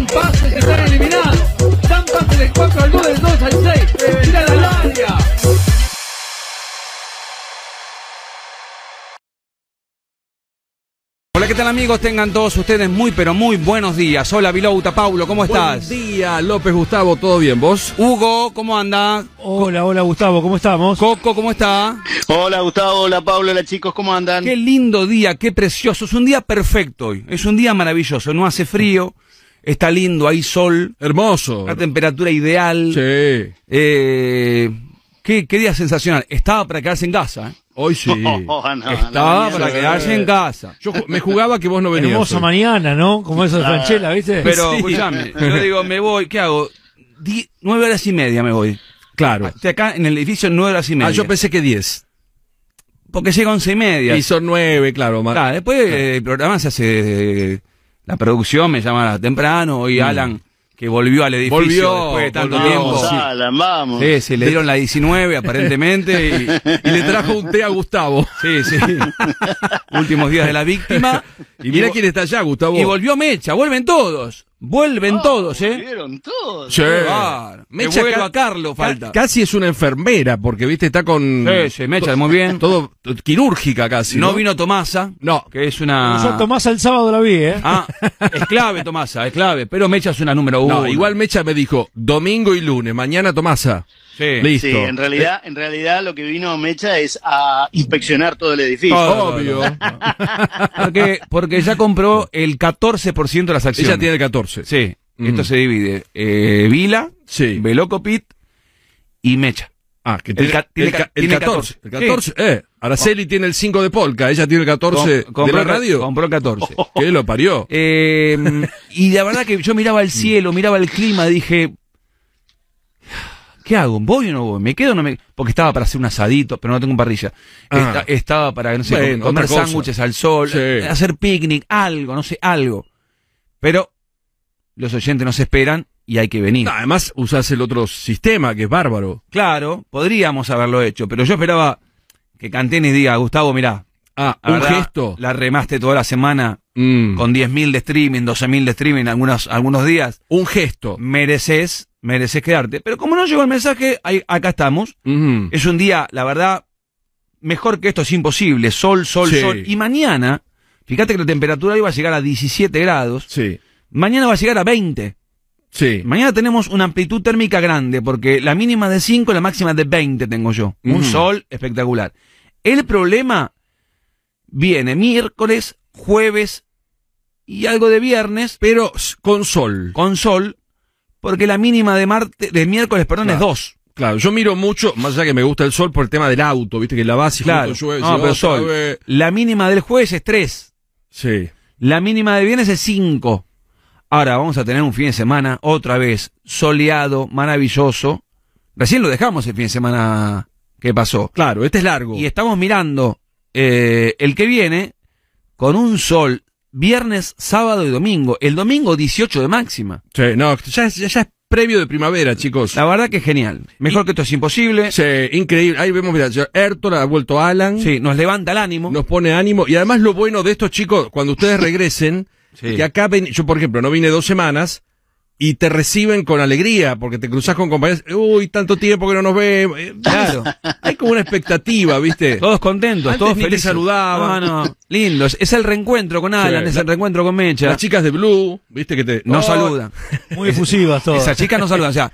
Dan pases y están eliminados. Dan pases del 4 al 2, del 2 al 6. Tira al área. Hola, ¿qué tal amigos? Tengan todos ustedes muy pero muy buenos días. Hola Vilouta, Paulo, ¿cómo estás? Buen día, López Gustavo, ¿todo bien? ¿Vos? Hugo, ¿cómo anda? Hola, hola Gustavo, ¿cómo estamos? Coco, ¿cómo está? Hola Gustavo, hola Pablo, hola chicos, ¿cómo andan? Qué lindo día, qué precioso. Es un día perfecto hoy. Es un día maravilloso. No hace frío, está lindo, hay sol, Hermoso. la temperatura ideal. Sí. Eh, qué, qué día sensacional. Estaba para quedarse en casa. ¿eh? Hoy sí. Oh, no, Estaba no, para no, quedarse en casa. Yo ju- me jugaba que vos no venías. Hermosa hoy. mañana, ¿no? Como eso de Franchella, ¿viste? Pero Sí. escúchame, yo digo, me voy, ¿qué hago? Di- nueve horas y media me voy. Claro. Estoy acá en el edificio nueve horas y media. Ah, yo pensé que 10. Porque llega once y media. Y son 9, claro. Claro, después eh, el programa se hace. La producción me llama temprano. Hoy Alan, que volvió al edificio Mm. Volvió, después de tanto volvió, tiempo. Sí. Alan, vamos. Sí, sí, le dieron la 19 aparentemente. Y, Y le trajo un té a Gustavo. sí, sí. Últimos días de la víctima. Y mira vo- quién está allá, Gustavo. Y volvió Mecha, vuelven todos. Vuelven Oh, todos, ¿eh? Volvieron todos. Sí. Claro. Mecha ca- a Carlos, ca- falta. Casi es una enfermera, porque, viste, está con... Sí, sí, Mecha, muy bien. Todo quirúrgica casi. No No, vino Tomasa, No. que es una. Yo Tomás el sábado la vi, ¿eh? Ah, es clave, Tomasa, es clave. Pero Mecha es una número uno. No, igual Mecha me dijo, domingo y lunes, mañana Tomasa. Sí. Listo. Sí, en realidad, en realidad lo que vino Mecha es a inspeccionar todo el edificio. Obvio. Porque, porque ya compró el 14% de las acciones. Ella tiene 14. Sí, Mm. esto se divide. Eh, Vila, Sí. Velocopit y Mecha. Ah, que El tiene, el, ca- ca- el tiene 14. 14. El 14, eh. Araceli tiene el 5 de Polka, ella tiene el 14 Com- de la el ca- radio. Compró el 14. ¿Qué lo parió? Eh, y la verdad que yo miraba el cielo, miraba el clima, dije, ¿qué hago? ¿Voy o no voy? ¿Me quedo o no me Porque estaba para hacer un asadito, pero no tengo parrilla. Ah. Esta- estaba para, no sé, Bueno, comer sándwiches al sol, Sí. hacer picnic, algo, no sé, algo. Pero los oyentes nos esperan y hay que venir. No, además usás el otro sistema, que es bárbaro. Claro, podríamos haberlo hecho, pero yo esperaba que Cantenis diga, Gustavo, mirá, Ah, un verdad, gesto. La remaste toda la semana Mm. con 10.000 de streaming, 12.000 de streaming algunos, algunos días. Un gesto. Mereces, mereces quedarte. Pero como no llegó el mensaje, ahí- acá estamos. Es un día, la verdad, mejor que esto es imposible. Sol, sol, Sí. sol. Y mañana, fíjate que la temperatura va a llegar a 17 grados. Sí, Mañana va a llegar a 20. sí. Mañana tenemos una amplitud térmica grande, porque la mínima de 5 y la máxima de 20 tengo yo. Un sol espectacular. El problema viene miércoles, jueves y algo de viernes Pero con sol. con sol, porque la mínima de marte, de miércoles, perdón, Claro. es 2. Claro, yo miro mucho, más allá que me gusta el sol, por el tema del auto, viste que la vas y Claro. llueve. No, pero sol. La mínima del jueves es 3. Sí. La mínima de viernes es 5. Ahora vamos a tener un fin de semana otra vez soleado, maravilloso. Recién lo dejamos el fin de semana que pasó. Claro, este es largo. Y estamos mirando eh, el que viene con un sol viernes, sábado y domingo. El domingo 18 de máxima. Sí, no, ya, es- ya, es previo de primavera, chicos. La verdad que es genial. Mejor que esto es imposible. Sí, increíble. Ahí vemos, mira, Ayrton ha vuelto Alan. Sí, nos levanta el ánimo. Nos pone ánimo. Y además lo bueno de estos chicos, cuando ustedes regresen, Sí. que acá ven, yo por ejemplo no vine dos semanas y te reciben con alegría porque te cruzas con compañeros. Uy, tanto tiempo que no nos vemos. Eh, Claro. Hay como una expectativa, ¿viste? Todos contentos, Antes todos felices. saludaban. No, no. Lindo. Es- Es el reencuentro con Alan, Sí. es el reencuentro con Mecha. Las chicas de Blue, viste que te No Oh, saludan. Muy efusivas todas. Esas chicas no saludan. O sea,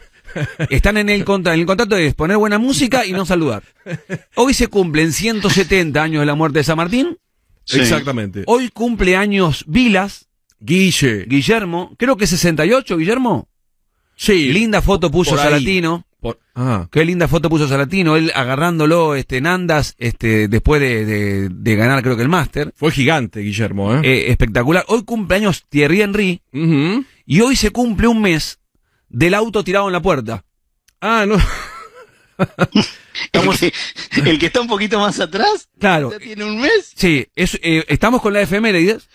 están en el contrato. En el contrato es poner buena música y no saludar. Hoy se cumplen 170 años de la muerte de San Martín. Sí. Exactamente. Hoy cumple años Vilas, Guille. Guillermo. Creo que 68, Guillermo. Sí. Linda foto puso. Salatino. Por- ah. Qué linda foto puso Salatino. Él agarrándolo este, en andas este, después de, de- de ganar, creo que el máster. Fue gigante, Guillermo, ¿eh? Eh, espectacular. Hoy cumpleaños Thierry Henry. Y hoy se cumple un mes del auto tirado en la puerta. Ah, no. El, que, el que está un poquito más atrás, Claro. ya tiene un mes. Sí, es, eh, estamos con la efemérides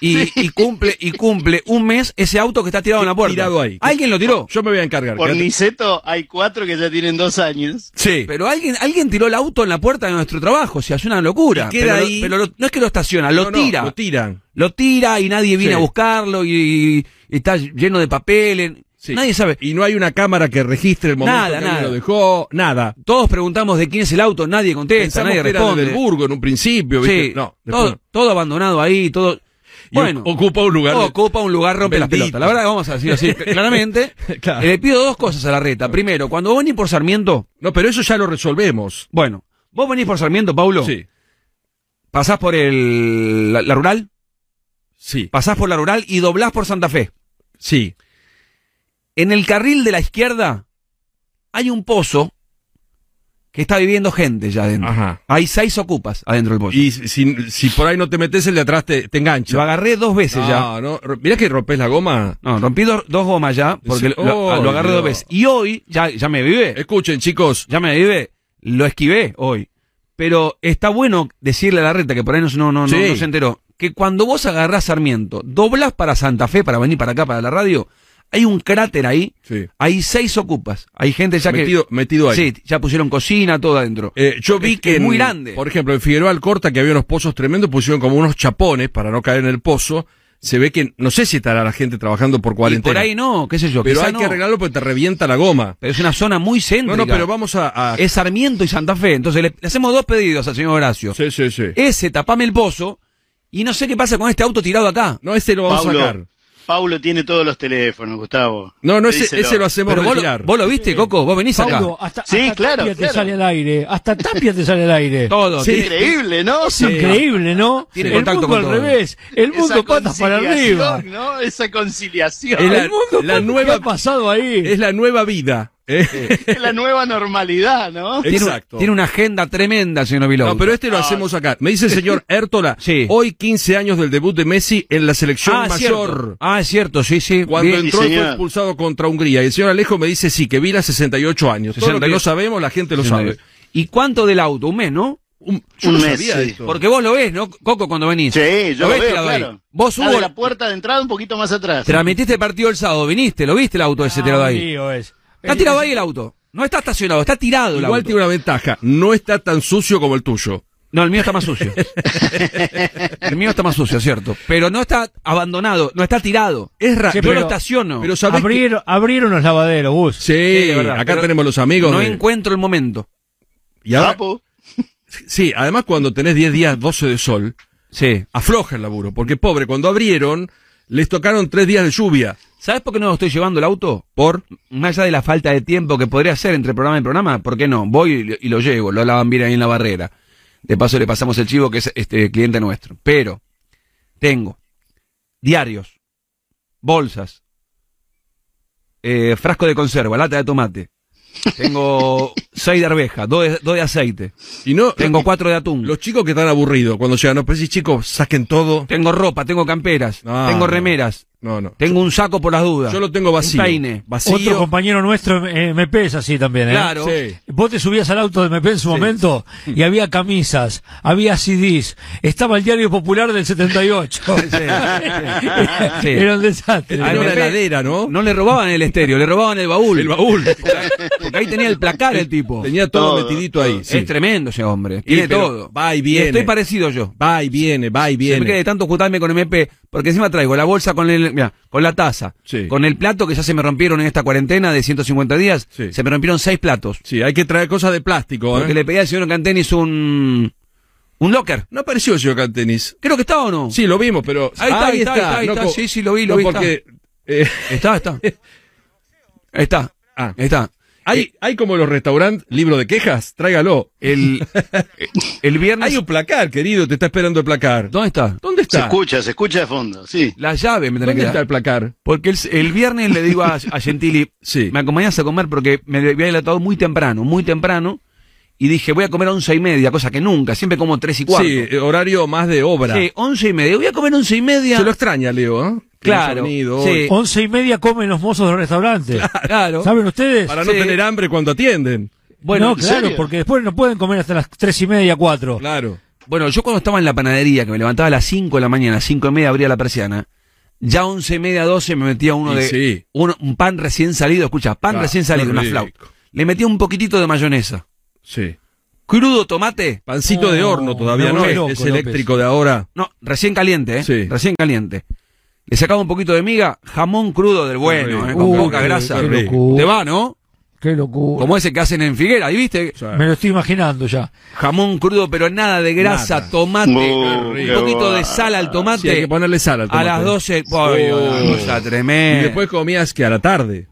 y, y cumple y cumple un mes ese auto que está tirado en la puerta. Tirado ahí. Alguien lo tiró. Yo me voy a encargar. Por Niceto hay cuatro que ya tienen dos años. Sí. Pero alguien, alguien tiró el auto en la puerta de nuestro trabajo, o sea, es una locura. Y queda pero ahí- pero lo- no es que lo estaciona, lo No, no, tira. Lo tiran. Lo tira y nadie viene Sí. a buscarlo y, y está lleno de papeles. Sí. Nadie sabe. Y no hay una cámara que registre el momento Nada, que nada. lo dejó. Nada. Todos preguntamos de quién es el auto, nadie contesta, Pensamos nadie que era responde. del Burgo en un principio. ¿viste? Sí, No, después todo, no. todo abandonado ahí, todo. Bueno, ocupa un lugar. ocupa un lugar rompe las Bendito. pelotas. La verdad vamos a decir así claramente. Claro. Eh, Le pido dos cosas a la reta. Primero, cuando vos venís por Sarmiento, No, pero eso ya lo resolvemos. bueno, vos venís por Sarmiento, Paulo, Sí. pasás por el, la, la rural, Sí. pasás por la rural y doblás por Santa Fe. Sí. En el carril de la izquierda hay un pozo que está viviendo gente ya adentro. Ajá. Hay seis ocupas adentro del pozo. Y si, si por ahí no te metes, el de atrás te, te engancha. Lo agarré dos veces ya. No, no. Mirá que rompes la goma. No, rompí dos, dos gomas ya, porque Sí. lo, Oh, agarré dos veces. Y hoy, ya, ya me vive, Escuchen, chicos. ya me vive, lo esquivé hoy. Pero está bueno decirle a la reta, que por ahí no, no, no, no- Sí. no se enteró, que cuando vos agarrás Sarmiento, doblas para Santa Fe, para venir para acá, para la radio, hay un cráter ahí, Sí. hay seis ocupas, hay gente ya Metido, que... metido ahí. Sí, ya pusieron cocina, todo adentro. Eh, yo vi Es- que es en- muy grande. Por ejemplo, en Figueroa Alcorta, que había unos pozos tremendos, pusieron como unos chapones para no caer en el pozo. Se ve que, no sé si estará la gente trabajando por y cuarentena. por ahí no, qué sé yo, pero hay no. que arreglarlo porque te revienta la goma. Pero es una zona muy No, céntrica. no, pero vamos a... a- Es Sarmiento y Santa Fe. Entonces le, le hacemos dos pedidos al señor Horacio. Sí, sí, sí. Ese, tapame el pozo. Y no sé qué pasa con este auto tirado acá. No, este lo vamos a sacar. Paulo tiene todos los teléfonos, Gustavo. No, no, ese, ese lo hacemos Pero vos lo, retirar. vos lo viste, Coco, vos venís acá. Paulo, hasta, Sí, hasta claro, Tapia te sale al aire. Hasta Tapia te sale al aire. Todo. Sí. tiene- Increíble, ¿no? Es increíble, ¿no? Tiene el contacto mundo con al todo. revés. El Esa mundo patas para arriba. ¿no? Esa conciliación. La- el mundo la nueva- ¿Qué ha pasado ahí? Es la nueva vida. ¿Eh? Es la nueva normalidad, ¿no? tiene, Exacto. tiene una agenda tremenda, señor Vilón. No, pero este lo hacemos acá. Me dice el señor Hértola, Sí. hoy 15 años del debut de Messi en la selección ah, mayor. cierto. Ah, es cierto, sí, sí. Cuando bien. entró Sí, fue expulsado contra Hungría. Y el señor Alejo me dice sí, que vi las 68 años. Todo lo que 68. no sabemos, la gente lo sabe. ¿Y cuánto del auto? Un mes, ¿no? Un, yo Un no mes, sabía sí. esto. Porque vos lo ves, ¿no, Coco, cuando venís? Sí, yo lo, ves veo, claro. Vos hubo... la puerta de entrada un poquito más atrás. Transmitiste el partido el sábado, viniste, lo viste el auto ese tirado Ah, ahí. lío es. Está Es- tirado es- ahí el auto. No está estacionado, está tirado el Igual auto. tiene una ventaja, no está tan sucio como el tuyo. No, el mío está más sucio. el mío está más sucio, cierto. Pero no está abandonado, no está tirado. Es raro. Yo pero- lo estaciono. Pero sabés que- Abrieron, abrieron los lavaderos, Gus. Sí, de verdad, acá tenemos los amigos. no de- encuentro el momento. y ahora- sí, además cuando tenés 10 días, 12 de sol, Sí. afloja el laburo. Porque pobre, cuando abrieron, les tocaron 3 días de lluvia. ¿Sabes por qué no estoy llevando el auto? Por Más allá de la falta de tiempo que podría ser entre programa y programa, ¿por qué no? Voy y, y lo llevo, lo lavan bien ahí en la barrera. De paso le pasamos el chivo que es este cliente nuestro. Pero tengo diarios, bolsas, eh, frasco de conserva, lata de tomate. Tengo seis de arveja, dos de, dos de aceite. Y no, Tengo cuatro de atún. los chicos que están aburridos, cuando llegan, no, pero si chicos, saquen todo. Tengo ropa, tengo camperas, No, tengo remeras, No, no. tengo un saco por las dudas. Yo lo tengo vacío. Un peine. Vacío. Otro compañero nuestro eh, MP es así también, ¿eh? Claro. Sí. Vos te subías al auto de MP en su momento y había camisas, había CDs, estaba el diario popular del 78. Sí. Era un desastre. Ay, una heladera, ¿no? No le robaban el estéreo, le robaban el baúl. El baúl. Porque ahí tenía el placar el tipo. Tenía todo, Todo, metidito ahí. sí. Es tremendo ese hombre. Tiene pero todo. va y viene. Estoy parecido yo. Va y viene, va y Se me queda viene. de tanto juntarme con MP, porque encima traigo la bolsa con el, mira, con la taza, Sí. con el plato que ya se me rompieron en esta cuarentena de 150 días, Sí. se me rompieron seis platos. Sí, hay que traer cosas de plástico. Porque ¿eh? le pedí al señor Cantenis un, un locker. No apareció el señor Cantenis. Creo que estaba o no. Sí, lo vimos, pero. Ahí está, ahí está, ahí está, ahí está. Sí, sí, lo vi, lo no vi, porque. eh, Está, está. Está. ah, está. Hay, hay como los restaurantes libro de quejas, tráigalo. El, el viernes. Hay un placar, querido, te está esperando el placar. ¿Dónde está? ¿Dónde Se está? escucha, se escucha de fondo, sí. La llave me ¿Dónde que está dar. el placar? Porque el, el viernes le digo a, a Gentili, Sí. me acompañás a comer porque me había dilatado muy temprano, muy temprano, y dije, voy a comer a once y media, cosa que nunca, siempre como tres y cuarto. Sí, eh, horario más de obra. Sí, once y media, voy a comer once y media. Se lo extraña, Leo, ¿eh? Claro, venido sí. hoy. Once y media comen los mozos del restaurante. Claro. ¿Saben ustedes? Para no Sí. tener hambre cuando atienden. Bueno, no, ¿en claro, serio? porque después no pueden comer hasta las tres y media, cuatro. Claro. Bueno, yo cuando estaba en la panadería, que me levantaba a las 5 de la mañana, 5 y media abría la persiana, ya 11 y media, 12 me metía uno Y de. sí. uno- un pan recién salido, escucha, pan Ah, recién salido, una flauta. Le metía un poquitito de mayonesa. Sí. Crudo tomate. Pancito de No, horno todavía, ¿no? Es, loco, es López. eléctrico de ahora. No, recién caliente, ¿eh? Sí. Recién caliente. Le sacaba un poquito de miga, jamón crudo del bueno. ¿eh? Con Uh, poca qué- grasa. qué rico. Te va, ¿no? Qué locura. Como ese que hacen en Figuera, ¿y viste? Me lo estoy imaginando ya. Jamón crudo, pero nada de grasa, Nada. tomate, un qué poquito de sal al tomate. sí, hay que ponerle sal al a tomate. las 12, ¡ay, Oh. una cosa tremenda. Y después comías que a la tarde.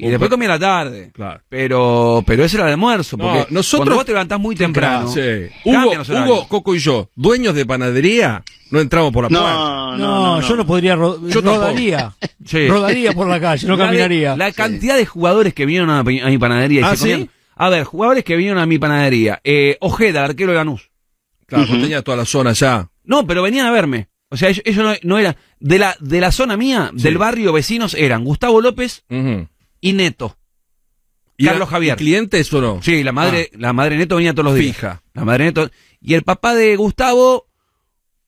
Y después comía a la tarde. Claro. Pero, pero ese era el almuerzo, No, porque nosotros- cuando vos te levantás muy temprano, Sí. cambian Hugo. Hugo, Coco y yo, dueños de panadería, no entramos por la puerta. No, No, yo no podría. ro- Yo rodaría. Sí. Rodaría por la calle, no La de- caminaría. La cantidad de jugadores que vinieron a, mi- a mi panadería. y ¿Ah, se sí? comían- A ver, jugadores que vinieron a mi panadería. Eh, Ojeda, el arquero de Lanús. Claro, pues tenía toda la zona ya. No, pero venían a verme. O sea, ellos, ellos no, no eran. De la, de la zona mía, Sí. del barrio vecinos, eran Gustavo López Ujú. Y Neto. ¿Y Carlos Javier. ¿y ¿Clientes o no? Sí, la madre, la madre Neto venía todos los días. Ah. Fija. La madre Neto. Y el papá de Gustavo,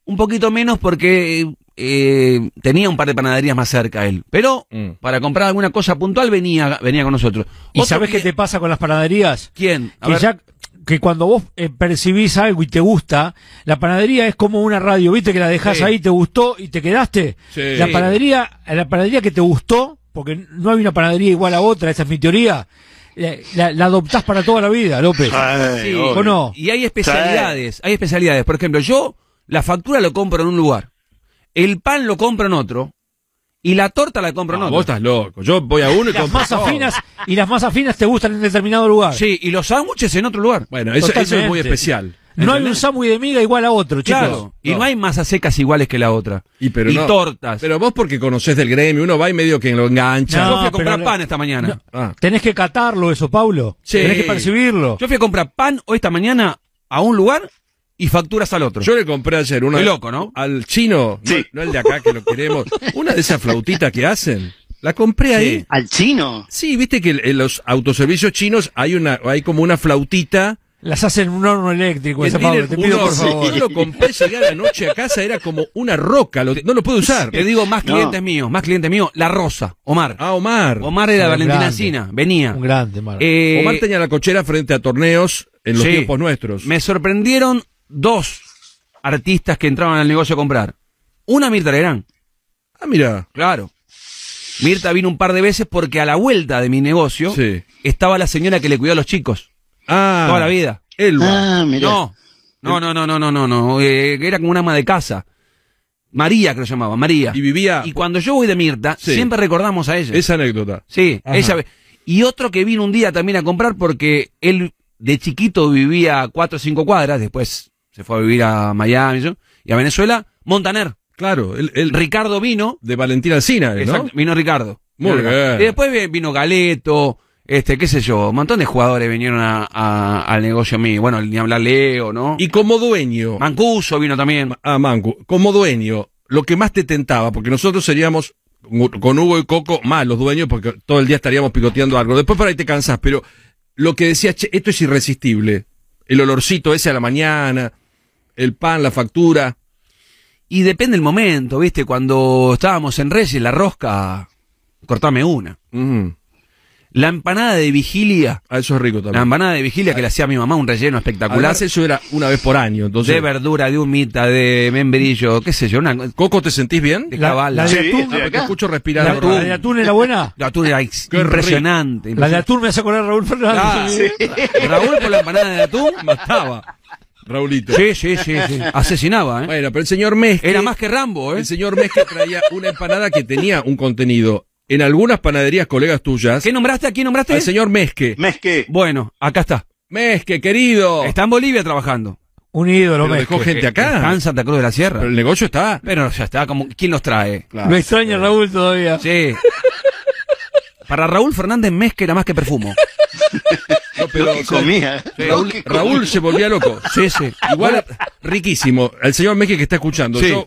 un poquito menos porque eh, tenía un par de panaderías más cerca él. Pero Mm. para comprar alguna cosa puntual venía, venía con nosotros. ¿Y sabes qué te pasa con las panaderías? ¿Quién? A que ver. ya que cuando vos eh, percibís algo y te gusta, la panadería es como una radio, ¿viste? Que la dejás Sí. ahí, te gustó y te quedaste. Sí. La panadería, la panadería que te gustó, porque no hay una panadería igual a otra, esa es mi teoría, la, la- la adoptás para toda la vida, López. Ay, Sí. ¿O no? Y hay especialidades, hay especialidades. Por ejemplo, yo la factura lo compro en un lugar, el pan lo compro en otro y la torta la compro en No, otro. vos estás loco. Yo voy a uno y Las compro masas finas y las masas finas te gustan en determinado lugar. Sí, y los sándwiches en otro lugar. Bueno, eso, eso es muy especial. No hay un sándwich de miga igual a otro, chicos. Claro, y No. no hay masas secas iguales que la otra. Y, pero no. tortas. Pero vos porque conocés del gremio, uno va y medio que lo engancha. yo No, fui a comprar pero- pan esta mañana. Ah. Tenés que catarlo eso, Paulo. Sí. Tenés que percibirlo. Yo fui a comprar pan hoy esta mañana a un lugar y facturas al otro. Yo le compré ayer una. Qué loco, ¿no? Al chino, no- Sí. no, el de acá que lo queremos. Una de esas flautitas que hacen. La compré ahí. ¿Al chino? Sí, viste que en los autoservicios chinos hay una, hay como una flautita. Las hacen en un horno eléctrico, ese Pablo, te pido uno- por favor. Yo lo compré, llegué a la noche a casa, era como una roca, lo- no lo puedo usar. Te digo más No. clientes míos, más clientes míos. La Rosa, Omar. Ah, Omar. Omar era Un Valentina grande. Sina, venía. Un grande, Mar. Eh, Omar tenía la cochera frente a torneos en los sí. tiempos nuestros. Me sorprendieron dos artistas que entraban al negocio a comprar. Una Mirta Legrand, Ah, mira. claro. Mirta vino un par de veces porque a la vuelta de mi negocio Sí. estaba la señora que le cuidó a los chicos Ah. toda la vida. Elba. Ah. No, no, no, no, no, no, no, no. eh, era como una ama de casa. María que se llamaba, María. Y vivía. Y cuando yo voy de Mirta, Sí. siempre recordamos a ella. Esa anécdota. Sí, Ajá. ella. Y otro que vino un día también a comprar porque él de chiquito vivía a cuatro o cinco cuadras, después se fue a vivir a Miami y a Venezuela, Montaner. Claro, el, el Ricardo vino, de Valentina Alcina, ¿no? exacto, vino Ricardo. Muy bien. Y después vi- vino Galeto, este, qué sé yo, un montón de jugadores vinieron a- a- al negocio mío. Bueno, ni hablar Leo, ¿no? Y como dueño. Mancuso vino también. Ah, Mancu, como dueño, lo que más te tentaba, porque nosotros seríamos con Hugo y Coco más los dueños, porque todo el día estaríamos picoteando algo. Después por ahí te cansás, pero lo que decías, che, esto es irresistible. El olorcito ese a la mañana, el pan, la factura. Y depende el momento, ¿viste? Cuando estábamos en Reyes, la rosca, cortame una. Mm. La empanada de vigilia, Ah, eso es rico la también. empanada de vigilia que le hacía a mi mamá, un relleno espectacular. Además, eso era una vez por año. Entonces, de verdura, de humita, de membrillo, qué sé yo, una Coco, ¿te sentís bien? de La- cabal. la La, de Sí, atún, Te acá. escucho respirar. la, ahora. la de atún era buena. atún era ex- Qué impresionante. La de atún me hace acordar a Raúl Fernández. Ah, Raúl por la empanada de atún. mataba. Raulito. Sí, sí, sí, sí. Asesinaba, ¿eh? Bueno, pero el señor Mezque... Era más que Rambo, ¿eh? El señor Mezque traía una empanada que tenía un contenido. En algunas panaderías, colegas tuyas, ¿Qué nombraste? ¿A quién nombraste? al señor Mezque. Mezque. Bueno, acá está. Mezque, querido. Está en Bolivia trabajando. Un ídolo, Pero Mezque. dejó gente Está acá. en Santa Cruz de la Sierra. Pero el negocio está. Pero ya está, como ¿quién los trae? Lo extraña Raúl todavía. Sí. Para Raúl Fernández Mezque era más que perfumo. No, pero, Lo que o sea, comía. Raúl, Lo que Raúl comía. se volvía loco. Sí, sí. Igual, riquísimo. El señor Mezque que está escuchando. Sí. Yo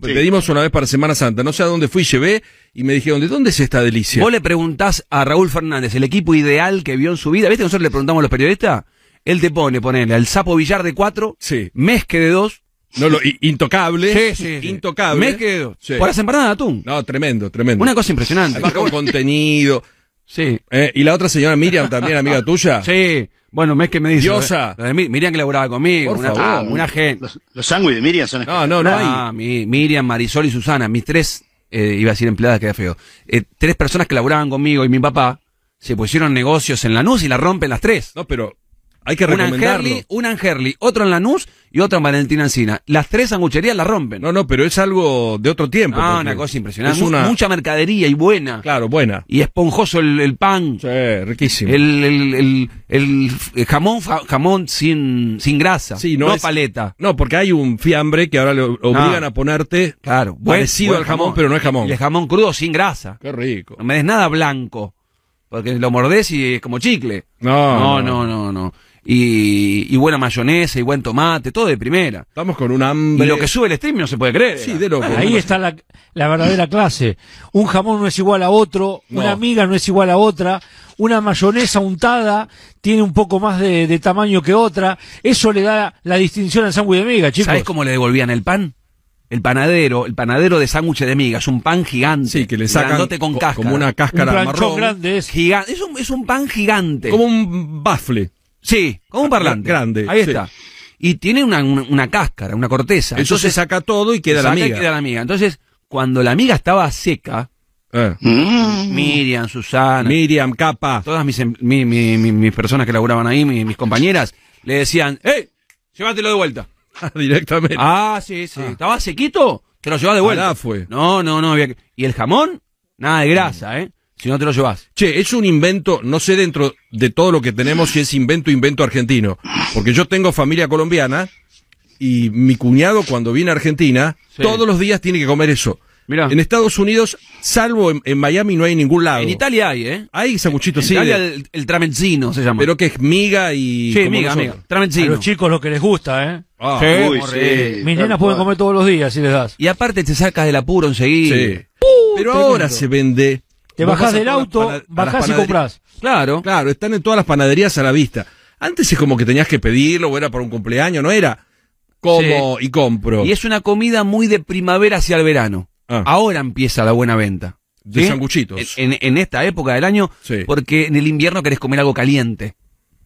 pedimos una vez para Semana Santa. No sé a dónde fui, llevé y me dijeron, ¿de dónde es esta delicia? Vos le preguntás a Raúl Fernández el equipo ideal que vio en su vida. ¿Viste? que Nosotros le preguntamos a los periodistas él te pone, ponele, al sapo billar de cuatro, Sí. mezque de dos, No, lo, intocable. Intocable. mezque de dos, Sí. por las empanadas de atún. No, tremendo, tremendo. Una cosa impresionante. Además con contenido. Sí, Eh, y la otra señora Miriam también, amiga tuya. sí. Bueno, mezque me dice. Diosa. lo de Mi- Miriam que laburaba conmigo, Por una, favor. ah, una gente. Los, los sándwiches de Miriam son No, no, no hay. Ah, mi- Miriam, Marisol y Susana, mis tres, eh, iba a decir empleadas, queda feo. Eh, tres personas que laburaban conmigo y mi papá se pusieron negocios en Lanús y la rompen las tres. No, pero hay que recomendarlo. En Herli, otro en Lanús y otro en Valentina Encina. Las tres sangucherías la rompen. No, no, pero es algo de otro tiempo. Ah, una cosa impresionante. Es una... Mucha mercadería y buena. Claro, buena. Y esponjoso el, el pan. Sí, riquísimo. El, jamón, jamón sin, sin grasa. Sí, no, no es- paleta. No, porque hay un fiambre que ahora le obligan No. a ponerte Claro. buen- parecido buen al jamón, pero no es jamón. Y el jamón crudo sin grasa. Qué rico. No me des nada blanco. Porque lo mordés y es como chicle. No, no, no, no. no. Y, y buena mayonesa y buen tomate, todo de primera. Estamos con un Y hambre. lo que sube el stream no se puede creer. Sí, de loco. Ahí está la, la verdadera clase. Un jamón no es igual a otro, No. una miga no es igual a otra, una mayonesa untada tiene un poco más de, de tamaño que otra. Eso le da la distinción al sándwich de miga, chicos. ¿Sabes cómo le devolvían el pan? El panadero, el panadero de sándwich de migas, un pan gigante. Sí, que le sacan grandote con co- cáscara. como una un cáscara planchón marrón. grande es. Gigante. Es un, es un pan gigante. Como un bafle. Sí, como un parlante. Grande, Ahí sí. está. Y tiene una, una, una cáscara, una corteza. Eso se saca todo y queda la saca y miga. queda la miga. Entonces, cuando la miga estaba seca, Eh. Mm. Miriam, Susana, Miriam, capa. todas mis, em- mi- mi- mi- mis personas que laburaban ahí, mi- mis compañeras, le decían, ¡eh! Llévatelo de vuelta. Directamente. Ah, sí, sí. ¿Estaba sequito? Te lo llevas de vuelta. Alá fue. No, no, no. había Y el jamón, nada de grasa, ¿eh? Si no te lo llevas. Che, es un invento, no sé dentro de todo lo que tenemos si es invento invento argentino. Porque yo tengo familia colombiana y mi cuñado cuando viene a Argentina, Sí. todos los días tiene que comer eso. Mirá. En Estados Unidos, salvo en, en Miami, no hay ningún lado. En Italia hay, ¿eh? Hay sanguchitos, En sí, Italia de- el, el tramezzino se llama. pero que es miga y... sí, amiga, nosotros. amiga. A Tramezzino. los chicos lo que les gusta, ¿eh? Ah, Sí. Uy, sí, Mis tal nenas pueden cual. comer todos los días si les das. Y aparte te sacas del apuro enseguida. sí. Pero tremendo. ahora se vende... Te bajás del auto, bajás y comprás. Claro. Claro, están en todas las panaderías a la vista. Antes es como que tenías que pedirlo, o era por un cumpleaños, no era como y compro. Y es una comida muy de primavera hacia el verano. Ah. Ahora empieza la buena venta. De sanguchitos. En, en- en esta época del año, Sí. porque en el invierno querés comer algo caliente.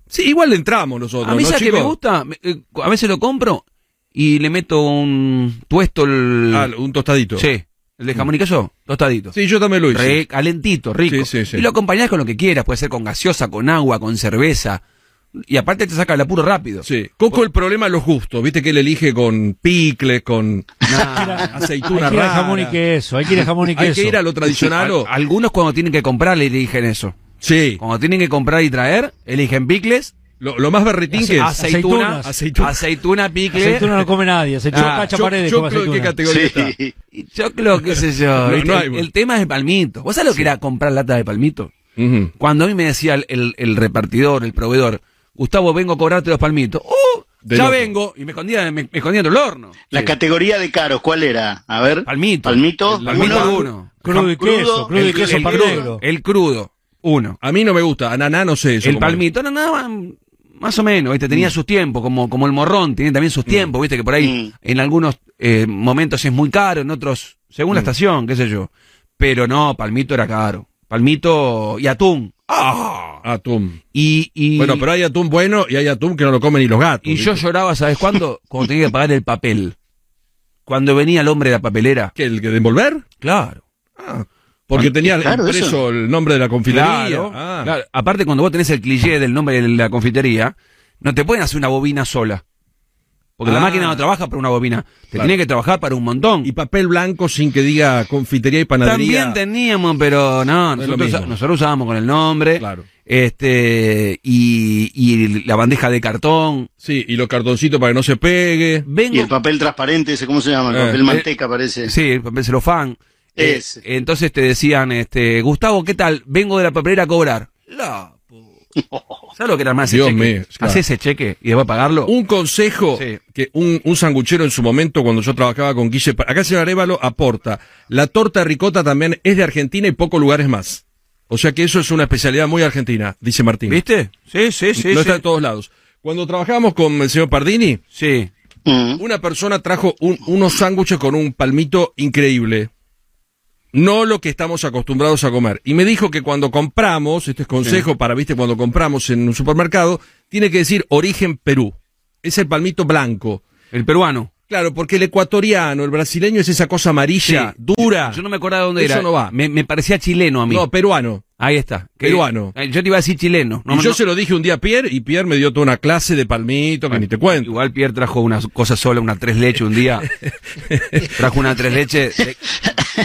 Sí, igual le entramos nosotros, A mí, ¿no, ¿sabes que me gusta? Eh, A veces lo compro y le meto un tuesto el... Ah, un tostadito. sí, el de jamón y queso, tostadito. Sí, yo también lo hice. Re- calentito, rico. Sí, sí, sí. Y lo acompañás con lo que quieras, puede ser con gaseosa, con agua, con cerveza. Y aparte te saca el apuro rápido. Sí. Coco, el problema es los gustos. Viste que él elige con picle, con aceituna hay que ir a rara. jamón y queso, hay que ir a jamón y Hay queso. que ir a lo tradicional algunos cuando tienen que comprar le eligen eso. Sí. Cuando tienen que comprar y traer, eligen picles, Lo, lo más berretín que es... aceituna, aceitunas. aceituna, Aceituna. picle, Aceituna no come nadie, se Ah, choca Yo- paredes yo creo que qué aceituna. categoría está. Sí. y choclo, qué sé yo. No, ¿viste? no hay, el, el tema es el palmito. ¿Vos sabés lo que era comprar lata de palmito? Cuando a mí me decía el, el- el repartidor, el proveedor, Gustavo, vengo a cobrarte los palmitos. ¡Uh! De ya loco. vengo. Y me escondía, me, me escondía dentro del horno. La categoría de caros, ¿cuál era? A ver. Palmito. Palmito. El Palmito uno. uno. Crudo y Crudo, queso, crudo y El- queso el crudo. El crudo, uno. A mí no me gusta. Ananá no sé eso. El palmito, nada más, o menos, ¿viste? Tenía sus tiempos, como, como el morrón, tiene también sus tiempos, ¿viste? Que por ahí, Mm. en algunos eh, momentos es muy caro, en otros, según la estación, qué sé yo. Pero no, palmito era caro. Palmito y atún. ¡Ah! Atún. Y, y, Bueno, pero hay atún bueno y hay atún que no lo comen ni los gatos. y yo lloraba, ¿sabes cuándo? Cuando tenía que pagar el papel. Cuando venía el hombre de la papelera. ¿Qué, el que de envolver? Claro. Ah, porque tenía claro, impreso eso. el nombre de la confitería. Claro, Ah. claro. Aparte, cuando vos tenés el cliché del nombre de la confitería, no te pueden hacer una bobina sola. Porque la Ah. máquina no trabaja para una bobina. Te Claro. tiene que trabajar para un montón. Y papel blanco sin que diga confitería y panadería. También teníamos, pero no, nosotros, nosotros usábamos con el nombre. Claro. Este, y, y la bandeja de cartón. Sí, y los cartoncitos para que no se pegue. Vengo. Y el papel transparente, ese, ¿cómo se llama? El Eh, papel eh, manteca, parece. Sí, el papel celofán. Eh, Ese. entonces te decían, este, Gustavo, ¿qué tal? Vengo de la papelera a cobrar. La ¿Sabes lo que era más ese Dios cheque? mío, claro. Hacé ese cheque y después pagarlo. Un consejo Sí. que un, un sanguchero en su momento, cuando yo trabajaba con Guille, acá el señor Arevalo aporta, la torta de ricota también es de Argentina y pocos lugares más. O sea que eso es una especialidad muy argentina, dice Martín. ¿Viste? Sí, sí, sí. no sí. está en todos lados. Cuando trabajábamos con el señor Pardini, Sí. Mm. una persona trajo un- unos sándwiches con un palmito increíble. No lo que estamos acostumbrados a comer. Y me dijo que cuando compramos, este es consejo para, viste, cuando compramos en un supermercado, tiene que decir origen Perú. Es el palmito blanco. El peruano. Claro, porque el ecuatoriano, el brasileño es esa cosa amarilla, Sí. dura. Yo no me acordaba de dónde Eso era. no va. Me, me parecía chileno a mí. No, peruano. Ahí está. Peruano. Eh, Yo te iba a decir chileno. No, y yo no- se lo dije un día a Pierre y Pierre me dio toda una clase de palmito que ni te cuento. Igual Pierre trajo una cosa sola, una tres leche un día. trajo una tres leche de,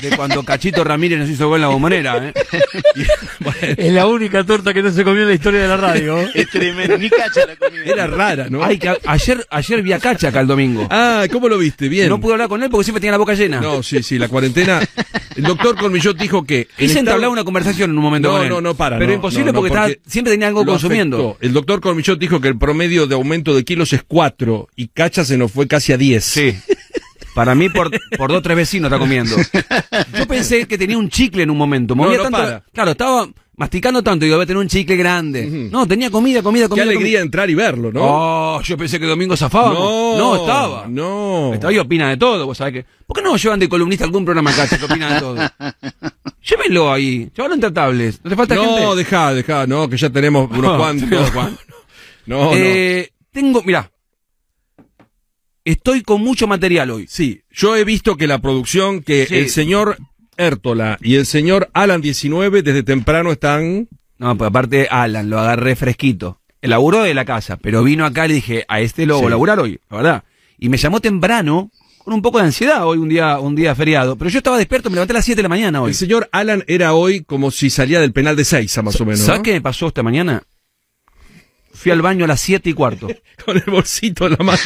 de cuando Cachito Ramírez nos hizo gol en la bombonera, ¿eh? Es la única torta que no se comió en la historia de la radio. Es tremendo, ni cacha la comida. Era rara, ¿no? Ay, que a- ayer, ayer vi a Cacha acá el domingo. Ah, ¿cómo lo viste? Bien. No pude hablar con él porque siempre tenía la boca llena. No, sí, sí, la cuarentena. El doctor Colmillot dijo que. en Quise estado- entablar una conversación en un momento No, con él. no, no, para. Pero no, imposible no, porque, estaba- siempre tenía algo consumiendo. afectó. El doctor Colmillot dijo que el promedio de aumento de kilos es 4 y Cacha se nos fue casi a 10. Sí. Para mí, por, por dos o tres vecinos está comiendo. Yo pensé que tenía un chicle en un momento. No, Movía no tanto. para. Claro, estaba masticando tanto y iba a tener un chicle grande. No, tenía comida, comida, Qué comida. alegría entrar y verlo, comida. ¿no? Oh, yo pensé que Domingo zafaba. No, estaba. No. Estaba y opina de todo, vos sabés que. ¿Por qué no llevan de columnista algún programa acá que opina de todo? Llévenlo ahí, llévalo intratables. No te falta No, gente. dejá, dejá, no, que ya tenemos unos No, cuantos. No, no. Eh, tengo, mirá. Estoy con mucho material hoy. Sí, yo he visto que la producción, que Sí. el señor Értola y el señor Alan 19 desde temprano están... No, pues aparte Alan, lo agarré fresquito. El laburo de la casa, pero vino acá y le dije, a este lo voy a laburar hoy, la verdad. Y me llamó temprano, con un poco de ansiedad hoy, un día, un día feriado. Pero yo estaba despierto, me levanté a las 7 de la mañana hoy. El señor Alan era hoy como si salía del penal de Seiza, más o menos. ¿Sabes ¿no? qué me pasó esta mañana? Fui al baño a las 7 y cuarto. Con el bolsito en la mano.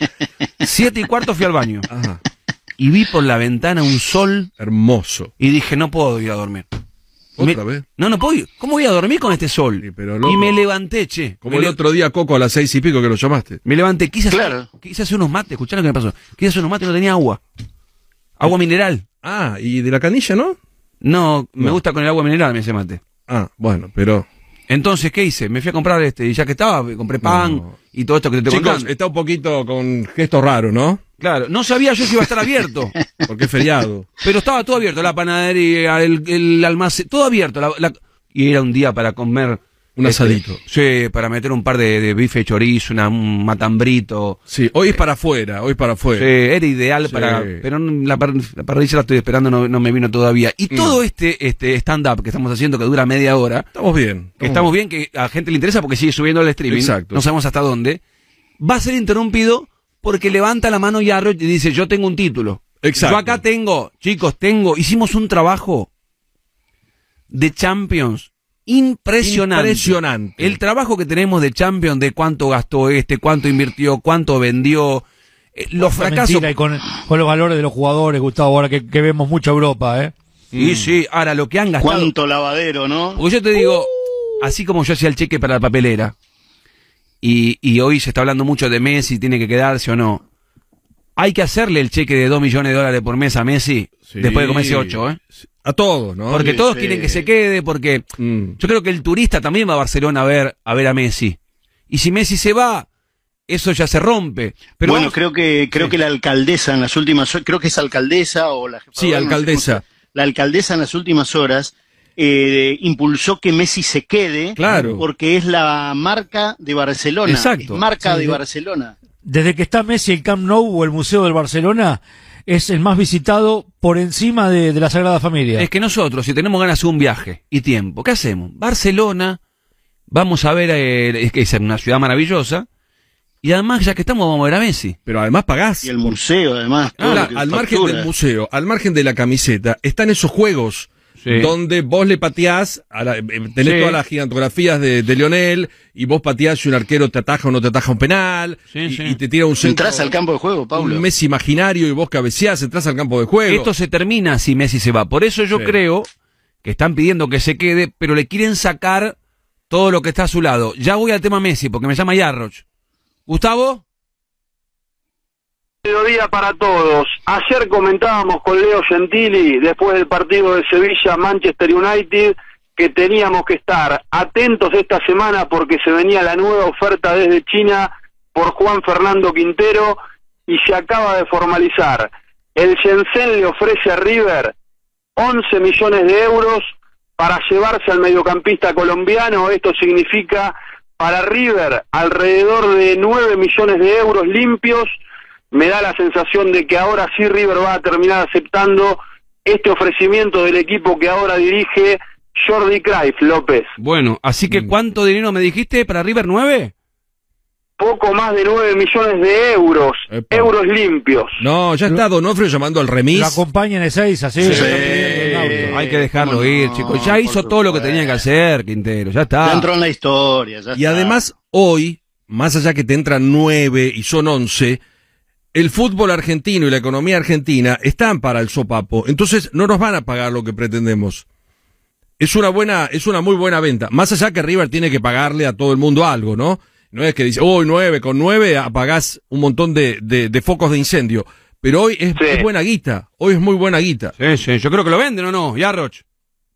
7 y cuarto fui al baño. Ajá, Y vi por la ventana un sol hermoso. y dije, no puedo ir a dormir. ¿Otra Me- vez? No, no puedo ir. ¿Cómo voy a dormir con este sol? Sí, pero loco. y me levanté, che. Como me, el le- otro día, Coco, a las seis y pico que lo llamaste. me levanté, quise hacer, Claro. quise hacer unos mates, escuchá lo que me pasó. Quise hacer unos mates, no tenía agua. Agua mineral. Ah, y de la canilla, ¿no? No, me No. gusta con el agua mineral, me hace mate. Ah, bueno, pero... Entonces, ¿qué hice? Me fui a comprar este, y ya que estaba, compré pan No. y todo esto que te estoy Chicos, contando. está un poquito con gesto raro, ¿no? Claro, no sabía yo si iba a estar abierto, Porque es feriado. pero estaba todo abierto, la panadería, el, el almacén, todo abierto. la- la- y era un día para comer... Un este, asadito. Sí, para meter un par de, de bife chorizo, una, un matambrito. Sí, hoy es para afuera, hoy es para Sí, afuera. era ideal Sí. para. Pero la, par- la parrilla la estoy esperando, no, no me vino todavía. Y todo este, este stand-up que estamos haciendo, que dura media hora, Estamos bien. que estamos bien, que a gente le interesa porque sigue subiendo el streaming, Exacto. no sabemos hasta dónde, va a ser interrumpido porque levanta la mano Yarro y dice, yo tengo un título. Exacto. Yo acá tengo, chicos, tengo, hicimos un trabajo de Champions impresionante. Impresionante. El trabajo que tenemos de Champions, de cuánto gastó este, cuánto invirtió, cuánto vendió, eh, los fracasos. y con, con los valores de los jugadores, Gustavo, ahora que, que vemos mucha Europa, ¿eh? Y sí, ahora lo que han gastado. Cuánto lavadero, ¿no? Porque yo te digo, así como yo hacía el cheque para la papelera, y, y hoy se está hablando mucho de Messi, tiene que quedarse o no. Hay que hacerle el cheque de 2 millones de dólares por mes a Messi Sí. después de comerse 8, ¿eh? A todos, ¿no? Porque Sí, todos sí. quieren que se quede, porque Mm. yo creo que el turista también va a Barcelona a ver a, ver a Messi. Y si Messi se va, eso ya se rompe. Pero bueno, vamos- creo que creo Sí. que la alcaldesa en las últimas ho- creo que es alcaldesa o la Sí, gobierno, no sé alcaldesa. cómo la alcaldesa en las últimas horas eh, impulsó que Messi se quede Claro. porque es la marca de Barcelona, Exacto. marca Sí, de de- Barcelona. Desde que está Messi el Camp Nou o el Museo del Barcelona, es el más visitado por encima de, de la Sagrada Familia. Es que nosotros, si tenemos ganas de hacer un viaje y tiempo, ¿qué hacemos? Barcelona, vamos a ver, eh, es que es una ciudad maravillosa, y además, ya que estamos, vamos a ver a Messi. Pero además pagás. Y el museo, además. que al margen del museo, al margen de la camiseta, están esos juegos Sí. donde vos le pateás, a la- eh, tenés Sí. todas las gigantografías de, de Lionel, y vos pateás y un arquero te ataja o no te ataja un penal, Sí, y, sí. y te tira un centro, Entrás al campo de juego, Pablo. un Messi imaginario y vos cabeceás, entras al campo de juego. Esto se termina si Messi se va. Por eso yo Sí. creo que están pidiendo que se quede, pero le quieren sacar todo lo que está a su lado. Ya voy al tema Messi, porque me llama Yarroch. Gustavo, Mediodía para todos. Ayer comentábamos con Leo Gentili, después del partido de Sevilla-Manchester United, que teníamos que estar atentos esta semana porque se venía la nueva oferta desde China por Juan Fernando Quintero y se acaba de formalizar. El Shenzhen le ofrece a River 11 millones de euros para llevarse al mediocampista colombiano. Esto significa para River alrededor de 9 millones de euros limpios. Me da la sensación de que ahora sí River va a terminar aceptando este ofrecimiento del equipo que ahora dirige Jordi Cruyff López. Bueno, así que ¿cuánto dinero me dijiste para River 9? Poco más de 9 millones de euros, Epa. euros limpios. No, ya está Donofrio llamando al remis. Lo acompañan esa así. Sí. está pidiendo el audio. Hay que dejarlo ¿Cómo ir, chicos. Ya hizo todo lo que tenía que hacer, Quintero. Ya está. Ya entró en la historia. ya Y está. además, hoy, más allá que te entran nueve y son once, el fútbol argentino y la economía argentina están para el sopapo. Entonces, no nos van a pagar lo que pretendemos. Es una buena, es una muy buena venta. Más allá que River tiene que pagarle a todo el mundo algo, ¿no? No es que dice, hoy nueve, con nueve apagás un montón de, de, de focos de incendio. Pero hoy es, Sí. es buena guita. Hoy es muy buena guita. Sí, sí, yo creo que lo venden o no, Yarroch.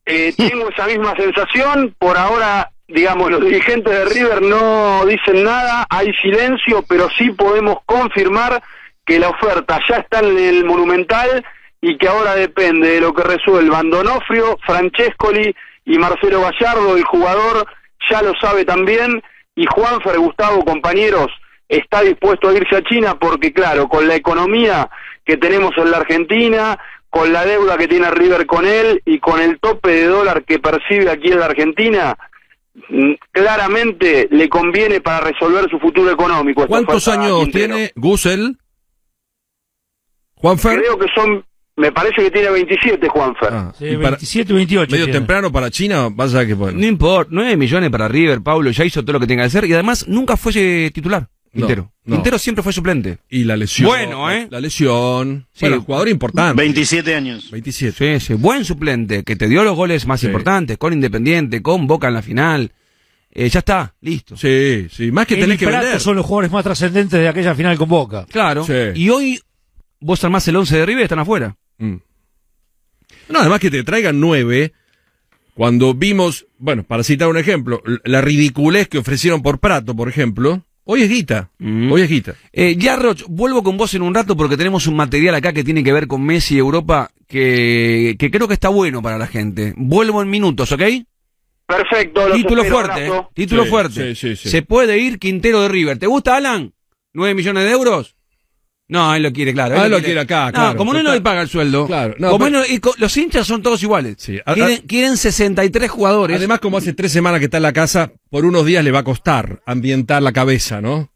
Eh, tengo esa misma sensación. Por ahora, digamos, los dirigentes de River no dicen nada, hay silencio, pero sí podemos confirmar que la oferta ya está en el Monumental y que ahora depende de lo que resuelvan Donofrio, Francescoli y Marcelo Gallardo, el jugador ya lo sabe también, y Juanfer Gustavo, compañeros, está dispuesto a irse a China porque, claro, con la economía que tenemos en la Argentina, con la deuda que tiene River con él y con el tope de dólar que percibe aquí en la Argentina, mm, claramente le conviene para resolver su futuro económico. ¿Cuántos años tiene Gusel? Juanfer. Creo que son, me parece que tiene 27 Juanfer. Ah, Sí, y para- 27 28. medio tiene. temprano para China, vas a que bueno. No importa, 9 millones para River, Paulo, ya hizo todo lo que tenía que hacer y además nunca fue eh, titular. No, Quintero. no. Quintero siempre fue suplente. Y la lesión. Bueno, ¿eh? La lesión. Sí. Bueno, jugador importante. 27 años. 27. Sí, sí, buen suplente, que te dio los goles más Sí. importantes, con Independiente, con Boca en la final. Eh, ya está, listo. Sí, sí. Más que tenés que vender. son los jugadores más trascendentes de aquella final con Boca. Claro. Sí. Y hoy vos armás el 11 de River y están afuera. Mm. No, además que te traigan nueve. Cuando vimos, bueno, para citar un ejemplo, la ridiculez que ofrecieron por Prato, por ejemplo, hoy es guita. Mm. Hoy es guita. Eh, Yarroch, vuelvo con vos en un rato porque tenemos un material acá que tiene que ver con Messi y Europa que, que creo que está bueno para la gente. Vuelvo en minutos, ¿ok? Perfecto. los Título espero, fuerte, ¿eh? Título Sí, fuerte. sí, sí, sí. Se puede ir Quintero de River. ¿Te gusta, Alan? ¿9 millones de euros? No, él lo quiere, claro. Ah, él lo quiere acá, No, claro. como no, no Total. le paga el sueldo. Claro, no, como pero- no- y co- los hinchas son todos iguales. Sí, a- Quieren, a- quieren 63 jugadores. Además, como hace tres semanas que está en la casa, por unos días le va a costar ambientar la cabeza, ¿no?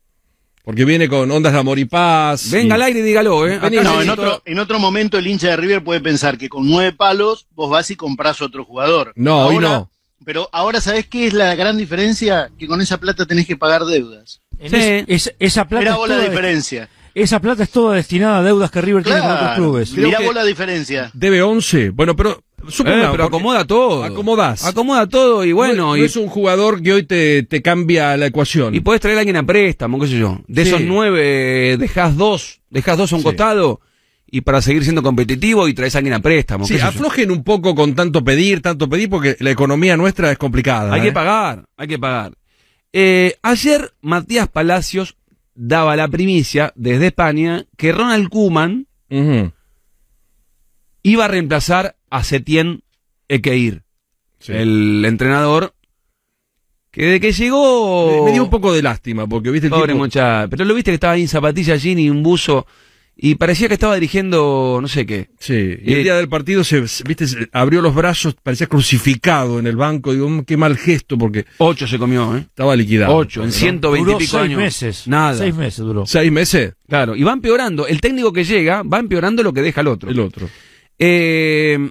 Porque viene con ondas de amor y paz. Venga y- al aire y dígalo, ¿eh? Vení, Acá No, en otro, todo- en otro momento el hincha de River puede pensar que con nueve palos vos vas y compras otro jugador. No, hoy no. Pero ahora, ¿sabés qué es la gran diferencia? Que con esa plata tenés que pagar deudas. Sí. es- es- esa, plata es vos la diferencia. Esa plata es toda destinada a deudas que River tiene con otros Claro, clubes. Mirá vos la diferencia. Debe 11. Bueno, pero Eh, supongamos, pero acomoda todo. Acomodás. Acomoda todo y bueno, no, y, no es un jugador que hoy te, te cambia la ecuación. y podés traer a alguien a préstamo, qué sé yo. De Sí. esos nueve, dejás dos, dejás dos a un Sí. costado y para seguir siendo competitivo y traes a alguien a préstamo. Sí, yo. aflojen un poco con tanto pedir, tanto pedir, porque la economía nuestra es complicada. Hay ¿eh? que pagar, hay que pagar. Eh, ayer Matías Palacios daba la primicia desde España que Ronald Ujú. iba a reemplazar a Setien Ekeir, Sí. el entrenador que de que llegó... Me, me dio un poco de lástima, porque viste el Pobre tipo- muchacho. Pero lo viste que estaba ahí en zapatillas, jean y un buzo. Y parecía que estaba dirigiendo no sé qué. Sí, y Eh, el día del partido se, viste, se abrió los brazos, parecía crucificado en el banco. Digo, "Mm, qué mal gesto, porque Ocho se comió, ¿eh? estaba liquidado. Ocho, en ¿no? 120 y pico seis años. meses. Nada. Seis meses duró. ¿Seis meses? Claro, y va empeorando. El técnico que llega va empeorando lo que deja el otro. El otro. Eh,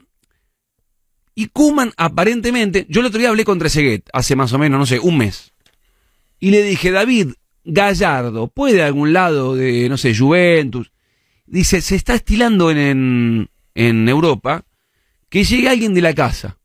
y Kuman aparentemente, yo el otro día hablé con Trezeguet, hace más o menos, no sé, un mes. Y le dije, David Gallardo, ¿puede algún lado de, no sé, Juventus? Dice, se está estilando en, en, en Europa que llegue alguien de la casa.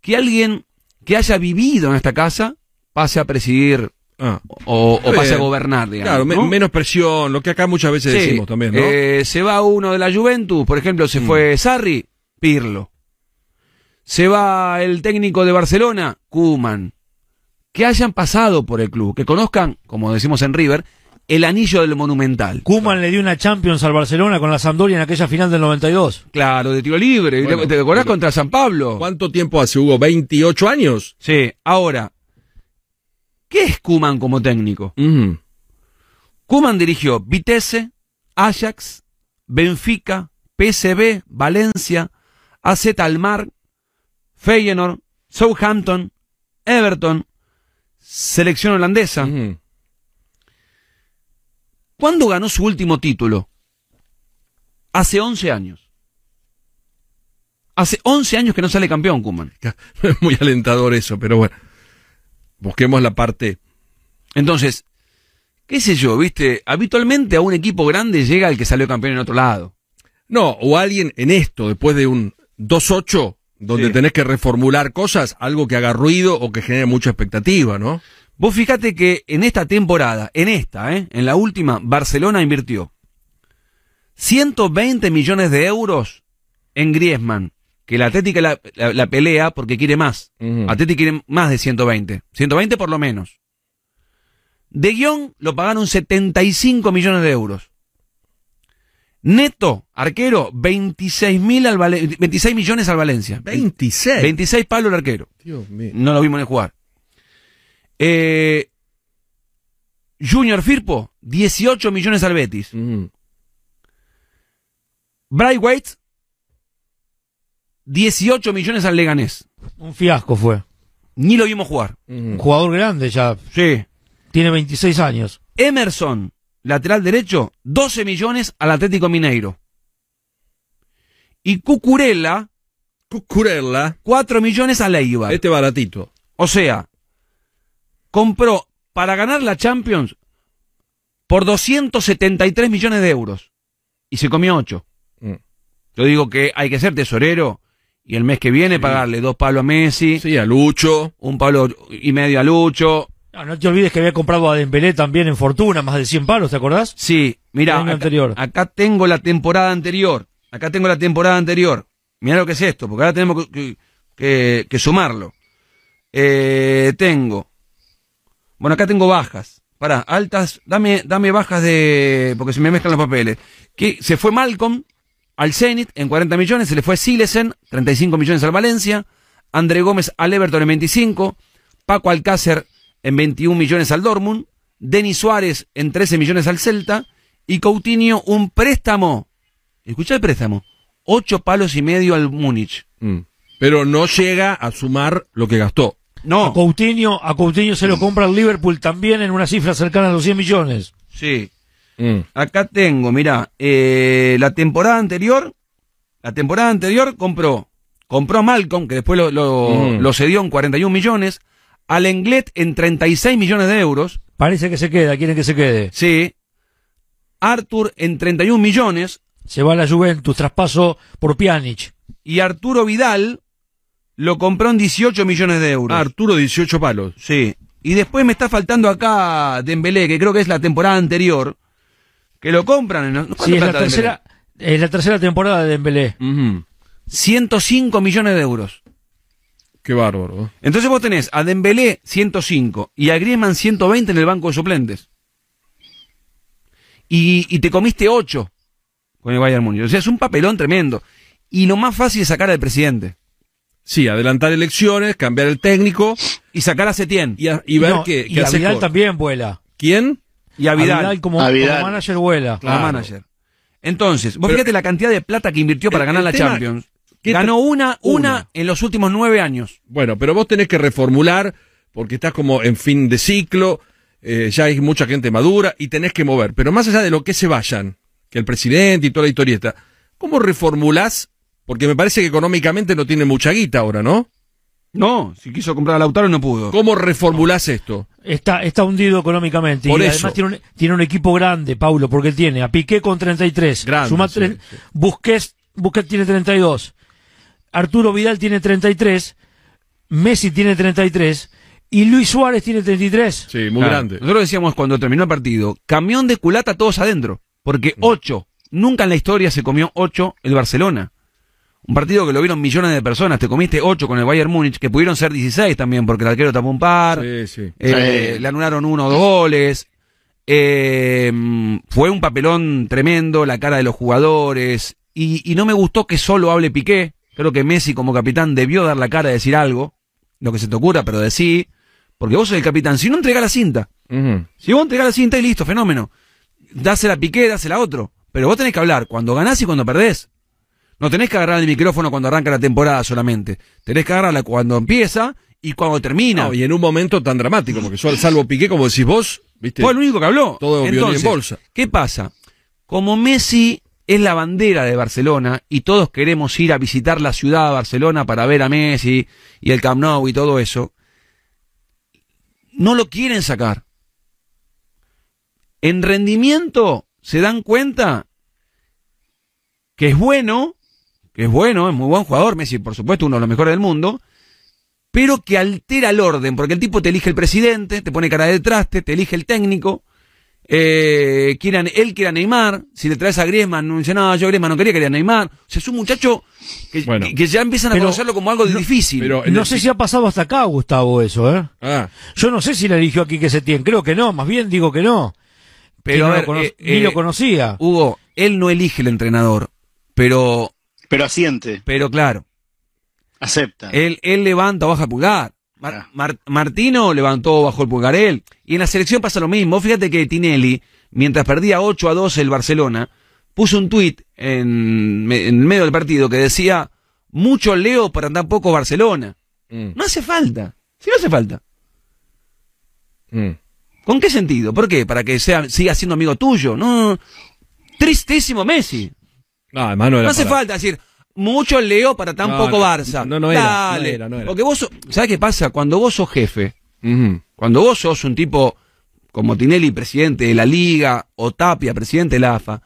Que alguien que haya vivido en esta casa pase a presidir Ah, o, pase a gobernar, digamos. claro, me- ¿no? menos presión, lo que acá muchas veces Sí, decimos también, ¿no? eh, se va uno de la Juventus, por ejemplo, se Mm. fue Sarri, Pirlo. Se va el técnico de Barcelona, Kuman. Que hayan pasado por el club, que conozcan, como decimos en River, el anillo del Monumental. Kuman le dio una Champions al Barcelona con la Sampdoria en aquella final del 92. Claro, de tiro libre. Bueno, ¿Te, acordás contra San Pablo? ¿Cuánto tiempo hace, Hugo? ¿28 años? Sí, ahora, ¿qué es Kuman como técnico? Kuman dirigió Vitesse, Ajax, Benfica, PSV, Valencia, AZ Almar, Feyenoord, Southampton, Everton, selección holandesa. ¿Cuándo ganó su último título? Hace 11 años. Hace 11 años que no sale campeón, Kuman. Es muy alentador eso, pero bueno. Busquemos la parte. Entonces, qué sé yo, viste, habitualmente a un equipo grande llega el que salió campeón en otro lado. No, o alguien en esto, después de un 2-8, donde Sí. tenés que reformular cosas, algo que haga ruido o que genere mucha expectativa, ¿no? Vos fíjate que en esta temporada, en esta, ¿eh? en la última, Barcelona invirtió 120 millones de euros en Griezmann, que la Atlética la, la- la pelea porque quiere más. Ujú. Atlético quiere más de 120. 120 por lo menos. De guion lo pagaron 75 millones de euros. Neto, arquero, 26, mil al Vale- 26 millones al Valencia. 26. 26 palos el arquero. Dios mío. No lo vimos ni jugar. Eh, Junior Firpo, 18 millones al Betis. Ujú. Bright White, 18 millones al Leganés. Un fiasco fue. Ni lo vimos jugar. Un Ujú. jugador grande ya. Sí. Tiene 26 años. Emerson, lateral derecho, 12 millones al Atlético Mineiro. Y Cucurella, Cucurella, 4 millones al Eibar. este baratito. O sea, compró para ganar la Champions por 273 millones de euros. Y se comió 8. Mm. Yo digo que hay que ser tesorero y el mes que viene pagarle dos palos a Messi, Sí, a Lucho. un palo y medio a Lucho. No, no te olvides que había comprado a Dembélé también en fortuna, más de 100 palos, ¿te acordás? Sí, mira, acá, anterior. acá tengo la temporada anterior. Acá tengo la temporada anterior. Mira lo que es esto, porque ahora tenemos que, que- que sumarlo. Eh, tengo. Bueno, acá tengo bajas. Para, altas, dame, dame bajas de. porque se me mezclan los papeles. Que se fue Malcolm al Zenit en 40 millones, se le fue Silesen, 35 millones al Valencia, André Gómez al Everton en 25, Paco Alcácer en 21 millones al Dortmund, Denis Suárez en 13 millones al Celta y Coutinho un préstamo. Escucha el préstamo. 8 palos y medio al Múnich. Mm. Pero no llega a sumar lo que gastó. A No. Coutinho, a Coutinho se lo compra el Liverpool también en una cifra cercana a los 100 millones. Sí. Mm. Acá tengo, mira, eh, la temporada anterior, la temporada anterior compró, compró a Malcolm, que después lo, lo, Mm. lo cedió en 41 millones, al Englet en 36 millones de euros, Parece que se queda, quieren que se quede. sí, Arthur en 31 millones, Se va a la Juventus, traspaso por Pjanic. y Arturo Vidal lo compró en 18 millones de euros. Ah, Arturo, 18 palos. Sí. Y después me está faltando acá Dembélé, que creo que es la temporada anterior, que lo compran. ¿Cuánto Sí, es la tercera, es la tercera temporada de Dembélé. Ujú. 105 millones de euros. Qué bárbaro. Entonces vos tenés a Dembélé 105 y a Griezmann 120 en el banco de suplentes. Y, y te comiste 8 con el Bayern Múnich. O sea, es un papelón tremendo. Y lo más fácil es sacar al presidente. Sí, adelantar elecciones, cambiar el técnico Y sacar a Setién. y, a- y ver No, qué, y a Vidal también vuela. ¿Quién? Y a A Vidal. Como, A como manager vuela. como manager. Entonces, vos Pero- fíjate la cantidad de plata que invirtió para El- ganar el la tema- Champions. ¿qué Ganó una, Una. en los últimos nueve años. Bueno, pero vos tenés que reformular porque estás como en fin de ciclo, eh, ya hay mucha gente madura y tenés que mover. Pero más allá de lo que se vayan, que el presidente y toda la historieta, ¿cómo reformulás? Porque me parece que económicamente no tiene mucha guita ahora, ¿no? No, si quiso comprar a Lautaro no pudo. ¿Cómo reformulás esto? Está, está hundido económicamente. Por y eso. además tiene un, tiene un equipo grande, Paulo, porque él tiene a Piqué con 33. Grande, Suma sí, tre- sí. Busquets, Busquets tiene 32. Arturo Vidal tiene 33. Messi tiene 33. Y Luis Suárez tiene 33. Sí, muy Claro. grande. Nosotros decíamos cuando terminó el partido, camión de culata todos adentro. Porque Mm. ocho, nunca en la historia se comió ocho el Barcelona. Un partido que lo vieron millones de personas. Te comiste 8 con el Bayern Múnich, que pudieron ser 16 también, porque el arquero tapó un par. Sí, sí. Eh, Sí. Le anularon uno o dos goles. Eh, mm, fue un papelón tremendo, la cara de los jugadores. Y, y no me gustó que solo hable Piqué. Creo que Messi como capitán debió dar la cara decir algo. Lo que se te ocurra, pero decí. Porque vos sos el capitán. Si no entrega la cinta. Si vos entregás la cinta y listo, fenómeno. Dásela a Piqué, dásela a otro. Pero vos tenés que hablar cuando ganás y cuando perdés. No tenés que agarrar el micrófono cuando arranca la temporada solamente. Tenés que agarrarla cuando empieza y cuando termina. No, y en un momento tan dramático, porque yo, salvo Piqué, como decís vos, viste. Fue el único que habló. Todo violín en Entonces, bolsa. ¿Qué pasa? Como Messi es la bandera de Barcelona y todos queremos ir a visitar la ciudad de Barcelona para ver a Messi y el Camp Nou y todo eso, no lo quieren sacar. En rendimiento se dan cuenta que es bueno, que es bueno, es muy buen jugador, Messi por supuesto uno de los mejores del mundo, pero que altera el orden, porque el tipo te elige el presidente, te pone cara de traste, te elige el técnico, eh, quieran, él quiere a Neymar, si le traes a Griezmann, no dice, no, yo Griezmann no quería, quería a Neymar. O sea, es un muchacho que, Bueno. que- que ya empiezan a Pero- conocerlo como algo no, difícil. pero- No el- sé si ha pasado hasta acá, Gustavo, eso, ¿eh? Ah, Yo no sé si le eligió aquí que se tiene. Creo que no, más bien digo que no. pero Que a no ver, lo cono- eh, ni eh, lo conocía. Hugo, él no elige el entrenador, pero, Pero asiente, pero claro, acepta. él, él levanta o baja el pulgar. Mar- Ah. Mar- Martino levantó o bajó el pulgar él. Y en la selección pasa lo mismo. Fíjate que Tinelli, mientras perdía 8 a 2 el Barcelona, puso un tuit en, en medio del partido que decía, mucho Leo para tan poco Barcelona. mm, No hace falta. Si no hace falta. mm. ¿Con qué sentido? ¿Por qué? ¿Para que sea, siga siendo amigo tuyo? No. Tristísimo Messi. No, además no era No hace para- falta decir, mucho Leo para tan No, poco no, Barça. no, no era, Dale. no era, no era. Porque vos, so- ¿sabes qué pasa? Cuando vos sos jefe, Ujú. cuando vos sos un tipo como Tinelli, presidente de la Liga, o Tapia, presidente de la AFA,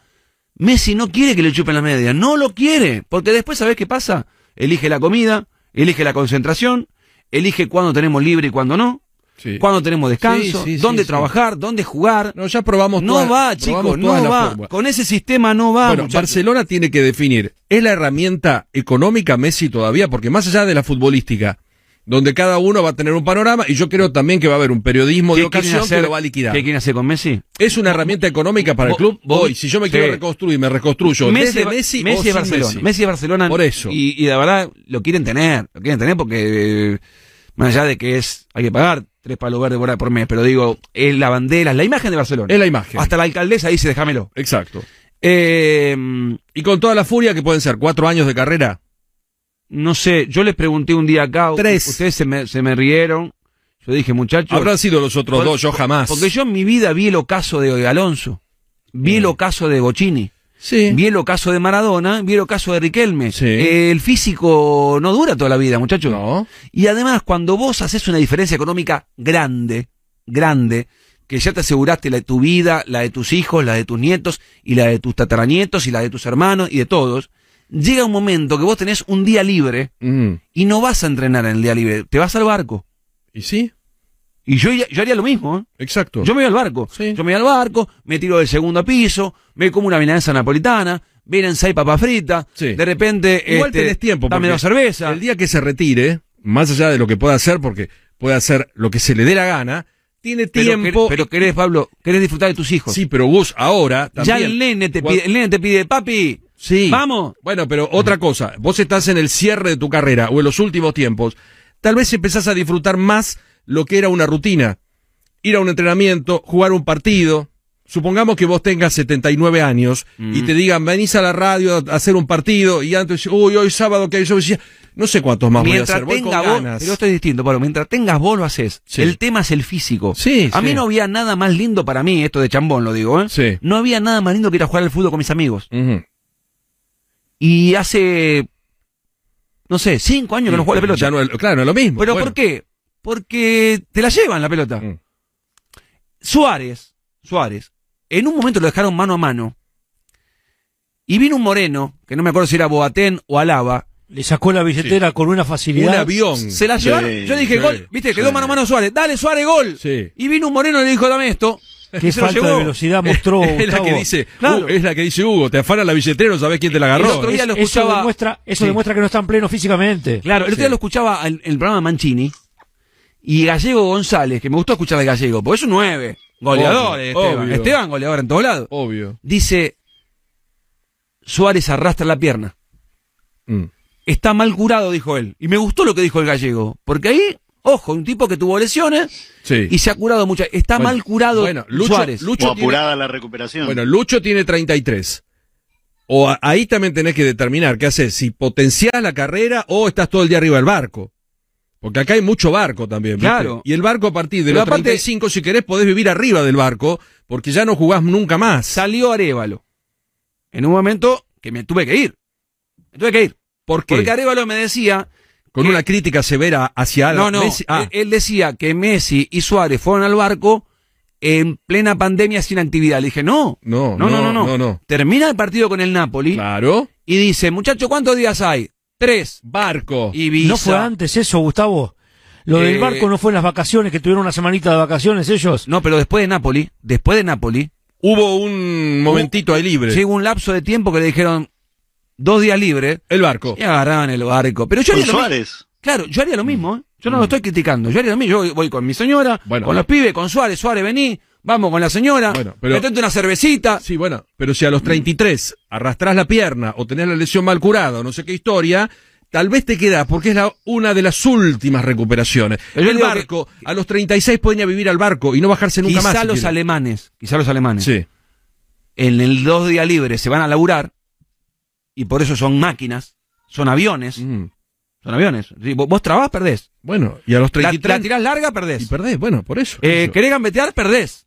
Messi no quiere que le chupen la media, no lo quiere, porque después, ¿sabés qué pasa? Elige la comida, elige la concentración, elige cuándo tenemos libre y cuándo no, Sí. cuándo tenemos descanso, Sí, sí, sí, dónde trabajar, dónde jugar. No, ya probamos No va, chicos, no va. Con ese sistema no va. Bueno, muchachos. Barcelona tiene que definir, ¿es la herramienta económica Messi todavía? Porque más allá de la futbolística, donde cada uno va a tener un panorama, y yo creo también que va a haber un periodismo de ¿Qué quieren ocasión hacer? que lo va a liquidar. ¿Qué quieren hacer con Messi? ¿Es una herramienta económica para el club? Hoy, si yo me quiero reconstruir, me reconstruyo desde Messi, Messi o es Barcelona. Messi. Messi es Barcelona. Por eso. Y, y la verdad lo quieren tener. Lo quieren tener porque, eh, más allá de que es hay que pagar tres palos verdes por, por mes, pero digo, es la bandera, es la imagen de Barcelona. Es la imagen. Hasta la alcaldesa dice, déjamelo. Exacto. Eh, Y con toda la furia que pueden ser cuatro años de carrera. no sé, yo les pregunté un día acá, Tres. ustedes se me, se me rieron. Yo dije, muchachos. Habrán sido los otros por- dos, yo jamás. Porque yo en mi vida vi el ocaso de Alonso, vi el ocaso de Bocini. Sí. Vi el ocaso de Maradona, vi el ocaso de Riquelme. Sí. Eh, el físico no dura toda la vida, muchachos. No. Y además, cuando vos haces una diferencia económica grande, grande, que ya te aseguraste la de tu vida, la de tus hijos, la de tus nietos, y la de tus tataranietos, y la de tus hermanos, y de todos, llega un momento que vos tenés un día libre Mm. y no vas a entrenar en el día libre, te vas al barco. ¿Y sí? Y yo, yo haría lo mismo, ¿eh? Exacto. Yo me voy al barco. Sí. Yo me voy al barco, me tiro del segundo piso, me como una milanesa napolitana, vienen seis papas fritas, Sí. de repente Igual este, tenés tiempo. dame dos cervezas. El día que se retire, más allá de lo que pueda hacer, porque puede hacer lo que se le dé la gana, tiene pero, tiempo. quer- pero querés, Pablo, querés disfrutar de tus hijos. Sí, pero Gus, ahora ya también. el nene te pide, el nene te pide, papi, Sí. vamos. Bueno, pero otra cosa, vos estás en el cierre de tu carrera o en los últimos tiempos, tal vez empezás a disfrutar más lo que era una rutina. Ir a un entrenamiento, jugar un partido. Supongamos que vos tengas 79 años y te digan, venís a la radio a hacer un partido y antes, uy, hoy sábado que hay yo decía, no sé cuántos más voy a Mientras hacer, voy tenga con vos, ganas. pero esto es distinto, Pablo, mientras tengas vos lo haces. Sí. El tema es el físico. Sí, A sí. mí no había nada más lindo para mí, esto de chambón lo digo, ¿eh? Sí. No había nada más lindo que ir a jugar al fútbol con mis amigos. Y hace, no sé, cinco años que no juego la pelota. Ya no es- claro, no es lo mismo. ¿Pero Bueno. por qué? Porque te la llevan la pelota. Mm. Suárez, Suárez, en un momento lo dejaron mano a mano. Y vino un moreno, que no me acuerdo si era Boatén o Alaba, Le sacó la billetera con una facilidad. Un avión. se la Sí, llevaron. Yo dije, sí, gol, viste, quedó mano a mano Suárez, dale Suárez, gol. Sí. Y vino un moreno y le dijo, dame esto. Qué falta llevó. de velocidad mostró es la que dice, Claro. uh, es la que dice Hugo, te afana la billetera, no sabés quién te la El agarró. otro día Es- lo Eso demuestra, eso Sí. demuestra que no están plenos físicamente. Claro, el otro día lo escuchaba en en el programa de Mancini y Gallego González, que me gustó escuchar de Gallego, porque es un 9, goleador, Obvio, Esteban. obvio. Esteban, goleador en todos lados. Obvio. Dice, Suárez arrastra la pierna. Mm. Está mal curado, dijo él. Y me gustó lo que dijo el gallego, porque ahí, ojo, un tipo que tuvo lesiones Sí. y se ha curado mucho. Está Bueno, mal curado bueno, Lucho- Suárez. Lucho O tiene- la recuperación. Bueno, Lucho tiene 33. O a- ahí también tenés que determinar qué haces, si potenciás la carrera o estás todo el día arriba del barco. Porque acá hay mucho barco también, ¿viste? Claro. Y el barco a partir de Pero los aparte- 35, si querés, podés vivir arriba del barco, porque ya no jugás nunca más. Salió Arevalo. En un momento que me tuve que ir. Me tuve que ir. ¿Por qué? Porque Arevalo me decía Con que- una crítica severa hacia No, no. Messi. Ah, él, él decía que Messi y Suárez fueron al barco en plena pandemia sin actividad. Le dije, no. No, no, no, no, no. no, no. Termina el partido con el Napoli claro. y dice, muchacho, ¿cuántos días hay? Tres. Barco. Ibiza. ¿No fue antes eso, Gustavo? Lo Eh, del barco no fue en las vacaciones, que tuvieron una semanita de vacaciones ellos. No, pero después de Napoli, después de Napoli, Hubo un momentito ahí libre. llegó un lapso de tiempo que le dijeron dos días libres El barco. y agarraban el barco. Pero yo haría lo. Suárez. Claro, yo haría lo mismo, ¿eh? Yo no lo estoy criticando. Yo haría lo mismo. Yo voy con mi señora, Bueno. con los pibes, con Suárez. Suárez, vení. Vamos con la señora. Bueno, pero- metete una cervecita. Sí, bueno, pero si a los 33 arrastrás la pierna o tenés la lesión mal curada o no sé qué historia, tal vez te quedás porque es la, una de las últimas recuperaciones. Pero el barco, a los 36 pueden ir a vivir al barco y no bajarse nunca quizá más. si los alemanes, quizá los alemanes, Sí. en el dos días libres se van a laburar y por eso son máquinas, son aviones, Mm. Son aviones. Si vos, trabás, perdés. Bueno, y a los La, 33 la tirás larga, y perdés. perdés, bueno, por eso. Eh, Eso. querés gambetear, perdés.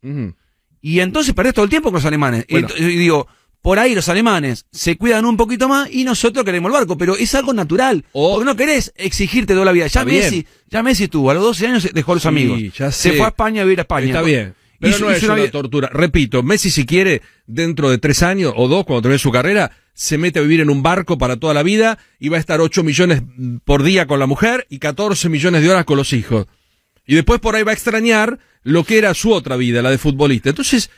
Y entonces perdés todo el tiempo con los alemanes. Bueno. Y, y digo, por ahí los alemanes se cuidan un poquito más y nosotros queremos el barco, pero es algo natural. Porque no querés exigirte toda la vida. Ya. Messi, ya Messi tuvo, a los 12 años dejó a los Sí, amigos. ya Se sé. fue a España a vivir a España. Está bien. Pero Hizo- no es una, una tortura. Repito, Messi si quiere, dentro de tres años o dos, cuando termine su carrera, se mete a vivir en un barco para toda la vida y va a estar 8 millones por día con la mujer y 14 millones de horas con los hijos. Y después por ahí va a extrañar lo que era su otra vida, la de futbolista. Entonces,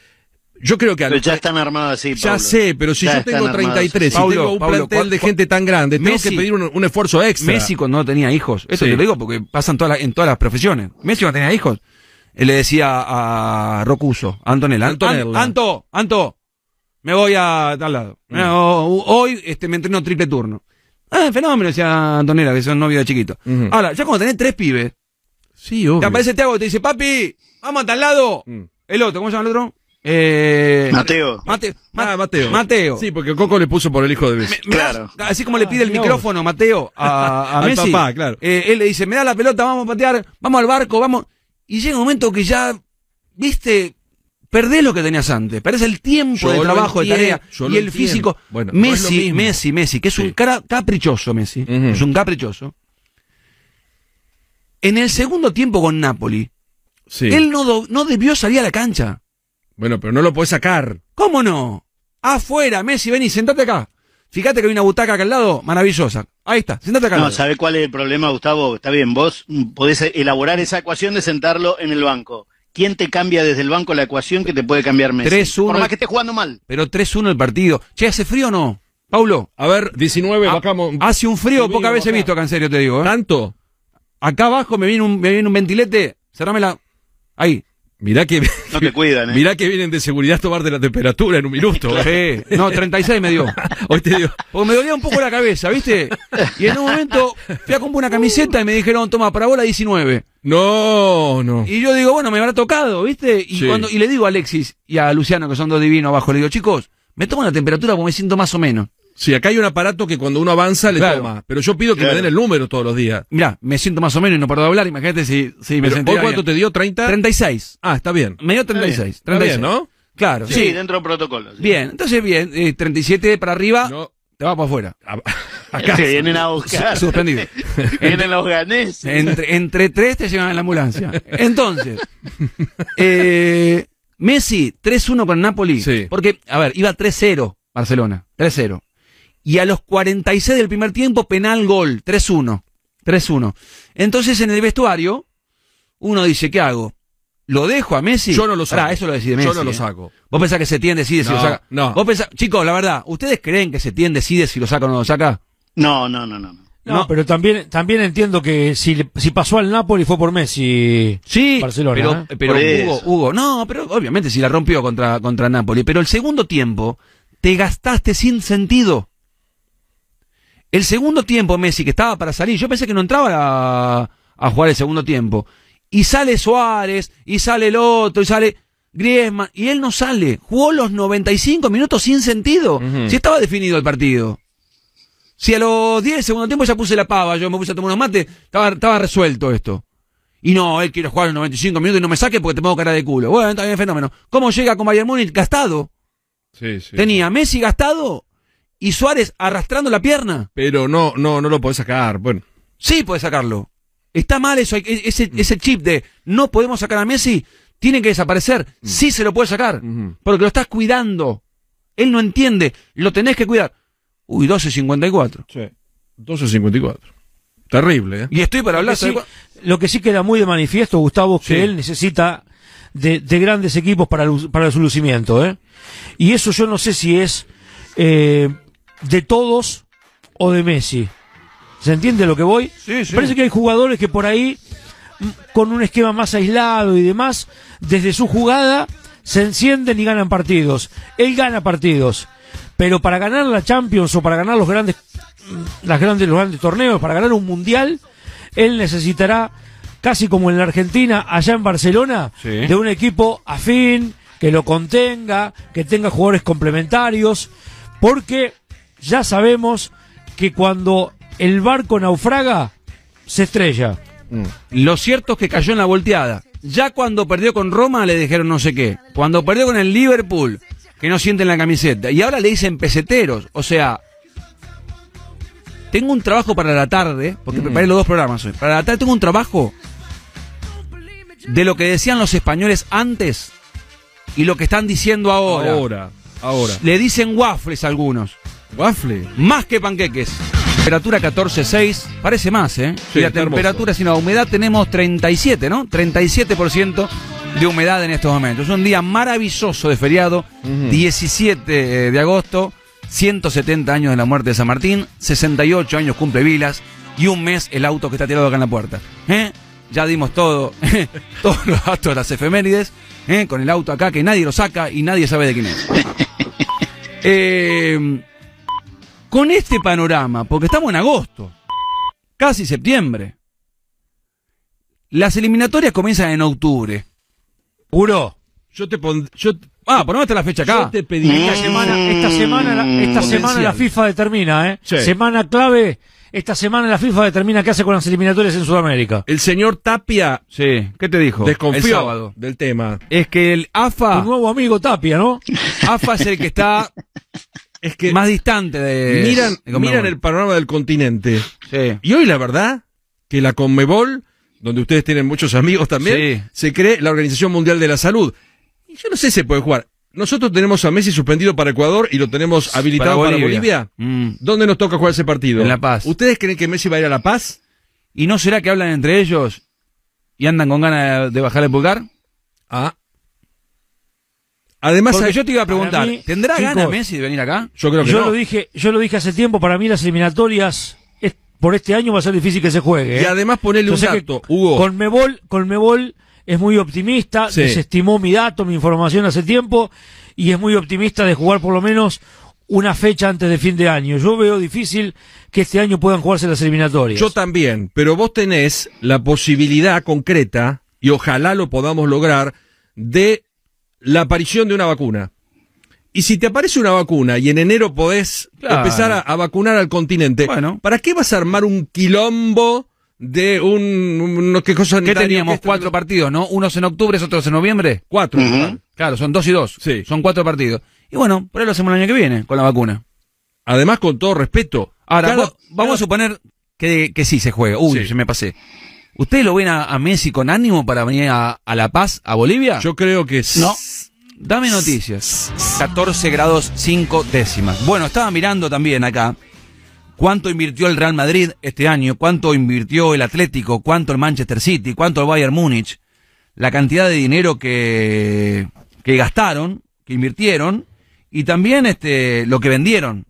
yo creo que Pero ya están armados así. ya Pablo. sé, pero si Ya yo tengo armados 33 así. y Paulo, tengo un plantel de ¿cuál- gente tan grande, tengo que pedir un, un esfuerzo extra. Messi cuando no tenía hijos, eso Sí. te lo digo porque pasan todas las- en todas las profesiones. Messi cuando tenía hijos, él le decía a Rocuso, a Antonella, Antonella. "An- Anto, Anto, me voy a tal lado. Mm. Hoy este, me entreno triple turno. Ah, fenómeno, decía Antonella, que son novio de chiquito. Ahora, ya cuando tenés tres pibes, Sí, obvio. te aparece Tiago y te dice, papi, vamos a tal lado. Mm. El otro, ¿cómo se llama el otro? Eh, Mateo. Mateo. Ma- Ah, Mateo. Mateo. Sí, porque Coco le puso por el hijo de Messi. Me- me da- Claro. así como le pide el micrófono Mateo a, a Al Messi. papá, claro. eh, él le dice, me da la pelota, vamos a patear, vamos al barco, vamos. Y llega un momento que ya, viste, perdés lo que tenías antes, perdés el tiempo Yo de trabajo, de entiendo, tarea yo y el físico. Bueno, Messi. Messi, Messi, que es Sí. un cara caprichoso, Messi. Es un caprichoso. En el segundo tiempo con Napoli, Sí. él no, no debió salir a la cancha. Bueno, pero no lo puedes sacar. ¿Cómo no? Afuera, Messi, vení, sentate acá. Fíjate que hay una butaca acá al lado, maravillosa. Ahí está, sentate acá No. ¿sabe cuál es el problema, Gustavo? Está bien, vos podés elaborar esa ecuación de sentarlo en el banco. ¿Quién te cambia desde el banco la ecuación que te puede cambiar Messi? 3-1. Por más que esté jugando mal. Pero 3-1 el partido. Che, ¿hace frío o no? Paulo. A ver, 19, Ah, bajamos. Hace un frío, Subimos pocas veces he visto acá, en serio te digo. ¿eh? ¿Tanto? Acá abajo me viene un, me viene un ventilete. Cerrámela. Ahí. Mirá que, No te cuidan, ¿eh? mirá que vienen de seguridad a tomarte la temperatura en un minuto. Sí. No, 36 me dio. Hoy te digo. Porque me dolía un poco la cabeza, ¿viste? Y en un momento fui a comprar una camiseta y me dijeron, toma, para bola 19. No, no. Y yo digo, bueno, me habrá tocado, ¿viste? Y, Sí. cuando, y le digo a Alexis y a Luciano, que son dos divinos abajo, le digo, chicos, me tomo la temperatura porque me siento más o menos. Sí, acá hay un aparato que cuando uno avanza le Claro. toma. Pero yo pido que Claro. me den el número todos los días. Mirá, me siento más o menos y no paro de hablar, imagínate si, si me sentía ¿Hoy cuánto te dio? ¿30? 36. Ah, está bien. Me dio 36. Está 36. bien, ¿no? Claro, Sí, sí. dentro del protocolo. sí. Bien, entonces bien, eh, 37 para arriba, No. te va para afuera. A- Te vienen a buscar. Suspendido. vienen los ganeses. Entre, entre tres te llevan a la ambulancia. Entonces, eh, Messi 3-1 con Napoli. Sí. Porque, a ver, iba 3-0 Barcelona. 3-0. Y a los 46 del primer tiempo, penal gol. 3-1. 3-1. Entonces, en el vestuario, uno dice, ¿qué hago? ¿Lo dejo a Messi? Yo no lo saco. Pará, eso lo decide Messi. Yo no lo ¿eh? saco. ¿Vos pensás que Setién decide si lo saca? no. ¿Vos pensás, chicos, la verdad, ¿ustedes creen que Setién decide si lo saca o no lo saca? No, no, no, no. no. Pero también, también entiendo que si, le- si pasó al Napoli fue por Messi. Sí, Barcelona, pero, ¿eh? pero Hugo. Hugo, no, pero obviamente si la rompió contra, contra Napoli, pero el segundo tiempo te gastaste sin sentido. El segundo tiempo, Messi, que estaba para salir, yo pensé que no entraba a, a jugar el segundo tiempo. Y sale Suárez, y sale el otro, y sale Griezmann, y él no sale. Jugó los 95 minutos sin sentido. Si estaba definido el partido. Si a los 10 del segundo tiempo ya puse la pava, yo me puse a tomar unos mates, estaba, estaba resuelto esto. Y no, él quiere jugar los 95 minutos y no me saque porque te pongo cara de culo. Bueno, está bien, fenómeno. ¿Cómo llega con Bayern Múnich gastado? Sí, sí. Tenía Messi gastado y Suárez arrastrando la pierna. Pero no, no, no lo podés sacar. Bueno. Sí puede sacarlo. Está mal eso, hay- ese, Mm. ese chip de no podemos sacar a Messi, tiene que desaparecer. Sí se lo puede sacar, Mm. Ujú. porque lo estás cuidando. Él no entiende, lo tenés que cuidar. Uy, 12.54. Sí. 12.54. Terrible, ¿eh? Y estoy para Lo hablar. que, sí, lo que sí queda muy de manifiesto, Gustavo, es que Sí. él necesita de, de grandes equipos para su lucimiento. ¿eh? Y eso yo no sé si es eh, de todos o de Messi. ¿Se entiende lo que voy? Sí, sí. Parece que hay jugadores que por ahí, con un esquema más aislado y demás, desde su jugada se encienden y ganan partidos. Él gana partidos. Pero para ganar la Champions o para ganar los grandes, mm, las grandes, los grandes torneos, para ganar un mundial, él necesitará, casi como en la Argentina, allá en Barcelona, Sí. de un equipo afín, que lo contenga, que tenga jugadores complementarios, porque ya sabemos que cuando el barco naufraga, se estrella. Lo cierto es que cayó en la volteada. Ya cuando perdió con Roma le dijeron no sé qué. Cuando perdió con el Liverpool, que no sienten la camiseta. Y ahora le dicen peseteros. O sea, tengo un trabajo para la tarde, porque preparé los dos programas hoy. Para la tarde tengo un trabajo de lo que decían los españoles antes y lo que están diciendo ahora. Ahora. Ahora. Le dicen waffles a algunos. Waffle. Más que panqueques. Temperatura 14.6, parece más, ¿eh? Sí, y la temperatura, si no, la humedad tenemos 37, ¿no? 37% de humedad en estos momentos. Es un día maravilloso de feriado, Ujú. 17 de agosto, 170 años de la muerte de San Martín, 68 años cumple Vilas y un mes el auto que está tirado acá en la puerta. ¿eh? Ya dimos todo, todos los datos de las efemérides, ¿eh? con el auto acá que nadie lo saca y nadie sabe de quién es. Eh, con este panorama, porque estamos en agosto, casi septiembre, las eliminatorias comienzan en octubre. ¿Juro? Yo te pondré. Yo, Ah, ponemos hasta la fecha yo acá. te pediría Esta semana, esta semana, la- esta semana la FIFA determina, ¿eh? Sí. Semana clave. Esta semana la FIFA determina qué hace con las eliminatorias en Sudamérica. El señor Tapia Sí, ¿qué te dijo? desconfió El sábado. del tema. Es que el AFA, nuevo amigo Tapia, ¿no? AFA es el que está Es que más distante de. miran, de miran el panorama del continente. Sí. Y hoy la verdad que la Conmebol, donde ustedes tienen muchos amigos también, Sí. se cree la Organización Mundial de la Salud. Y yo no sé si se puede jugar. Nosotros tenemos a Messi suspendido para Ecuador y lo tenemos habilitado para Bolivia. Mm. ¿Dónde nos toca jugar ese partido? En La Paz. ¿Ustedes creen que Messi va a ir a La Paz? ¿Y no será que hablan entre ellos y andan con ganas de, de bajar el pulgar? Ah. Además, Porque yo te iba a preguntar, mí, ¿tendrá chicos, ganas Messi de venir acá? yo creo que Yo no. lo dije, yo lo dije hace tiempo, para mí las eliminatorias es- por este año va a ser difícil que se juegue. Y ¿eh? además ponerle un que dato, Hugo. Conmebol, Conmebol es muy optimista, Sí. desestimó mi dato, mi información hace tiempo y es muy optimista de jugar por lo menos una fecha antes de fin de año. Yo veo difícil que este año puedan jugarse las eliminatorias. Yo también, pero vos tenés la posibilidad concreta, y ojalá lo podamos lograr, de la aparición de una vacuna. Y si te aparece una vacuna y en enero podés Claro. empezar a, a vacunar al continente, Bueno. ¿para qué vas a armar un quilombo de un, un- qué cosa ¿Qué teníamos? que esto- Cuatro partidos, ¿no? Unos en octubre, otros en noviembre. Cuatro. Claro, son dos y dos. Sí. Son cuatro partidos. Y bueno, por ahí lo hacemos el año que viene, con la vacuna. Además, con todo respeto. Ahora, cada- vamos a suponer que, que sí se juega. Uy, Sí. se me pasé. ¿Ustedes lo ven a, a Messi con ánimo para venir a, a La Paz, a Bolivia? Yo creo que s- No. Dame noticias. 14 grados 5 décimas. Bueno, estaba mirando también acá cuánto invirtió el Real Madrid este año, cuánto invirtió el Atlético, cuánto el Manchester City, cuánto el Bayern Múnich. la cantidad de dinero que, que gastaron, que invirtieron, y también este, lo que vendieron.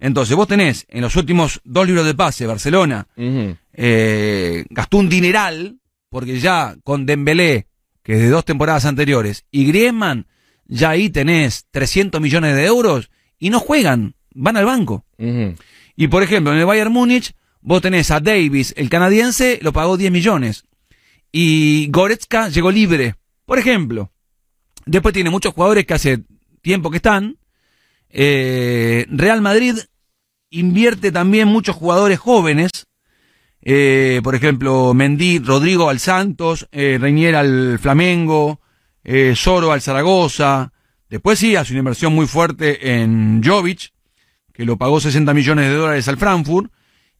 Entonces, vos tenés en los últimos dos libros de pase, Barcelona. Eh, gastó un dineral, porque ya con Dembélé, que es de dos temporadas anteriores, y Griezmann, ya ahí tenés 300 millones de euros, y no juegan, van al banco. Y por ejemplo, en el Bayern Múnich, vos tenés a Davis, el canadiense, lo pagó 10 millones. Y Goretzka llegó libre. Por ejemplo. Después tiene muchos jugadores que hace tiempo que están. Eh, Real Madrid invierte también muchos jugadores jóvenes. Eh, por ejemplo, Mendy, Rodrigo al Santos, eh, Reinier al Flamengo, eh, Soro al Zaragoza. Después sí, hace una inversión muy fuerte en Jovic, que lo pagó 60 millones de dólares al Frankfurt,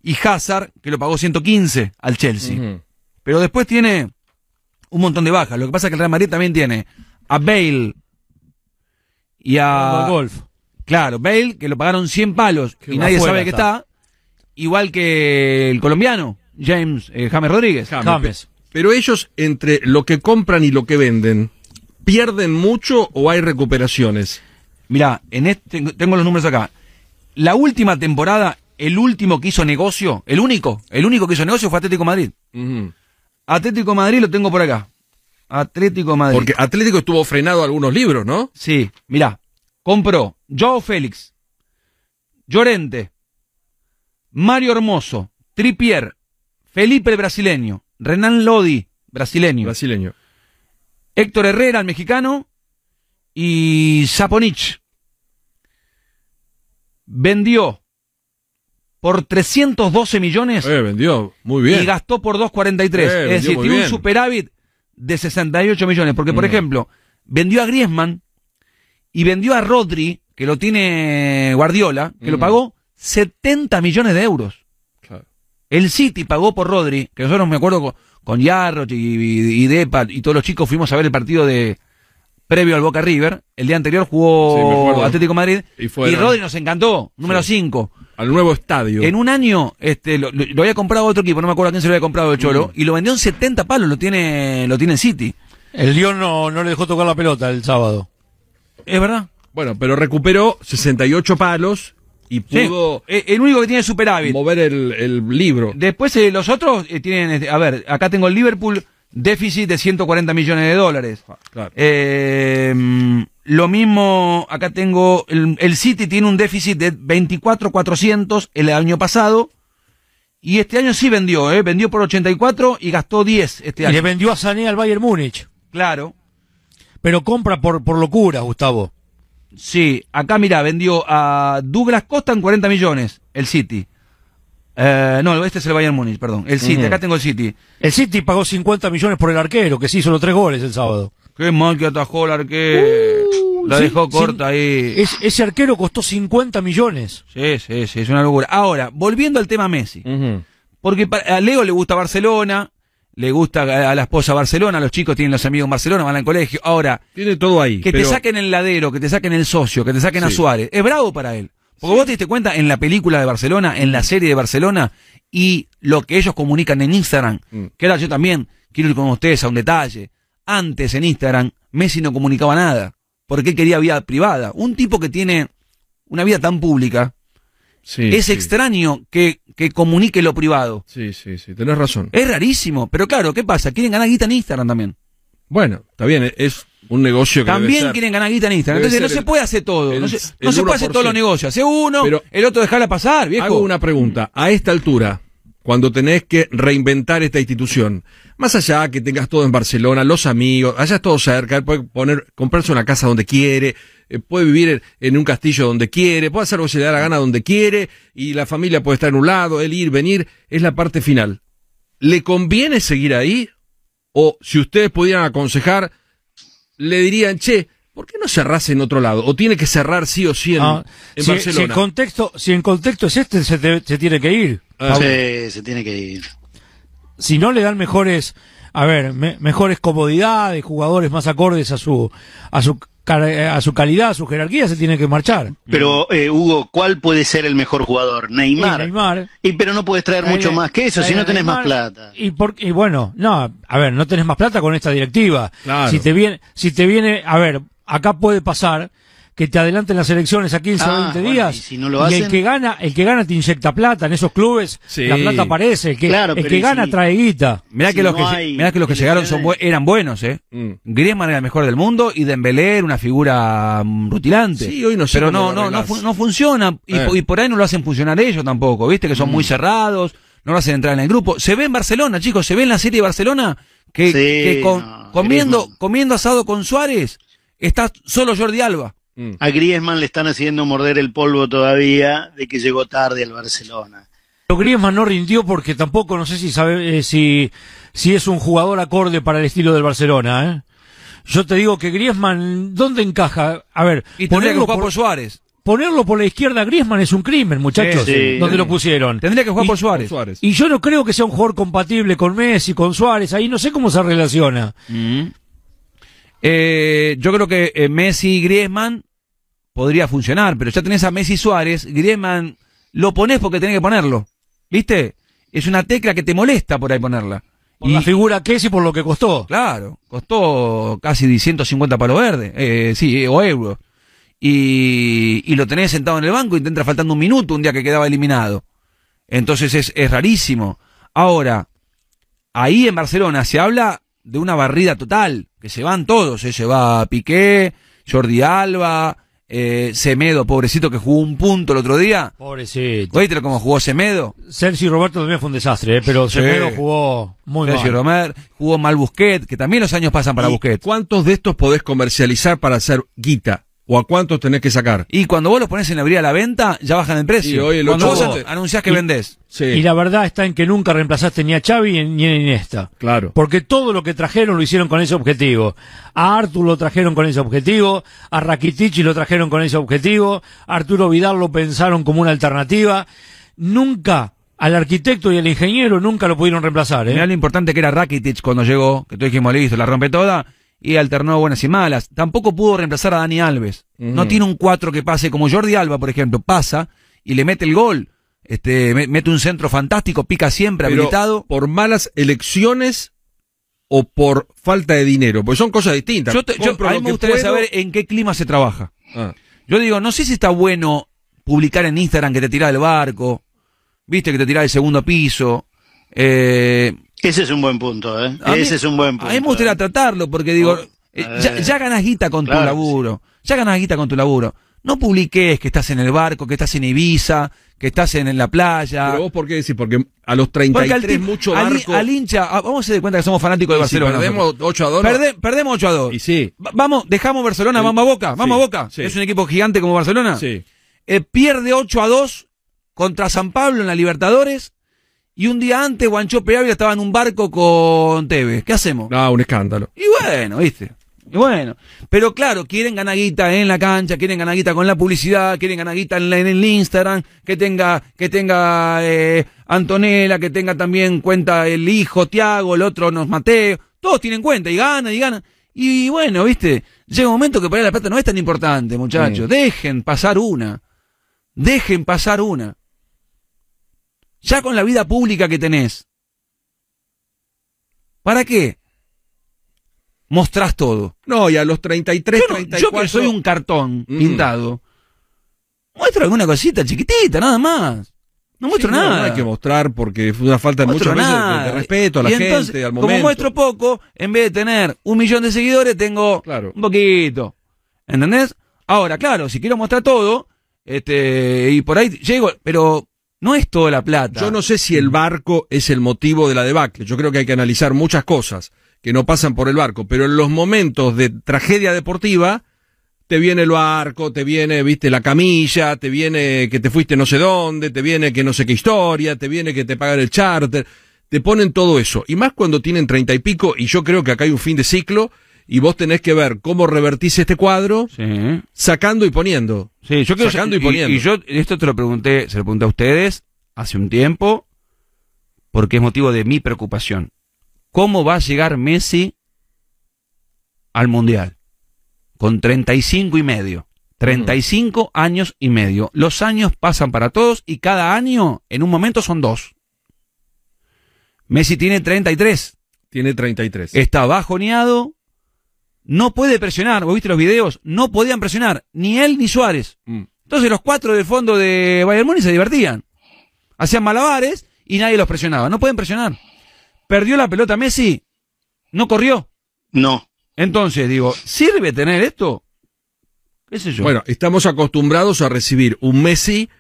y Hazard, que lo pagó 115 al Chelsea. Pero después tiene un montón de bajas. Lo que pasa es que el Real Madrid también tiene a Bale y a... golf. Claro, Bale, que lo pagaron 100 palos y nadie sabe que está. Igual que el colombiano, James eh, James Rodríguez. James. James. Pero ellos, entre lo que compran y lo que venden, ¿pierden mucho o hay recuperaciones? Mirá, en este, tengo los números acá. La última temporada, el último que hizo negocio, el único, el único que hizo negocio fue Atlético Madrid. Atlético Madrid lo tengo por acá. Atlético Madrid. Porque Atlético estuvo frenado algunos libros, ¿no? Sí, mirá, compró Joao Félix, Llorente, Mario Hermoso, Tripier, Felipe el brasileño, Renan Lodi, brasileño, Brasileño. Héctor Herrera, el mexicano, y Zaponich. Vendió por 312 millones Eh, vendió. Muy bien. y gastó por 2.43. Eh, es decir, tiene un superávit de 68 millones. Porque, por Mm. ejemplo, vendió a Griezmann y vendió a Rodri, que lo tiene Guardiola, que lo Mm. pagó 70 millones de euros. Claro. El City pagó por Rodri, que nosotros me acuerdo con, con Yarroch y, y, y Depa y todos los chicos fuimos a ver el partido de previo al Boca River. El día anterior Sí, jugó acuerdo. Atlético Madrid Y Rodri nos encantó, número Sí. 5. Al nuevo estadio. En un año, este, lo, lo- lo había comprado otro equipo, no me acuerdo a quién se lo había comprado el Cholo, Mm. y lo vendió en 70 palos, lo tiene, lo tiene el City. El Lyon no, no le dejó tocar la pelota el sábado. ¿Es verdad? Bueno, pero recuperó 68 palos y Sí. pudo Eh, El único que tiene superávit. mover el, el libro. Después eh, los otros eh, tienen, este, a ver, acá tengo el Liverpool, déficit de 140 millones de dólares. Claro. Eh, mm, lo mismo, acá tengo, el, el City tiene un déficit de 24.400 el año pasado. Y este año sí vendió, ¿eh? Vendió por 84 y gastó 10 este Y año. le vendió a Sané al Bayern Múnich. Claro. Pero compra por, por locura, Gustavo. Sí, acá mira, vendió a Douglas Costa en 40 millones, el City. Eh, no, este es el Bayern Múnich, perdón. El City, acá tengo el City. El City pagó 50 millones por el arquero, que sí hizo los tres goles el sábado. Qué mal que atajó el arquero. La Uh, sí, dejó sí. corta ahí. Es- ese arquero costó 50 millones. Sí, sí, sí, es una locura. Ahora, volviendo al tema Messi. Porque a Leo le gusta Barcelona, le gusta a la esposa Barcelona, los chicos tienen los amigos en Barcelona, van al colegio. Ahora, Tiene todo ahí. que pero- te saquen el ladero, que te saquen el socio, que te saquen a. Suárez, es bravo para él. Porque vos te diste cuenta en la película de Barcelona, en la serie de Barcelona, y lo que ellos comunican en Instagram, Mm. que ahora yo también quiero ir con ustedes a un detalle. Antes en Instagram, Messi no comunicaba nada, porque él quería vida privada. Un tipo que tiene una vida tan pública, Sí, es sí. extraño que, que comunique lo privado. Sí, sí, sí, tenés razón. Es rarísimo, pero claro, ¿qué pasa? Quieren ganar guita en Instagram también. Bueno, está bien, es un negocio que debe También ser. quieren ganar guita en Instagram. Entonces no se el- puede hacer todo. el- no se, no se puede hacer 1%. todos los negocios. Hace uno, Pero- el otro dejarla pasar, viejo. Hago una pregunta. A esta altura, cuando tenés que reinventar esta institución, más allá que tengas todo en Barcelona, los amigos, hayas todo cerca, puede poner, comprarse una casa donde quiere, eh, puede vivir en un castillo donde quiere, puede hacer lo que se le da la gana donde quiere, y la familia puede estar en un lado, él ir, venir, es la parte final. ¿Le conviene seguir ahí? O si ustedes pudieran aconsejar, le dirían, che, ¿por qué no cerrás en otro lado? ¿O tiene que cerrar sí o sí en, Ah, en si, si Barcelona? el contexto, si el contexto es este, se, te- se tiene que ir. Ah, Sí, se tiene que ir. Si no le dan mejores a ver, me- mejores comodidades, jugadores más acordes a su, a su, car- a su calidad, a su jerarquía, se tiene que marchar. Pero, eh, Hugo, ¿cuál puede ser el mejor jugador? Neymar. Y Neymar. Y pero no puedes traer mucho más que eso si no tenés más plata. Y, por, y bueno, no, a ver, no tenés más plata con esta directiva. Claro. Si te viene, si te viene, a ver, acá puede pasar que te adelanten las elecciones a 15 o Ah, 20 bueno, días y si no lo el hacen. que gana, el que gana te inyecta plata en esos clubes, Sí. la plata aparece, el que, Claro, el que y gana si- trae guita. Mirá Si que los no que, mirá que los que llegaron son bue- eran buenos, ¿eh? Mm. Griezmann era el mejor del mundo y Dembélé era una figura mm, rutilante. Sí, hoy no sé Pero no, no, no, fu- no funciona y, Eh. y por ahí no lo hacen funcionar ellos tampoco, ¿viste? Que son muy cerrados, no lo hacen entrar en el grupo. Se ve en Barcelona, chicos, se ve en la serie de Barcelona que, Sí, que con- no, comiendo, Griezmann. comiendo asado con Suárez está solo Jordi Alba. Mm. A Griezmann le están haciendo morder el polvo todavía de que llegó tarde al Barcelona. Pero Griezmann no rindió porque tampoco no sé si sabe eh, si, si es un jugador acorde para el estilo del Barcelona, ¿eh? Yo te digo que Griezmann, ¿dónde encaja? A ver, Y ponerlo jugar por, por Suárez. ponerlo por la izquierda a Griezmann es un crimen, muchachos. Sí, sí. donde lo pusieron. Tendría que jugar Y- por Suárez. Suárez. Y yo no creo que sea un jugador compatible con Messi, con Suárez, ahí no sé cómo se relaciona. Mm. Eh, yo creo que eh, Messi y Griezmann podría funcionar, pero ya tenés a Messi y Suárez, Griezmann lo pones porque tenés que ponerlo. ¿Viste? Es una tecla que te molesta por ahí ponerla. Por la figura que es y por lo que costó. Claro, costó casi 150 palos verdes, eh, sí, eh, o euros. Y, y lo tenés sentado en el banco y te entra faltando un minuto un día que quedaba eliminado. Entonces es, es rarísimo. Ahora, ahí en Barcelona se habla de una barrida total, que se van todos, eh, se va Piqué, Jordi Alba, eh, Semedo, pobrecito que jugó un punto el otro día. Pobrecito. ¿Oíste cómo jugó Semedo? Sergio Roberto también fue un desastre, ¿eh? pero Sí. Semedo jugó muy Sergio mal. Romer, jugó mal Busquets, que también los años pasan para ¿Y Busquets. ¿Cuántos de estos podés comercializar para hacer guita? ¿O a cuántos tenés que sacar? Y cuando vos los pones en la brida a la venta, ya bajan el precio. Y hoy el cuando vos anunciás que Y- vendés. Sí, Y la verdad está en que nunca reemplazaste ni a Xavi ni a Iniesta. claro. Porque todo lo que trajeron lo hicieron con ese objetivo. A Artur lo trajeron con ese objetivo, a Rakitic lo trajeron con ese objetivo, a Arturo Vidal lo pensaron como una alternativa. Nunca al arquitecto y al ingeniero nunca lo pudieron reemplazar. ¿eh? Mirá lo importante que era Rakitic cuando llegó, que todos dijimos, listo, la rompe toda, y alternó buenas y malas. Tampoco pudo reemplazar a Dani Alves. No tiene un 4 que pase como Jordi Alba, por ejemplo, pasa y le mete el gol. Este, me- mete un centro fantástico, pica siempre, Pero habilitado. ¿Por malas elecciones o por falta de dinero? Porque son cosas distintas. Yo te- yo- a mí me gustaría puedo. saber en qué clima se trabaja. Ah, Yo digo, no sé si está bueno publicar en Instagram que te tirás del barco, viste que te tirás del segundo piso. Eh, Ese es un buen punto, ¿eh? a mí- Ese es un buen punto. A mí me gustaría ¿eh? tratarlo porque digo, Oh, eh, ya, ya ganás guita con claro tu laburo, ya ganás guita con tu laburo. No publiques que estás en el barco, que estás en Ibiza, que estás en, en la playa. Pero vos, ¿por qué decís? Porque a los Porque 33 al, tip- mucho al- barco. al hincha, ah, vamos a hacer de cuenta que somos fanáticos de si Barcelona. perdemos nosotros. 8 a 2. no. Perde- perdemos 8 a 2. Y sí. Va- Vamos, dejamos Barcelona, El- vamos a Boca, vamos sí, a Boca. sí. Es un equipo gigante como Barcelona. Sí. Eh, pierde 8 a 2 contra San Pablo en la Libertadores. Y un día antes, Guanchope Ávila estaba en un barco con Tevez. ¿Qué hacemos? No, un escándalo. Y bueno, ¿viste? Y bueno. Pero claro, quieren ganar guita en la cancha, quieren ganar guita con la publicidad, quieren ganar guita en, la- en el Instagram, que tenga, que tenga eh, Antonella, que tenga también cuenta el hijo Tiago, el otro nos Mateo. Todos tienen cuenta y ganan y ganan. Y bueno, ¿viste? Llega un momento que para la plata no es tan importante, muchachos. Dejen pasar una. Dejen pasar una. Ya con la vida pública que tenés. ¿Para qué? Mostrás todo. No, y a los 33, Yo, no- 34. yo que soy un cartón Mm. pintado, muestro alguna cosita chiquitita, nada más. No muestro Sí, no, nada. No hay que mostrar porque es una falta de Muestro muchas veces de, de respeto a la Y gente, entonces, al momento. Como muestro poco, en vez de tener un millón de seguidores, tengo Claro. un poquito. ¿Entendés? Ahora, claro, si quiero mostrar todo, este, y por ahí llego, pero no es toda la plata. Yo no sé si el barco es el motivo de la debacle. Yo creo que hay que analizar muchas cosas que no pasan por el barco, pero en los momentos de tragedia deportiva te viene el barco, te viene, viste, la camilla, te viene que te fuiste no sé dónde, te viene que no sé qué historia, te viene que te pagan el charter, te ponen todo eso. Y más cuando tienen treinta y pico, y yo creo que acá hay un fin de ciclo, y vos tenés que ver cómo revertís este cuadro, Sí. sacando y poniendo. Sí, yo quiero Sacando y poniendo. Y, yo esto te lo pregunté, se lo pregunté a ustedes hace un tiempo, porque es motivo de mi preocupación. cómo va a llegar Messi al Mundial. Con 35 y medio. 35 años y medio. Los años pasan para todos y cada año, en un momento, son dos. Messi tiene 33. Tiene 33. Está bajoneado. No puede presionar. ¿Vos viste los videos? No podían presionar. Ni él ni Suárez. Mm. Entonces los cuatro del fondo de Bayern Múnich se divertían. Hacían malabares y nadie los presionaba. No pueden presionar. Perdió la pelota Messi. No corrió. No. Entonces, digo, ¿sirve tener esto? ¿Qué sé yo? Bueno, estamos acostumbrados a recibir un Messi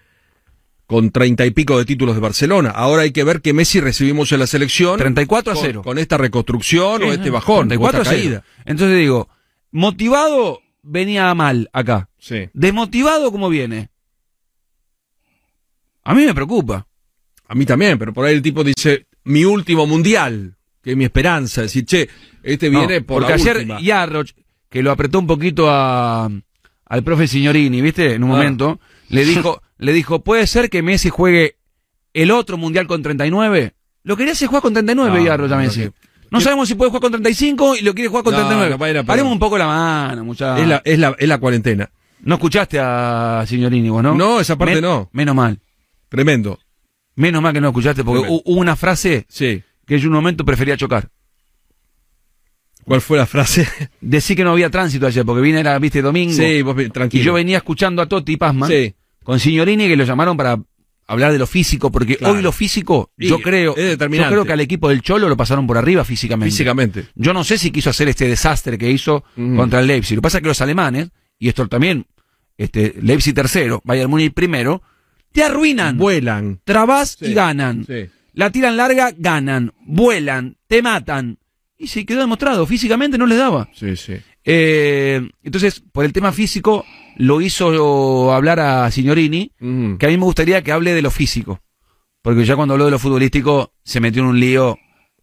con treinta y pico de títulos de Barcelona. Ahora hay que ver qué Messi recibimos en la selección. 34 a con- 0. Con, esta reconstrucción o este bajón, o 34 esta a 0. caída. Entonces digo, motivado venía mal acá. Sí. Desmotivado, ¿cómo viene? A mí me preocupa. A mí también, pero por ahí el tipo dice, mi último mundial, que es mi esperanza. Decir, che, este No, viene por porque la ayer última. Yarroch, que lo apretó un poquito a, al profe Signorini, ¿viste? En un Ah. momento, le dijo, le dijo, ¿puede ser que Messi juegue el otro mundial con 39? Lo quería hacer jugar con 39, No, Yarroch a no, Messi. que- No sabemos si puede jugar con 35 y lo quiere jugar con No, 39. no, bueno, pero- Paremos un poco la mano, muchachos. Es la, es la, es la cuarentena. No escuchaste a Signorini, vos, ¿no? No, esa parte Men- no. Menos mal. Tremendo. Menos mal que no escuchaste, porque Tremendo. hubo una frase Sí. que yo en un momento prefería chocar. ¿Cuál fue la frase? Decí que no había tránsito ayer, porque vine, era, viste, domingo. sí, vos tranquilo. Y yo venía escuchando a Totti Pazman Sí. Con Signorini que lo llamaron para hablar de lo físico, porque Claro. hoy lo físico, Y yo creo, yo creo que al equipo del Cholo lo pasaron por arriba físicamente. Físicamente. Yo no sé si quiso hacer este desastre que hizo contra el Leipzig. Lo que pasa es que los alemanes, y esto también, este, Leipzig tercero, Bayern Múnich primero, te arruinan. Vuelan. Trabas Sí, y ganan. sí. La tiran larga, ganan. Vuelan, te matan. Y se quedó demostrado, físicamente no les daba. Sí, sí. Eh, entonces, por el tema físico, lo hizo hablar a Signorini, que a mí me gustaría que hable de lo físico. Porque ya cuando habló de lo futbolístico, se metió en un lío.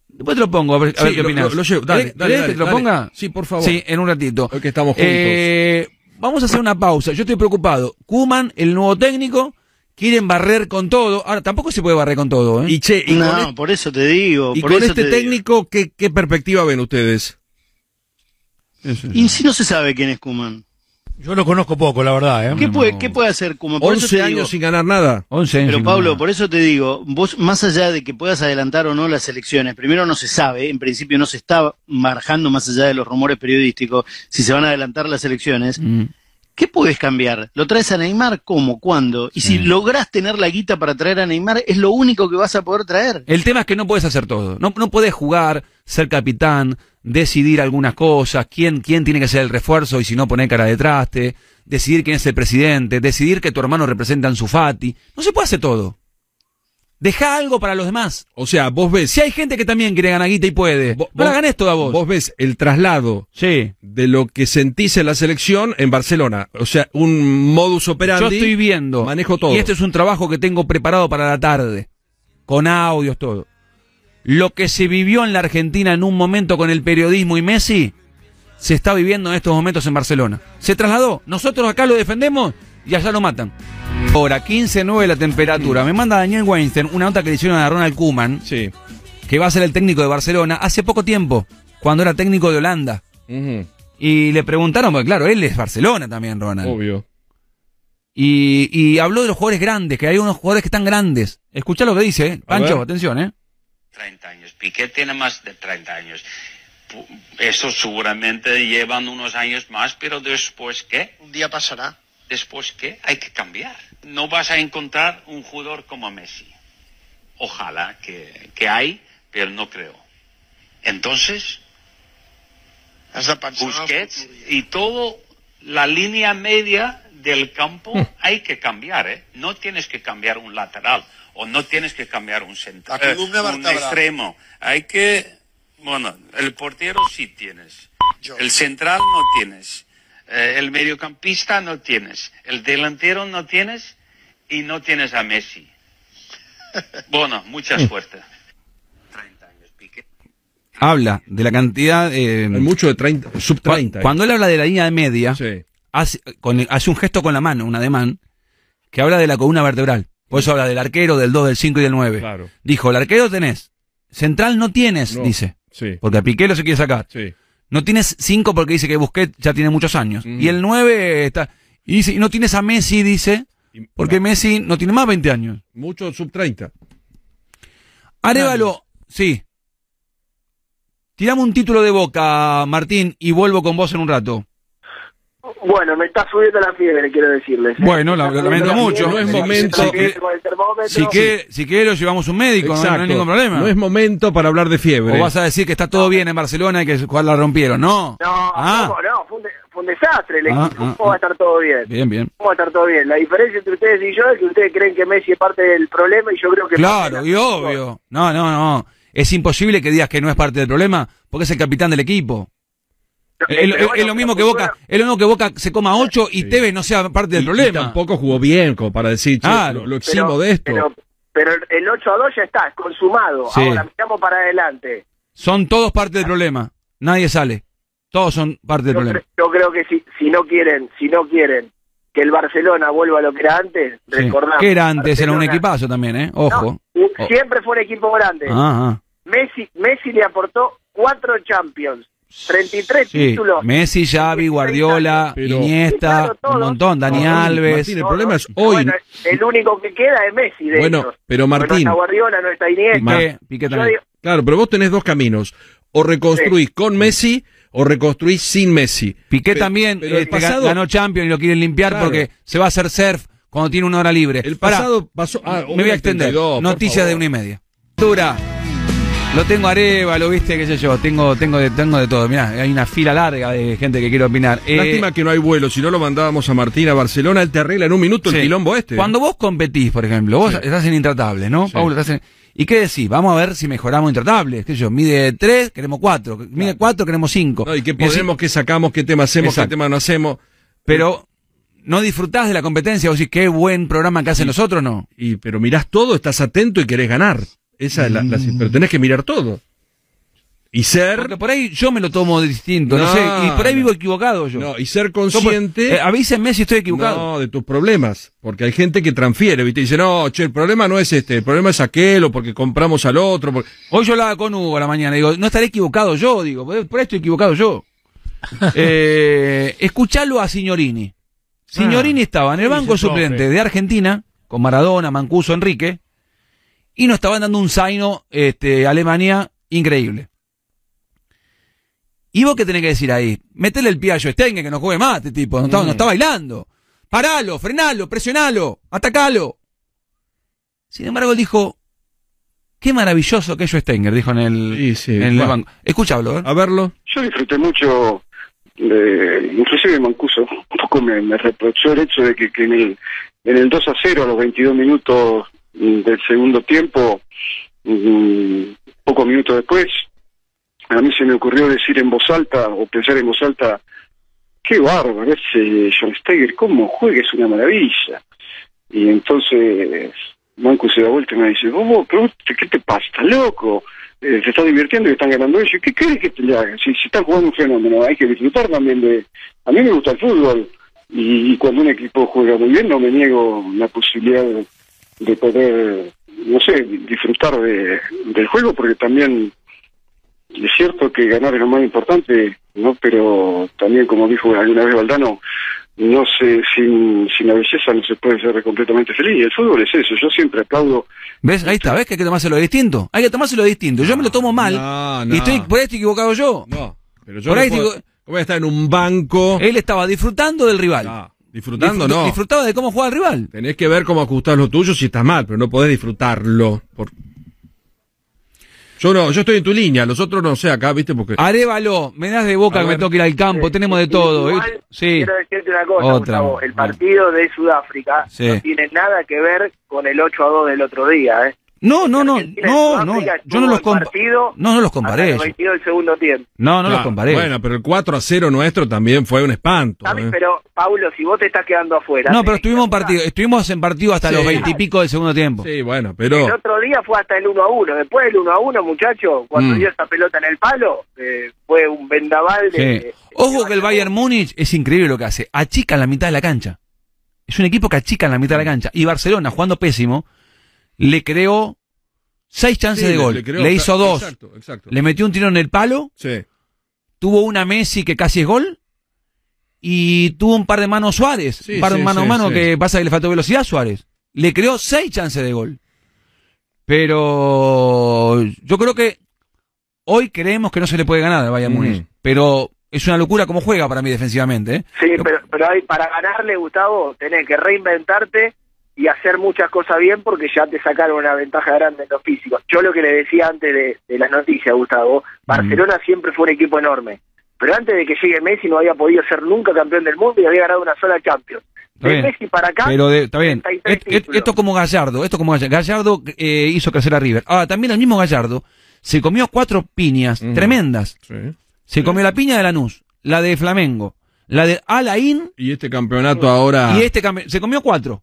Después te lo pongo, a ver, a ver Sí, qué lo- opinas. lo- lo llevo. Dale, ¿Querés- dale, dale, que te lo dale. ponga? Sí, por favor. Sí, en un ratito. Hoy que estamos juntos. Eh, vamos a hacer una pausa. Yo estoy preocupado. Kuman, el nuevo técnico, quieren barrer con todo. Ahora, tampoco se puede barrer con todo, ¿eh? Y che, y no, con, este- por eso te digo. y por con eso este te digo. técnico, ¿qué, ¿qué perspectiva ven ustedes? Y si no se sabe quién es Kuman. Yo lo conozco poco, la verdad, ¿eh? ¿Qué puede, ¿Qué puede hacer Kuman? Por eso 11 te años digo- sin ganar nada. 11 años Pero Pablo, ganar. por eso te digo, vos más allá de que puedas adelantar o no las elecciones, primero no se sabe, en principio no se está marjando más allá de los rumores periodísticos si se van a adelantar las elecciones. Mm. ¿Qué puedes cambiar? ¿Lo traes a Neymar? ¿Cómo? ¿Cuándo? Y si lográs tener la guita para traer a Neymar, es lo único que vas a poder traer. El tema es que no puedes hacer todo. No, no puedes jugar, ser capitán, decidir algunas cosas, quién, quién tiene que ser el refuerzo y si no poner cara de traste, decidir quién es el presidente, decidir que tu hermano representa a Ansu Fati. No se puede hacer todo. Deja algo para los demás. O sea, vos ves. Si hay gente que también quiere ganar guita y puede, vos- no la ganes toda vos. Vos ves el traslado Sí. de lo que sentís en la selección en Barcelona. O sea, un modus operandi. Yo estoy viendo. Manejo todo. Y este es un trabajo que tengo preparado para la tarde. Con audios, todo. Lo que se vivió en la Argentina en un momento con el periodismo y Messi, se está viviendo en estos momentos en Barcelona. Se trasladó. Nosotros acá lo defendemos y allá lo matan. Ahora, 15.9 la temperatura. Me manda Daniel Weinstein una nota que le hicieron a Ronald Koeman, Sí. que va a ser el técnico de Barcelona, hace poco tiempo, cuando era técnico de Holanda. Y le preguntaron, porque claro, él es Barcelona también, Ronald. Obvio. Y, y habló de los jugadores grandes, que hay unos jugadores que están grandes. Escucha lo que dice, ¿eh? Pancho, atención, ¿eh? 30 años. Piqué tiene más de 30 años. Pu- Eso seguramente llevan unos años más, pero después qué? Un día pasará. Después qué? Hay que cambiar. No vas a encontrar un jugador como Messi. Ojalá que, que hay, pero no creo. Entonces, Has de pensar en el Busquets y todo la línea media del campo hay que cambiar, ¿eh? No tienes que cambiar un lateral o no tienes que cambiar un central, La columna un extremo. Hay que, bueno, el portero sí tienes, Yo. el central no tienes, eh, el mediocampista no tienes, el delantero no tienes y no tienes a Messi. Bueno, mucha suerte. 30 años, Piqué. Habla de la cantidad... eh, Hay mucho de 30, sub cua- 30. cuando él habla de la línea de media, Sí. hace, con- hace un gesto con la mano, un ademán, que habla de la columna vertebral. Por eso habla del arquero, del 2, del 5 y del 9. Claro. Dijo, el arquero tenés, central no tienes, No. dice. Sí, porque a Piqué lo se quiere sacar. sí. No tienes 5 porque dice que Busquets ya tiene muchos años. Mm. Y el 9 está... Y dice, y no tienes a Messi, dice, porque Messi no tiene más 20 años. Mucho sub 30. Arevalo, sí. Tirame un título de boca, Martín, y vuelvo con vos en un rato. Bueno, me está subiendo la fiebre, quiero decirles. ¿eh? Bueno, la- lamento mucho. No es me momento-. Si quiere, si quiere lo llevamos un médico, no hay- no, hay ningún problema. No es momento para hablar de fiebre. O vas a decir que está todo bien en Barcelona y que la rompieron. No. No, Ah. ¿cómo no? Fue un, de- fue un desastre el Ah, equipo. ah, ¿Cómo va a estar todo bien? Bien, bien. ¿Cómo va a estar todo bien? La diferencia entre ustedes y yo es que ustedes creen que Messi es parte del problema y yo creo que... es parte Claro, y obvio. No, no, no. Es imposible que digas que no es parte del problema porque es el capitán del equipo. Es, lo mismo que Boca, es lo mismo que Boca se coma 8 y Sí. Tevez no sea parte del Y- y problema. tampoco jugó bien, como para decir, che, Claro. lo, lo eximo pero- de esto. Pero, pero el 8 a 2 ya está, es consumado. Sí. Ahora miramos para adelante. Son todos parte del problema. Nadie sale. Todos son parte del Yo, problema. cre- yo creo que si, si no quieren, si no quieren que el Barcelona vuelva a lo que era antes, Sí. recordamos. Que era antes, era un Barcelona- equipazo también, ¿eh? Ojo. Siempre fue un equipo grande. Ajá. Messi, Messi le aportó cuatro Champions, 33 Sí. títulos. Messi, Xavi, Guardiola, Pero- Iniesta, Claro, todos. un montón, Dani No, Alves. Martín, el No, problema es hoy. bueno, el único que queda es Messi de Bueno, ellos. pero Porque No Martín, está Guardiola, no está Iniesta. Piqué, Piqué también. digo, claro, pero vos tenés dos caminos. O reconstruís con Messi o reconstruís sin Messi. Piqué Pe- también pero el este, pasado- ganó Champions y lo quieren limpiar Claro. porque se va a hacer surf cuando tiene una hora libre. El Pará, pasado pasó. Ah, me voy a extender. 1.32, por Noticias de una y media. Dura. Lo tengo Areva, lo viste, qué sé yo. Tengo, tengo, de, tengo de todo. Mirá, hay una fila larga de gente que quiere opinar. Eh, Lástima que no hay vuelo, si no lo mandábamos a Martín a Barcelona, él te arregla en un minuto sí. el quilombo este. Cuando vos competís, por ejemplo, vos Sí. estás en Intratable, ¿no? Sí. Paulo, estás en- ¿Y qué decís? Vamos a ver si mejoramos Intratables. ¿Qué sé yo? Mide 3, queremos 4. Mide 4, queremos 5. No, y qué podemos, qué sacamos, qué tema hacemos, Exacto. qué tema no hacemos. Pero no disfrutás de la competencia. Vos decís, qué buen programa que hacen los otros, ¿no? Y, pero mirás todo, estás atento y querés ganar. Esa es la, la- pero tenés que mirar todo. Y ser. Porque por ahí yo me lo tomo de distinto, no, No, sé. Y por ahí no. vivo equivocado yo. No, y ser consciente. eh, avísenme si estoy equivocado. No, de tus problemas. Porque hay gente que transfiere, ¿viste? Y dice, no, che, el problema no es este, el problema es aquel, o porque compramos al otro. porque- Hoy yo hablaba con Hugo a la mañana, digo, no estaré equivocado yo, digo, por ahí estoy equivocado yo. eh, escuchalo a Signorini. Signorini estaba en el banco suplente de Argentina, con Maradona, Mancuso, Enrique, y nos estaban dando un zaino este, Alemania increíble. ¿Y vos qué tenés que decir ahí? Metele el pie a Joestengue que no juegue más, este tipo, no está, no está bailando. Paralo, frenalo, presionalo, atacalo. Sin embargo, él dijo, qué maravilloso que es Stenger, dijo en el, Sí, sí, en el banco. Escúchalo, ¿eh? A verlo. Yo disfruté mucho, de, inclusive Mancuso, un poco me, me reprochó el hecho de que, que en, el, en el 2 a 0 a los 22 minutos mm, del segundo tiempo, mm, pocos minutos después, a mí se me ocurrió decir en voz alta o pensar en voz alta, qué bárbaro ese John Steiger, cómo juega, es una maravilla. Y entonces Manco se da vuelta y me dice, vos, pero vos, ¿qué te pasa? ¿Estás loco? Eh, se está divirtiendo y están ganando ellos. ¿Qué querés que te le haga? Si, si están jugando un fenómeno, hay que disfrutar también de... A mí me gusta el fútbol y, y cuando un equipo juega muy bien no me niego la posibilidad de, de poder, no sé, disfrutar de, del juego porque también es cierto que ganar es lo más importante, ¿no? Pero también, como dijo alguna vez Valdano, no sé, sin, sin la belleza no se puede ser completamente feliz. El fútbol es eso. Yo siempre aplaudo. ¿Ves? Ahí está, ¿ves que hay que tomárselo distinto? Hay que tomárselo distinto. Yo me lo tomo mal. No, no. Y estoy, por ahí estoy equivocado yo. No, pero yo Por no ahí puedo- digo- voy a estar en un banco. Él estaba disfrutando del rival. Disfrutando, Disfrut- no. Disfrutaba de cómo juega el rival. Tenés que ver cómo ajustás lo tuyo si estás mal, pero no podés disfrutarlo. Por... Yo no, yo estoy en tu línea, los otros no sé acá, ¿viste? Porque Arévalo, me das de boca A que me ver. tengo que ir al campo, tenemos de todo. Igual, ¿eh? Sí. Quiero decirte una cosa, Otra. Gustavo. El partido de Sudáfrica Sí. no tiene nada que ver con el 8 a 2 del otro día, ¿eh? No, no, no, y no, no, yo no los estuvo en compa- partido No, no los comparé. los yo. 22 del segundo tiempo. No, no los comparé. Bueno, pero el 4 a 0 nuestro también fue un espanto. ¿eh? Pero, Paulo, si vos te estás quedando afuera... No, pero estuvimos en partido, estuvimos en partido hasta Sí. los veintipico del segundo tiempo. Sí, bueno, El pero otro día fue hasta el 1 a 1. Después del 1 a 1, muchacho, cuando Mm. dio esa pelota en el palo, eh, fue un vendaval de... Sí. de- Ojo que el Bayern Múnich es increíble lo que hace. Achica en la mitad de la cancha. Es un equipo que achica en la mitad de la cancha. Y Barcelona, jugando pésimo, le creó seis chances Sí, de gol. le hizo dos. Exacto, exacto. Le metió un tiro en el palo. Sí. Tuvo una Messi que casi es gol. Y tuvo un par de manos Suárez. Sí, un par de sí, mano a sí, mano sí. que pasa que le faltó velocidad a Suárez. Le creó seis chances de gol. Pero yo creo que hoy creemos que no se le puede ganar al Bayern Ujú. Múnich. Pero es una locura cómo juega para mí defensivamente. ¿eh? Sí, pero, pero hay, para ganarle, Gustavo, tenés que reinventarte y hacer muchas cosas bien porque ya te sacaron una ventaja grande en los físicos. Yo lo que le decía antes de, de las noticias, Gustavo, Barcelona siempre fue un equipo enorme, pero antes de que llegue Messi no había podido ser nunca campeón del mundo y había ganado una sola Champions. Está De bien. Messi para acá, Pero de- está bien. 33 Et- et- títulos. esto como Gallardo, esto como Gallardo. Gallardo eh, hizo crecer a River. Ahora, también el mismo Gallardo se comió cuatro piñas Mm. tremendas. Sí. Se comió la piña de Lanús, la de Flamengo, la de Alain Y este campeonato ahora. y este campe- se comió cuatro.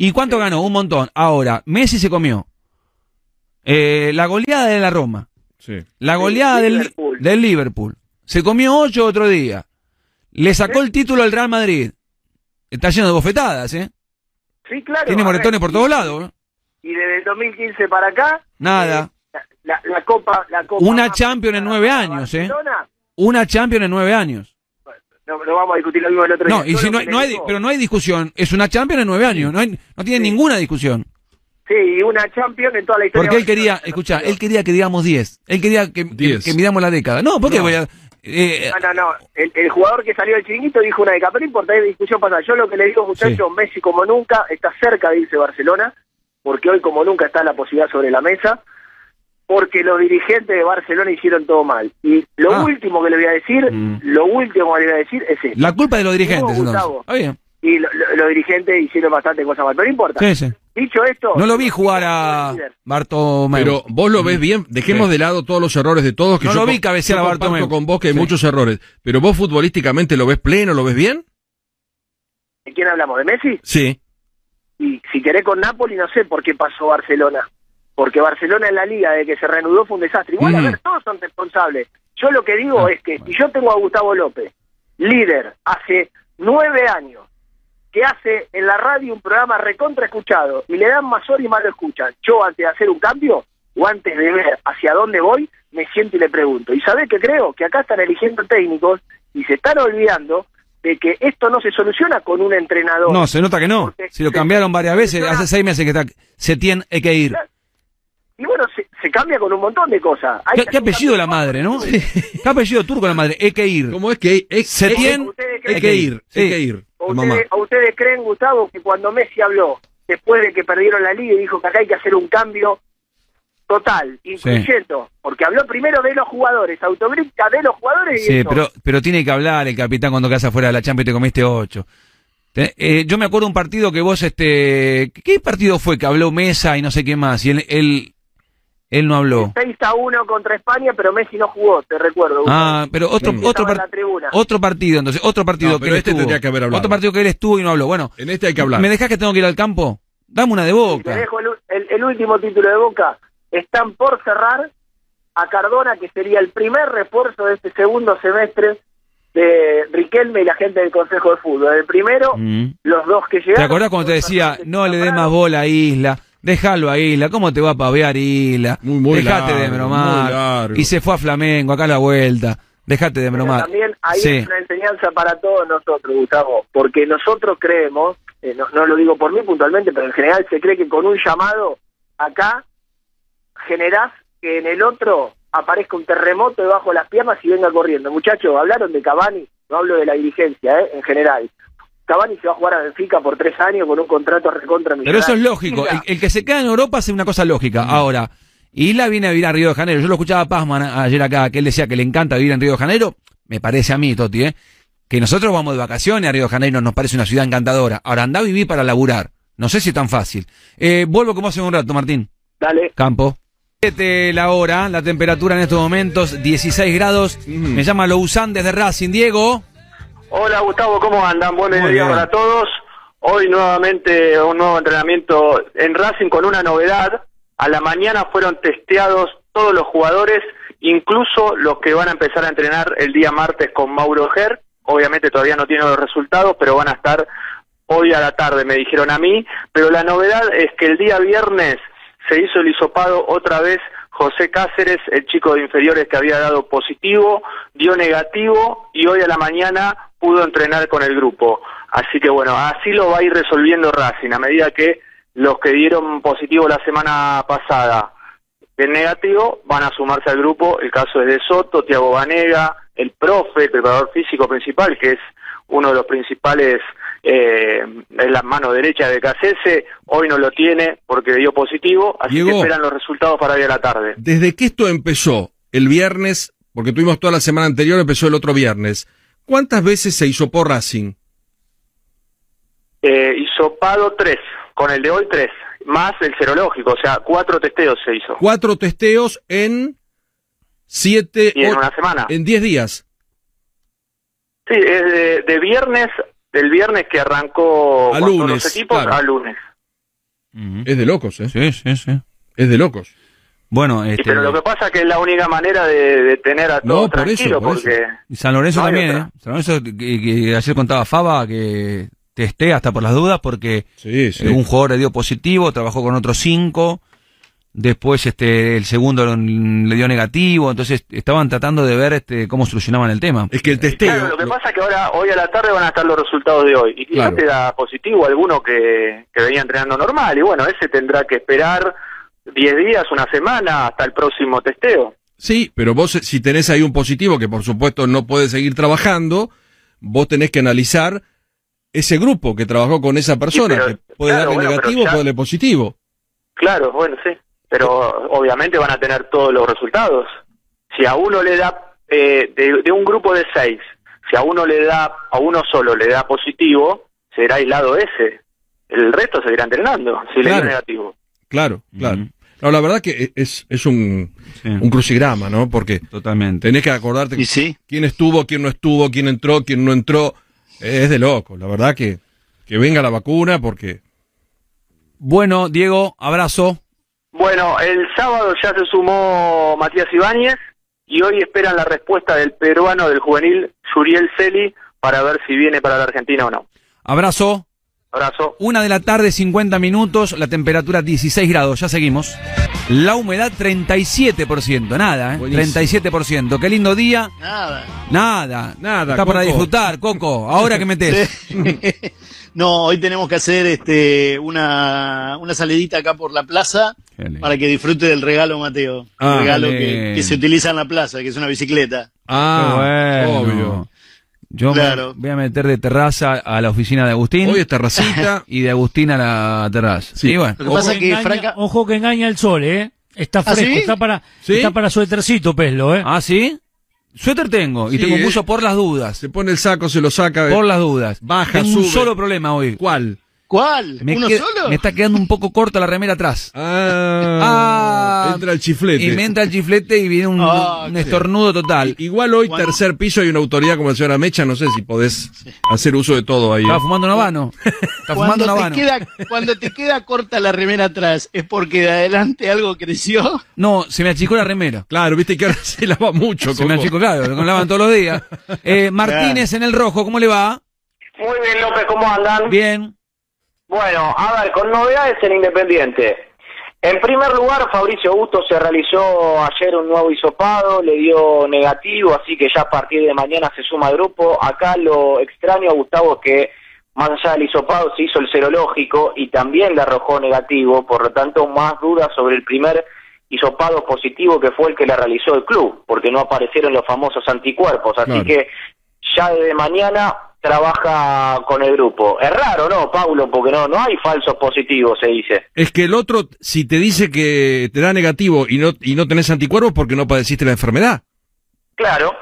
¿Y cuánto ganó? Un montón. Ahora, Messi se comió eh, la goleada de la Roma, Sí. la goleada del, Liverpool. del Liverpool. Se comió ocho otro día. Le sacó el título al Real Madrid. Está lleno de bofetadas, ¿eh? sí, claro. Tiene moretones por todos lados. Y desde el 2015 para acá, Nada. eh, la, la Copa, la Copa Una Champions en nueve años, ¿eh? Una Champions en nueve años. No, no vamos a discutir lo mismo del otro No, día. y si no, hay, pero no hay discusión. Es una Champions en nueve años. No, hay, no tiene Sí. ninguna discusión. Sí, y una Champions en toda la historia. Porque él de quería, escucha, él quería que digamos 10. Él quería que, que, midamos la década. No, ¿por qué No. voy a...? eh, No, no, no. El, el jugador que salió del chiringuito dijo una década, pero no importa, hay discusión pasa. Yo lo que le digo, muchachos, Messi como nunca está cerca de irse a Barcelona, porque hoy como nunca está la posibilidad sobre la mesa, porque los dirigentes de Barcelona hicieron todo mal. Y lo Ah. último que le voy a decir, Mm. lo último que le voy a decir es esto. la culpa de los dirigentes. Gustavo. Está bien. Y lo- lo- los dirigentes hicieron bastante cosas mal, pero no importa. Sí, sí. Dicho esto... No lo vi jugar a Bartomeu. Pero vos lo ves bien, dejemos Sí. de lado todos los errores de todos. Que No yo lo vi cabecear a Bartomeu. con vos que hay Sí. muchos errores. Pero vos futbolísticamente lo ves pleno, lo ves bien. ¿De quién hablamos? ¿De Messi? Sí. y si querés con Napoli no sé por qué pasó Barcelona. Porque Barcelona en la liga de que se reanudó fue un desastre. Igual, a Mm. ver, todos son responsables. Yo lo que digo Ah, es que si yo tengo a Gustavo López, líder, hace nueve años, que hace en la radio un programa recontra escuchado y le dan más horas y más lo escuchan, yo antes de hacer un cambio o antes de ver hacia dónde voy, me siento y le pregunto. ¿Y sabés qué creo? Que acá están eligiendo técnicos y se están olvidando de que esto no se soluciona con un entrenador. No, se nota que no. Si lo cambiaron varias veces, hace seis meses que está. Se tiene que ir. Y bueno, se, se cambia con un montón de cosas. Hay ¿Qué, apellido la madre, no? ¿Qué apellido turco la madre? Hay que ir. ¿Cómo es que es, Setién, ¿Ustedes hay creen, que ir? Sí. Hay que ir. o la mamá. ustedes, creen, Gustavo, que cuando Messi habló, después de que perdieron la liga y dijo que acá hay que hacer un cambio total, incluyendo, porque habló primero de los jugadores, autocrítica de los jugadores y Sí, eso. pero, pero tiene que hablar el capitán cuando quedas afuera de la Champions y te comiste ocho. Te- eh, yo me acuerdo un partido que vos, este, ¿qué partido fue que habló Mesa y no sé qué más? Y él, él, él no habló. 6 a 1 contra España, pero Messi no jugó, te recuerdo. Ah, pero otro, Mm. otro, par- otro partido, entonces, otro partido No, que pero él este estuvo. tendría que haber hablado. Otro partido que él estuvo y no habló. Bueno, En este hay que hablar. ¿me dejás que tengo que ir al campo? Dame una de Te boca. dejo el, el- el último título de Boca. Están por cerrar a Cardona, que sería el primer refuerzo de este segundo semestre de Riquelme y la gente del Consejo de Fútbol. El primero, Mm. los dos que llegaron. ¿Te acordás cuando te decía, no le des más bola a Isla? Déjalo a Isla, ¿cómo te va a pavear Isla? Muy, muy Dejate de largo, muy bromar. largo. Y se fue a Flamengo, acá a la vuelta. Dejate de Pero bromar. también ahí Sí. es una enseñanza para todos nosotros, Gustavo, porque nosotros creemos, eh, no, no lo digo por mí puntualmente, pero en general se cree que con un llamado acá generás que en el otro aparezca un terremoto debajo de las piernas y venga corriendo. Muchachos, hablaron de Cavani, no hablo de la dirigencia, eh, en general. Cavani se va a jugar a Benfica por tres años con un contrato recontra Pero eso es lógico. El, el que se queda en Europa hace una cosa lógica. Ahora, Isla viene a vivir a Río de Janeiro. Yo lo escuchaba a Pazman ayer acá, que él decía que le encanta vivir en Río de Janeiro. Me parece a mí, Toti, ¿eh? Que nosotros vamos de vacaciones a Río de Janeiro, nos parece una ciudad encantadora. Ahora, anda a vivir para laburar. No sé si es tan fácil. Eh, vuelvo como hace un rato, Martín. Dale. Campo. Siete la hora, la temperatura en estos momentos, 16 grados. Me llama Lousan desde Racing. Diego. Hola Gustavo, ¿cómo andan? Buenos Muy días bien. para todos. Hoy nuevamente un nuevo entrenamiento en Racing con una novedad. A la mañana fueron testeados todos los jugadores, incluso los que van a empezar a entrenar el día martes con Mauro Ger. Obviamente todavía no tienen los resultados, pero van a estar hoy a la tarde, me dijeron a mí. Pero la novedad es que el día viernes se hizo el hisopado otra vez José Cáceres, el chico de inferiores que había dado positivo, dio negativo y hoy a la mañana pudo entrenar con el grupo. Así que bueno, así lo va a ir resolviendo Racing a medida que los que dieron positivo la semana pasada del negativo van a sumarse al grupo. El caso es de Soto, Tiago Vanega, el profe, el preparador físico principal, que es uno de los principales, eh, es la mano derecha de Cacese, hoy no lo tiene porque dio positivo, así Diego. que esperan los resultados para hoy a la tarde. Desde que esto empezó el viernes, porque tuvimos toda la semana anterior, empezó el otro viernes, ¿cuántas veces se hizo por Racing? Eh, hisopado 3, con el de hoy 3, más el serológico, o sea, cuatro testeos se hizo. Cuatro testeos en siete, Y en una semana. en diez días. Sí, es de, de viernes, del viernes que arrancó A lunes, los equipos claro. a lunes. Es de locos, ¿eh? Sí, sí, sí. Es de locos. Bueno, este, pero lo que pasa es que es la única manera de, de tener a No, todos por eso, tranquilos, por porque y San Lorenzo no también. ¿eh? San Lorenzo, que, que ayer contaba Faba, que testé hasta por las dudas, porque Sí, sí. un jugador le dio positivo, trabajó con otros cinco, después este el segundo le dio negativo, entonces estaban tratando de ver este cómo solucionaban el tema. Es que el testeo. Claro, lo que lo- pasa es que ahora, hoy a la tarde van a estar los resultados de hoy. Y quizás Claro. te da positivo alguno que, que venía entrenando normal. Y bueno, ese tendrá que esperar 10 días, una semana, hasta el próximo testeo. Sí, pero vos si tenés ahí un positivo que por supuesto no puede seguir trabajando, vos tenés que analizar ese grupo que trabajó con esa persona, pero- que puede claro, darle bueno, negativo, ya- puede darle positivo. Claro, bueno, sí. Pero obviamente van a tener todos los resultados. Si a uno le da, eh, de, de un grupo de seis, si a uno le da, a uno solo le da positivo, será aislado ese. El resto seguirá entrenando, si le dio negativo. Claro, claro. No, la verdad que es, es un, Sí, un crucigrama, ¿no? Porque totalmente. tenés que acordarte Y sí. quién estuvo, quién no estuvo, quién entró, quién no entró. Es de loco, la verdad que, que venga la vacuna porque... Bueno, Diego, abrazo. Bueno, el sábado ya se sumó Matías Ibáñez y hoy esperan la respuesta del peruano del juvenil Yuriel Celi para ver si viene para la Argentina o no. Abrazo. Abrazo. Una de la tarde, 50 minutos, la temperatura 16 grados, ya seguimos. La humedad 37%, nada, ¿eh? Buenísimo. 37%. Qué lindo día. Nada. Nada. Nada, Está para disfrutar, Coco. Ahora que metes. no, hoy tenemos que hacer este una, una salidita acá por la plaza para que disfrute del regalo, Mateo. Ah, el regalo que, se utiliza en la plaza, que es una bicicleta. Ah, bueno. obvio. Yo me voy a meter de terraza a la oficina de Agustín. Hoy esta racita... Y de Agustín a la terraza. Sí. Bueno. Lo que pasa es que engaña, Franca... ojo que engaña el sol, ¿eh? Está ¿Ah, fresco, sí? está para, ¿Sí? está para suétercito, Peslo, ¿eh? Ah, ¿sí? Suéter tengo. Y Sí, tengo eh. mucho por las dudas. Se pone el saco, se lo saca. Por las dudas. Baja, tengo un solo problema hoy. ¿Cuál? ¿Cuál? Me, ¿Uno queda- solo? me está quedando un poco corta la remera atrás. Ah, Ah, entra el chiflete. Y me entra el chiflete y viene un, Ah, un estornudo total. Igual hoy, tercer piso, hay una autoridad como la señora Mecha, no sé si podés hacer uso de todo ahí. Estaba fumando un habano. Está fumando Cuando te, habano. queda, cuando te queda corta la remera atrás, ¿es porque de adelante algo creció? No, se me achicó la remera. Claro, viste que ahora se lava mucho. Se me achicó, claro, lo lavan todos los días. Eh, Martínez en el rojo, ¿cómo le va? Muy bien, López, ¿cómo andan? Bien. Bueno, a ver, con novedades en Independiente. En primer lugar, Fabricio Augusto se realizó ayer un nuevo hisopado, le dio negativo, así que ya a partir de mañana se suma al grupo. Acá lo extraño, Gustavo, es que más allá del hisopado se hizo el serológico y también le arrojó negativo, por lo tanto, más dudas sobre el primer hisopado positivo que fue el que le realizó el club, porque no aparecieron los famosos anticuerpos. Así Claro. que ya desde mañana trabaja con el grupo. Es raro, ¿no, Paulo? Porque no, no hay falsos positivos, se dice. Es que el otro, si te dice que te da negativo y no, y no tenés anticuerpos porque no padeciste la enfermedad. Claro.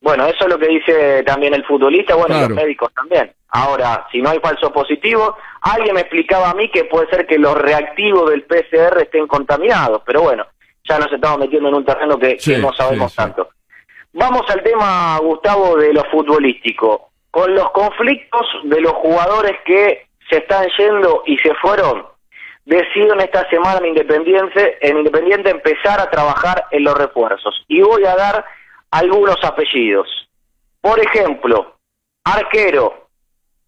Bueno, eso es lo que dice también el futbolista, bueno, y los médicos también. Ahora, si no hay falsos positivos, alguien me explicaba a mí que puede ser que los reactivos del PCR estén contaminados, pero bueno, ya nos estamos metiendo en un terreno que, Sí, que no sabemos sí, sí. tanto. Vamos al tema, Gustavo, de lo futbolístico. Con los conflictos de los jugadores que se están yendo y se fueron, decidieron esta semana en Independiente, en Independiente empezar a trabajar en los refuerzos. Y voy a dar algunos apellidos. Por ejemplo, arquero.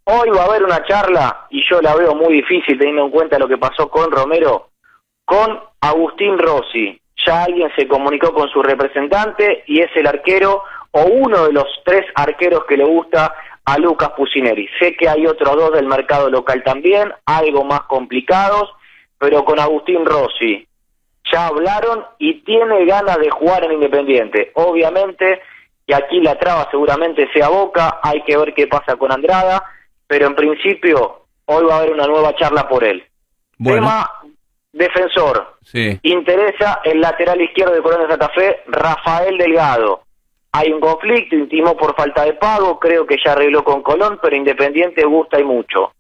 Hoy va a haber una charla, y yo la veo muy difícil teniendo en cuenta lo que pasó con Romero, con Agustín Rossi. Ya alguien se comunicó con su representante y es el arquero o uno de los tres arqueros que le gusta a Lucas Pusineri. Sé que hay otros dos del mercado local también, algo más complicados, pero con Agustín Rossi ya hablaron y tiene ganas de jugar en Independiente. Obviamente, y aquí la traba seguramente sea Boca, hay que ver qué pasa con Andrada, pero en principio hoy va a haber una nueva charla por él. Bueno. Tema defensor. Sí. Interesa el lateral izquierdo de Colón de Santa Fe, Rafael Delgado. Hay un conflicto, intimó por falta de pago, creo que ya arregló con Colón, pero Independiente gusta y mucho.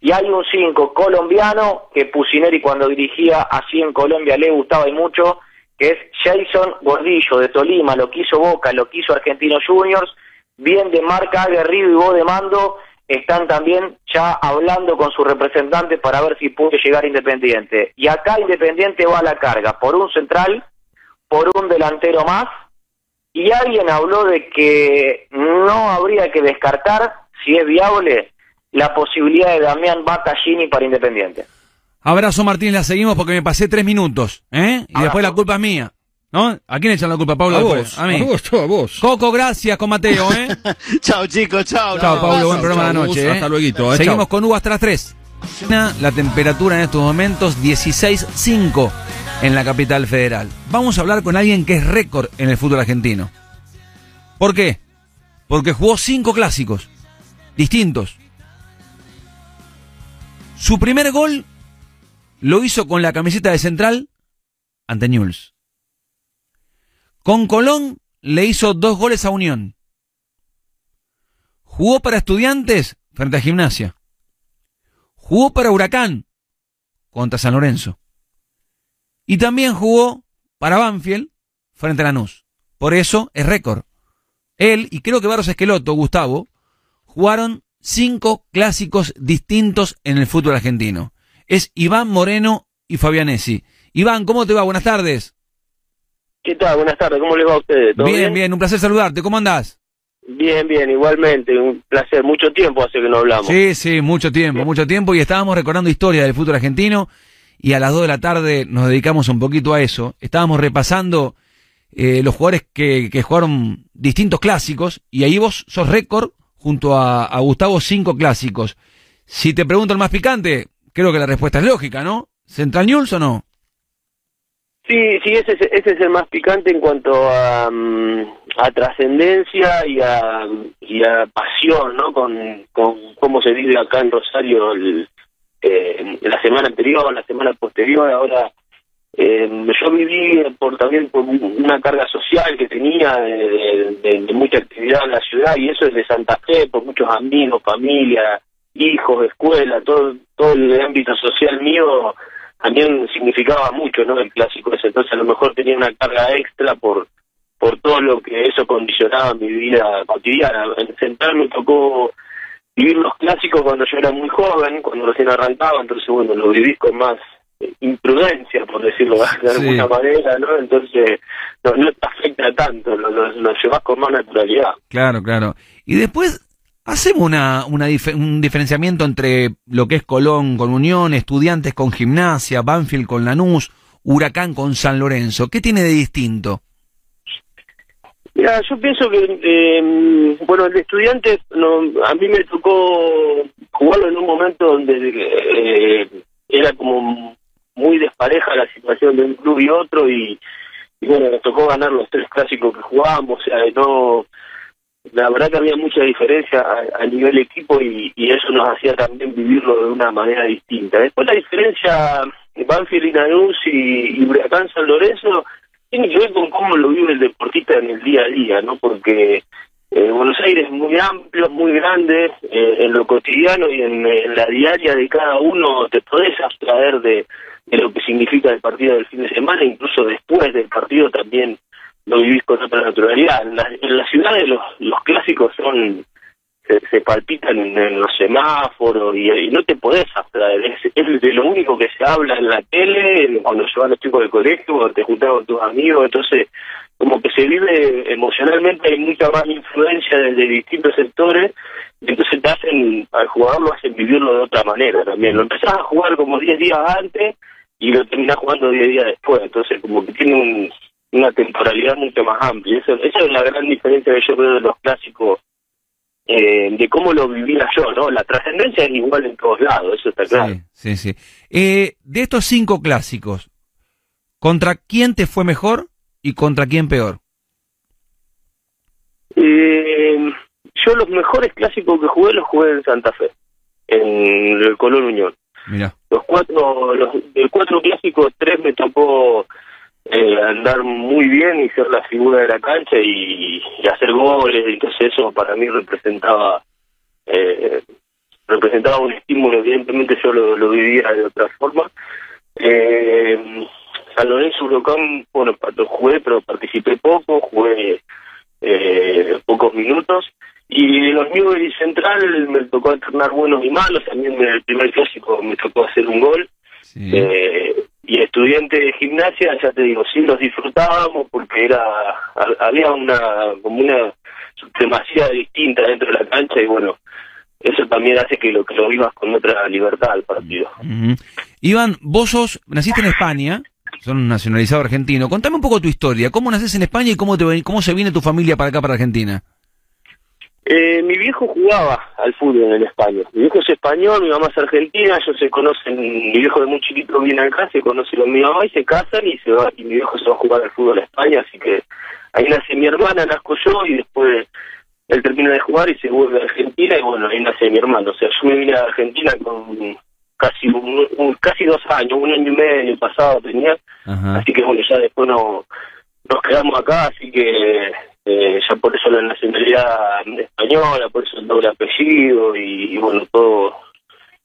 Y hay un 5 colombiano que Pusineri cuando dirigía así en Colombia le gustaba y mucho, que es Jason Gordillo de Tolima, lo quiso Boca, lo quiso Argentinos Juniors, bien de marca aguerrido y voz de mando, están también ya hablando con su representante para ver si puede llegar Independiente. Y acá Independiente va a la carga por un central, por un delantero más, y alguien habló de que no habría que descartar, si es viable, la posibilidad de Damián Battaglini para Independiente. Abrazo Martín, la seguimos porque me pasé tres minutos, ¿eh? Y después la culpa es mía. ¿No? ¿A quién echan la culpa, Pablo? A vos, a mí. a vos, a vos. Coco, gracias con Mateo, ¿eh? chao chicos, chao. Chao, Pablo, buen programa de la noche. ¿eh? hasta lueguito, eh, Seguimos chau. con Hugo hasta las 3. La temperatura en estos momentos 16.5 en la capital federal. Vamos a hablar con alguien que es récord en el fútbol argentino. ¿Por qué? Porque jugó cinco clásicos distintos. Su primer gol lo hizo con la camiseta de central ante Newell's. Con Colón le hizo dos goles a Unión. Jugó para Estudiantes frente a Gimnasia. Jugó para Huracán contra San Lorenzo. Y también jugó para Banfield frente a Lanús. Por eso es récord. Él y creo que Barros Esqueloto, Gustavo, jugaron cinco clásicos distintos en el fútbol argentino. Es Iván Moreno y Fabianesi. Iván, ¿cómo te va? Buenas tardes. ¿Qué tal? Buenas tardes, ¿cómo les va a ustedes? ¿Todo Bien, bien? bien, un placer saludarte. ¿Cómo andás? Bien, bien, igualmente, un placer. Mucho tiempo hace que no hablamos. Sí, sí, mucho tiempo, mucho tiempo. Y estábamos recordando historia del fútbol argentino. Y a las 2 de la tarde nos dedicamos un poquito a eso. Estábamos repasando eh, los jugadores que, que jugaron distintos clásicos. Y ahí vos sos récord junto a, a Gustavo, cinco clásicos. Si te pregunto el más picante, creo que la respuesta es lógica, ¿no? ¿Central News o no? Sí, sí, ese, es- ese es el más picante en cuanto a, mm, a trascendencia y a, y a pasión, ¿no? Con, con cómo se vive acá en Rosario el, eh, la semana anterior, la semana posterior. Ahora, eh, yo viví por también por una carga social que tenía de, de- de mucha actividad en la ciudad y eso es de Santa Fe, por muchos amigos, familia, hijos, escuela, todo, todo el ámbito social mío también significaba mucho, ¿no? El clásico ese, entonces a lo mejor tenía una carga extra por por todo lo que eso condicionaba mi vida cotidiana. En Central me tocó vivir los clásicos cuando yo era muy joven, cuando recién arrancaba, entonces bueno, lo viví con más eh, imprudencia, por decirlo de Sí. alguna manera, ¿no? Entonces no, no te afecta tanto, lo, lo, lo llevas con más naturalidad. Claro, claro. Y después hacemos una, una dif- un diferenciamiento entre lo que es Colón con Unión, Estudiantes con Gimnasia, Banfield con Lanús, Huracán con San Lorenzo. ¿Qué tiene de distinto? Mira, yo pienso que, eh, bueno, el de estudiantes, a mí me tocó jugarlo en un momento donde eh, era como muy despareja la situación de un club y otro y, y bueno, nos tocó ganar los tres clásicos que jugábamos, o sea, no, la verdad que había mucha diferencia a, nivel equipo y, eso nos hacía también vivirlo de una manera distinta. Después la diferencia Banfield y Lanús y, y Huracán San Lorenzo tiene que ver con cómo lo vive el deportista en el día a día, ¿no? Porque eh, Buenos Aires es muy amplio, muy grande, eh, en lo cotidiano y en, la diaria de cada uno te podés abstraer de lo que significa el partido del fin de semana, incluso después del partido también lo vivís con otra naturalidad. En, la- en las ciudades los, los clásicos son se, se palpitan en, los semáforos y, no te podés abstraer. Es, es de lo único que se habla en la tele, cuando se van los chicos del colegio, cuando te juntas con tus amigos. Entonces, como que se vive emocionalmente, hay mucha más influencia desde distintos sectores. Entonces te hacen, al jugador lo hacen vivirlo de otra manera también. Lo empezás a jugar como 10 días antes y lo terminás jugando 10 días después. Entonces, como que tiene un, una temporalidad mucho más amplia. Eso, esa es la gran diferencia que yo veo de los clásicos, eh, de cómo lo vivía yo, ¿no? La trascendencia es igual en todos lados, eso está claro. Sí, sí. Eh, de estos cinco clásicos, ¿contra quién te fue mejor y contra quién peor? Eh, yo los mejores clásicos que jugué los jugué en Santa Fe, en el Colón Unión. Mira. Los cuatro, los, cuatro clásicos, tres me tocó eh, andar muy bien y ser la figura de la cancha y, y hacer goles, entonces eso para mí representaba eh, representaba un estímulo, evidentemente yo lo, lo vivía de otra forma. Eh, San Lorenzo Huracán, bueno, jugué, pero participé poco, jugué eh, pocos minutos. Y en los Newbery Central me tocó alternar buenos y malos, también en el primer clásico me tocó hacer un gol. Eh, y estudiante de gimnasia, ya te digo, sí los disfrutábamos porque era ha- había una como una supremacía distinta dentro de la cancha y bueno, eso también hace que lo que lo vivas con otra libertad al partido. Ujú. Iván, vos sos, naciste en España, sos un nacionalizado argentino. Contame un poco tu historia. ¿Cómo naces en España y cómo, te, cómo se viene tu familia para acá, para Argentina? Eh, mi viejo jugaba al fútbol en España. Mi viejo es español, mi mamá es argentina, ellos se conocen, mi viejo de muy chiquito viene acá, se conoce con mi mamá y se casan y se va, y mi viejo se va a jugar al fútbol a España, así que ahí nace mi hermana, nazco yo y después él termina de jugar y se vuelve a Argentina y bueno, ahí nace mi hermano. O sea, yo me vine a Argentina con casi un, un- casi dos años, un año y medio pasado tenía, así que bueno, ya después no, nos quedamos acá, así que eh, ya por eso la nacionalidad española, por eso el doble apellido y, y bueno, todo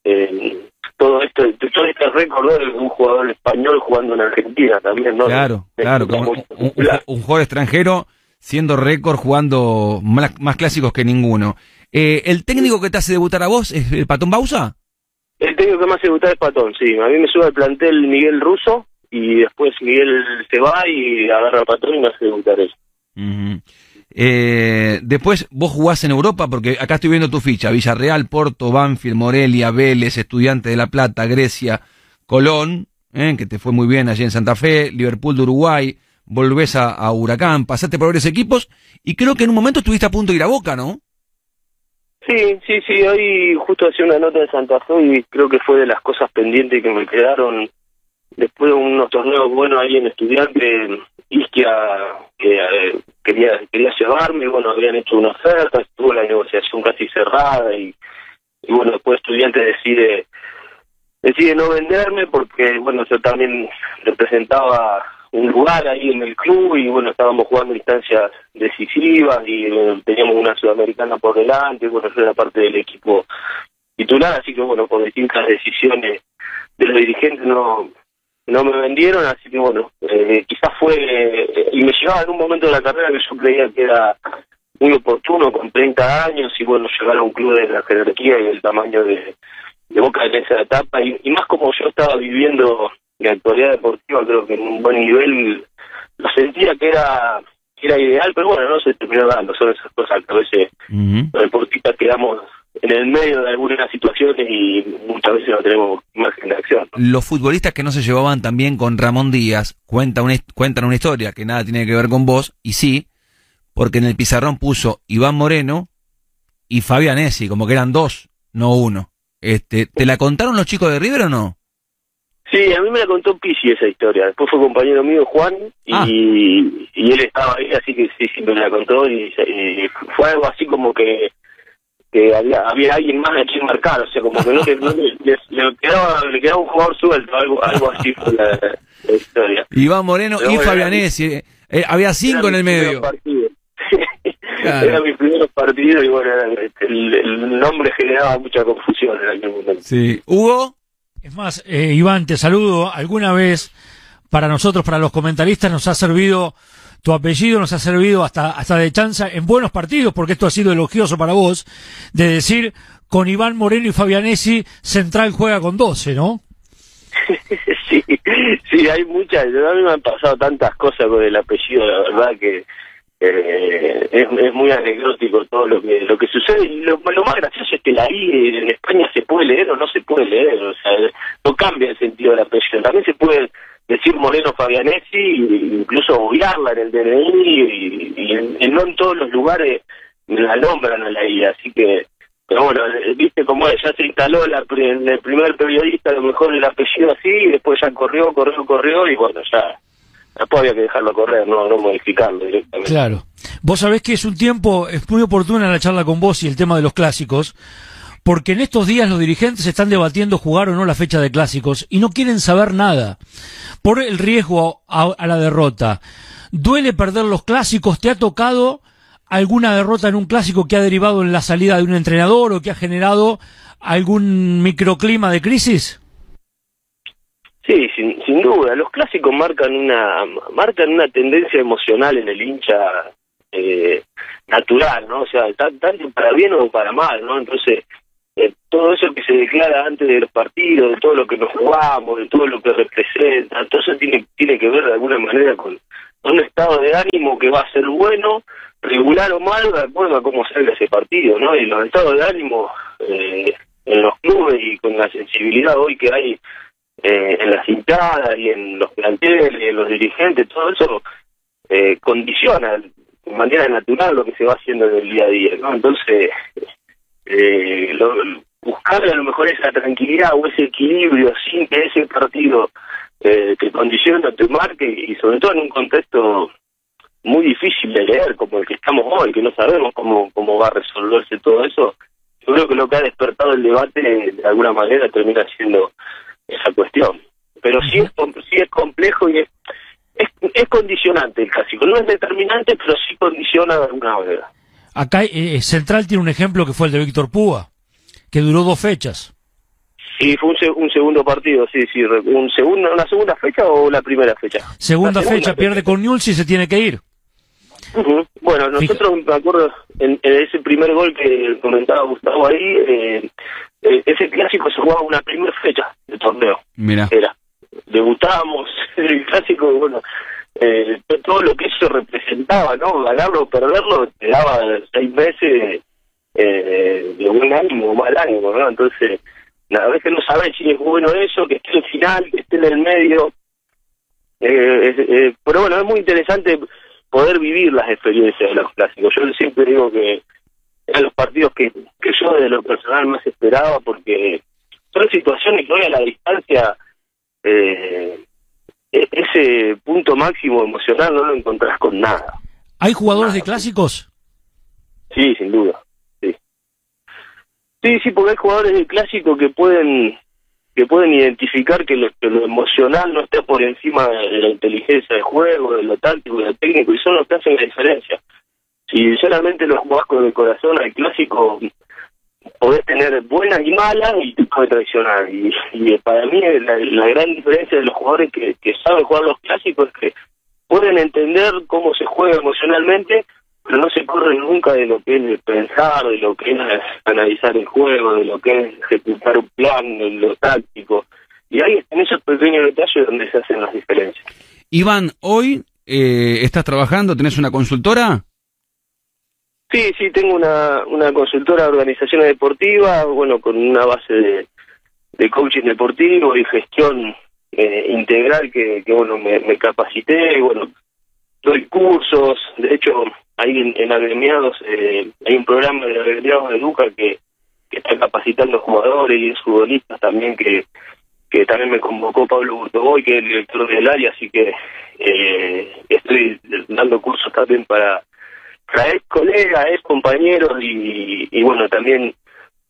eh, todo esto, todo este récord de un jugador español jugando en Argentina también, ¿no? Claro, claro. como un, un- un jugador extranjero siendo récord, jugando más, más clásicos que ninguno. Eh, ¿El técnico que te hace debutar a vos es el Patón Bausa? El técnico que más se gusta es Patón, sí. A mí me sube al plantel Miguel Russo y después Miguel se va y agarra a Patón y me hace debutar Ujú. Eh, después vos jugás en Europa, porque acá estoy viendo tu ficha, Villarreal, Porto, Banfield, Morelia, Vélez, Estudiante de La Plata, Grecia, Colón, eh, que te fue muy bien allí en Santa Fe, Liverpool de Uruguay, volvés a, a Huracán, pasaste por varios equipos y creo que en un momento estuviste a punto de ir a Boca, ¿no? Sí, sí, sí. Hoy justo hacía una nota de Santa Fe y creo que fue de las cosas pendientes que me quedaron después de unos torneos buenos ahí en Estudiante. Isquia que eh, quería quería llevarme, y bueno, habían hecho una oferta, estuvo la negociación casi cerrada y, y bueno, después Estudiante decide decide no venderme porque bueno, yo también representaba un lugar ahí en el club y bueno, estábamos jugando instancias decisivas y eh, teníamos una sudamericana por delante, bueno, yo era parte del equipo titular, así que bueno, por distintas decisiones de los dirigentes no no me vendieron, así que bueno, eh, quizás fue, eh, y me llegaba en un momento de la carrera que yo creía que era muy oportuno, con 30 años, y bueno, llegar a un club de la jerarquía y el tamaño de, de Boca en esa etapa, y, y más como yo estaba viviendo la actualidad deportiva, creo que en un buen nivel, lo sentía que era que era ideal, pero bueno, no se terminó dando, son esas cosas que a veces los deportistas quedamos en el medio de algunas situaciones y muchas veces no tenemos imagen de acción. Los futbolistas que no se llevaban también con Ramón Díaz cuentan una, cuentan una historia que nada tiene que ver con vos, y sí, porque en el pizarrón puso Iván Moreno y Fabián Essi, como que eran dos, no uno. Este, ¿Te la contaron los chicos de River o no? Sí, a mí me la contó Pisi esa historia. Después fue compañero mío Juan y, y él estaba ahí, así que sí, sí me la contó y, y fue algo así como que que había, había alguien más a quien marcar, o sea, como que no, que no le, le- le quedaba, le quedaba un jugador suelto, algo, algo así fue la, la historia. Iván Moreno Pero y Essi. eh, eh, había cinco en el medio. partido. Claro. Era mi primer partido y bueno, el, el nombre generaba mucha confusión en aquel momento. Sí. ¿Hugo? Es más, eh, Iván, te saludo. Alguna vez, para nosotros, para los comentaristas, nos ha servido tu apellido, nos ha servido hasta, hasta de chanza en buenos partidos, porque esto ha sido elogioso para vos, de decir, con Iván Moreno y Fabianesi, Central juega con 12, ¿no? sí, sí, hay muchas. A mí me han pasado tantas cosas con el apellido, la verdad que eh, es, muy anecdótico todo lo que lo que sucede lo más gracioso es que la I en España se puede leer o no se puede leer, o sea, no cambia el sentido del apellido. También se puede decir Moreno Fabianesi, incluso obviarla en el DNI y, en- no en todos los lugares la nombran a la I, así que pero bueno, eh, viste cómo ya se instaló la, el primer periodista, a lo mejor el apellido así, y después ya corrió, corrió, corrió, y bueno, ya, después había que dejarlo correr, no, no modificarlo directamente. Claro. Vos sabés que es un tiempo, es muy oportuna la charla con vos y el tema de los clásicos, porque en estos días los dirigentes están debatiendo jugar o no la fecha de clásicos y no quieren saber nada por el riesgo a, la derrota. ¿Duele perder los clásicos? ¿Te ha tocado alguna derrota en un clásico que ha derivado en la salida de un entrenador o que ha generado algún microclima de crisis? Sí, sin, sin duda. Los clásicos marcan una marcan una tendencia emocional en el hincha eh, natural, ¿no? O sea, tan- tanto para bien o para mal, ¿no? Entonces, eh, todo eso que se declara antes de los partidos, de todo lo que nos jugamos, de todo lo que representa, todo eso tiene, tiene que ver de alguna manera con, un estado de ánimo que va a ser bueno, regular o malo, de acuerdo a cómo salga ese partido, ¿no? Y los estados de ánimo eh, en los clubes y con la sensibilidad hoy que hay eh, en las hinchadas y en los planteles, y en los dirigentes, todo eso eh, condiciona de manera natural lo que se va haciendo en el día a día, ¿no? Entonces, eh, lo- buscar a lo mejor esa tranquilidad o ese equilibrio sin que ese partido eh, te condicione, te marque y sobre todo en un contexto muy difícil de leer como el que estamos hoy, que no sabemos cómo, cómo va a resolverse todo eso, yo creo que lo que ha despertado el debate de alguna manera termina siendo esa cuestión. Pero sí es, sí es complejo y es, es, es condicionante el clásico. No es determinante, pero sí condiciona de alguna manera. Acá eh, Central tiene un ejemplo que fue el de Víctor Púa, que duró dos fechas. Sí, fue un, se- un segundo partido, sí, sí. Un segundo, ¿Una segunda fecha o la primera fecha? Segunda fecha, pierde con Newell's y se tiene que ir. Bueno, nosotros, me acuerdo, en, en ese primer gol que comentaba Gustavo ahí, eh, eh, ese clásico se jugaba una primera fecha de torneo. Mira. Era. Debutábamos en el clásico, bueno, eh, to- todo lo que eso representaba, ¿no? Ganarlo o perderlo te daba seis meses eh, de buen ánimo o mal ánimo, ¿no? Entonces, a veces no sabes si es bueno eso, que esté en el final, que esté en el medio. Eh, eh, pero bueno, es muy interesante poder vivir las experiencias de los clásicos. Yo siempre digo que eran los partidos que, que yo de lo personal más esperaba porque son situaciones que hoy a la distancia eh, ese punto máximo emocional no lo encontrás con nada. ¿Hay jugadores de clásicos? Sí, sin duda. Sí, sí, sí porque hay jugadores de clásico que pueden que pueden identificar que lo, que lo emocional no está por encima de la inteligencia de juego, de lo táctico, de lo técnico, y son los que hacen la diferencia. Si solamente lo jugás con el corazón al clásico, podés tener buenas y malas y te puede traicionar. Y, y para mí la, la gran diferencia de los jugadores que, que saben jugar los clásicos es que pueden entender cómo se juega emocionalmente, pero no se corren nunca de lo que es pensar, de lo que es analizar el juego, de lo que es ejecutar un plan, de lo táctico. Y ahí en esos pequeños detalles donde se hacen las diferencias. Iván, hoy eh, estás trabajando, tenés una consultora. Sí, sí, tengo una, una consultora de organizaciones deportivas, bueno, con una base de, de coaching deportivo y gestión eh, integral que, que, bueno, me, me capacité, bueno, doy cursos, de hecho, ahí en, en agremiados, eh, hay un programa de agremiados de Luca que, que está capacitando jugadores y futbolistas también que, que también me convocó Pablo Burtoboy, que es el director del área, así que eh, estoy dando cursos también para, para ex colegas, ex compañeros y, y bueno, también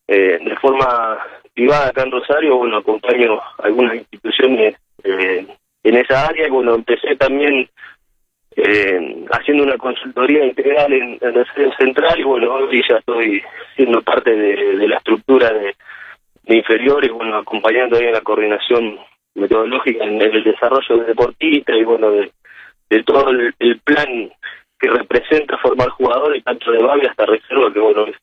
eh, de forma privada acá en Rosario, bueno, acompaño algunas instituciones eh, en esa área y bueno, empecé también eh, haciendo una consultoría integral en, en la sede central y bueno, hoy ya estoy siendo parte de, la estructura de, inferiores, bueno, acompañando ahí en la coordinación metodológica en, el desarrollo de deportistas y bueno, de, de todo el, el plan que representa formar jugadores, tanto de base hasta reserva, que bueno, es,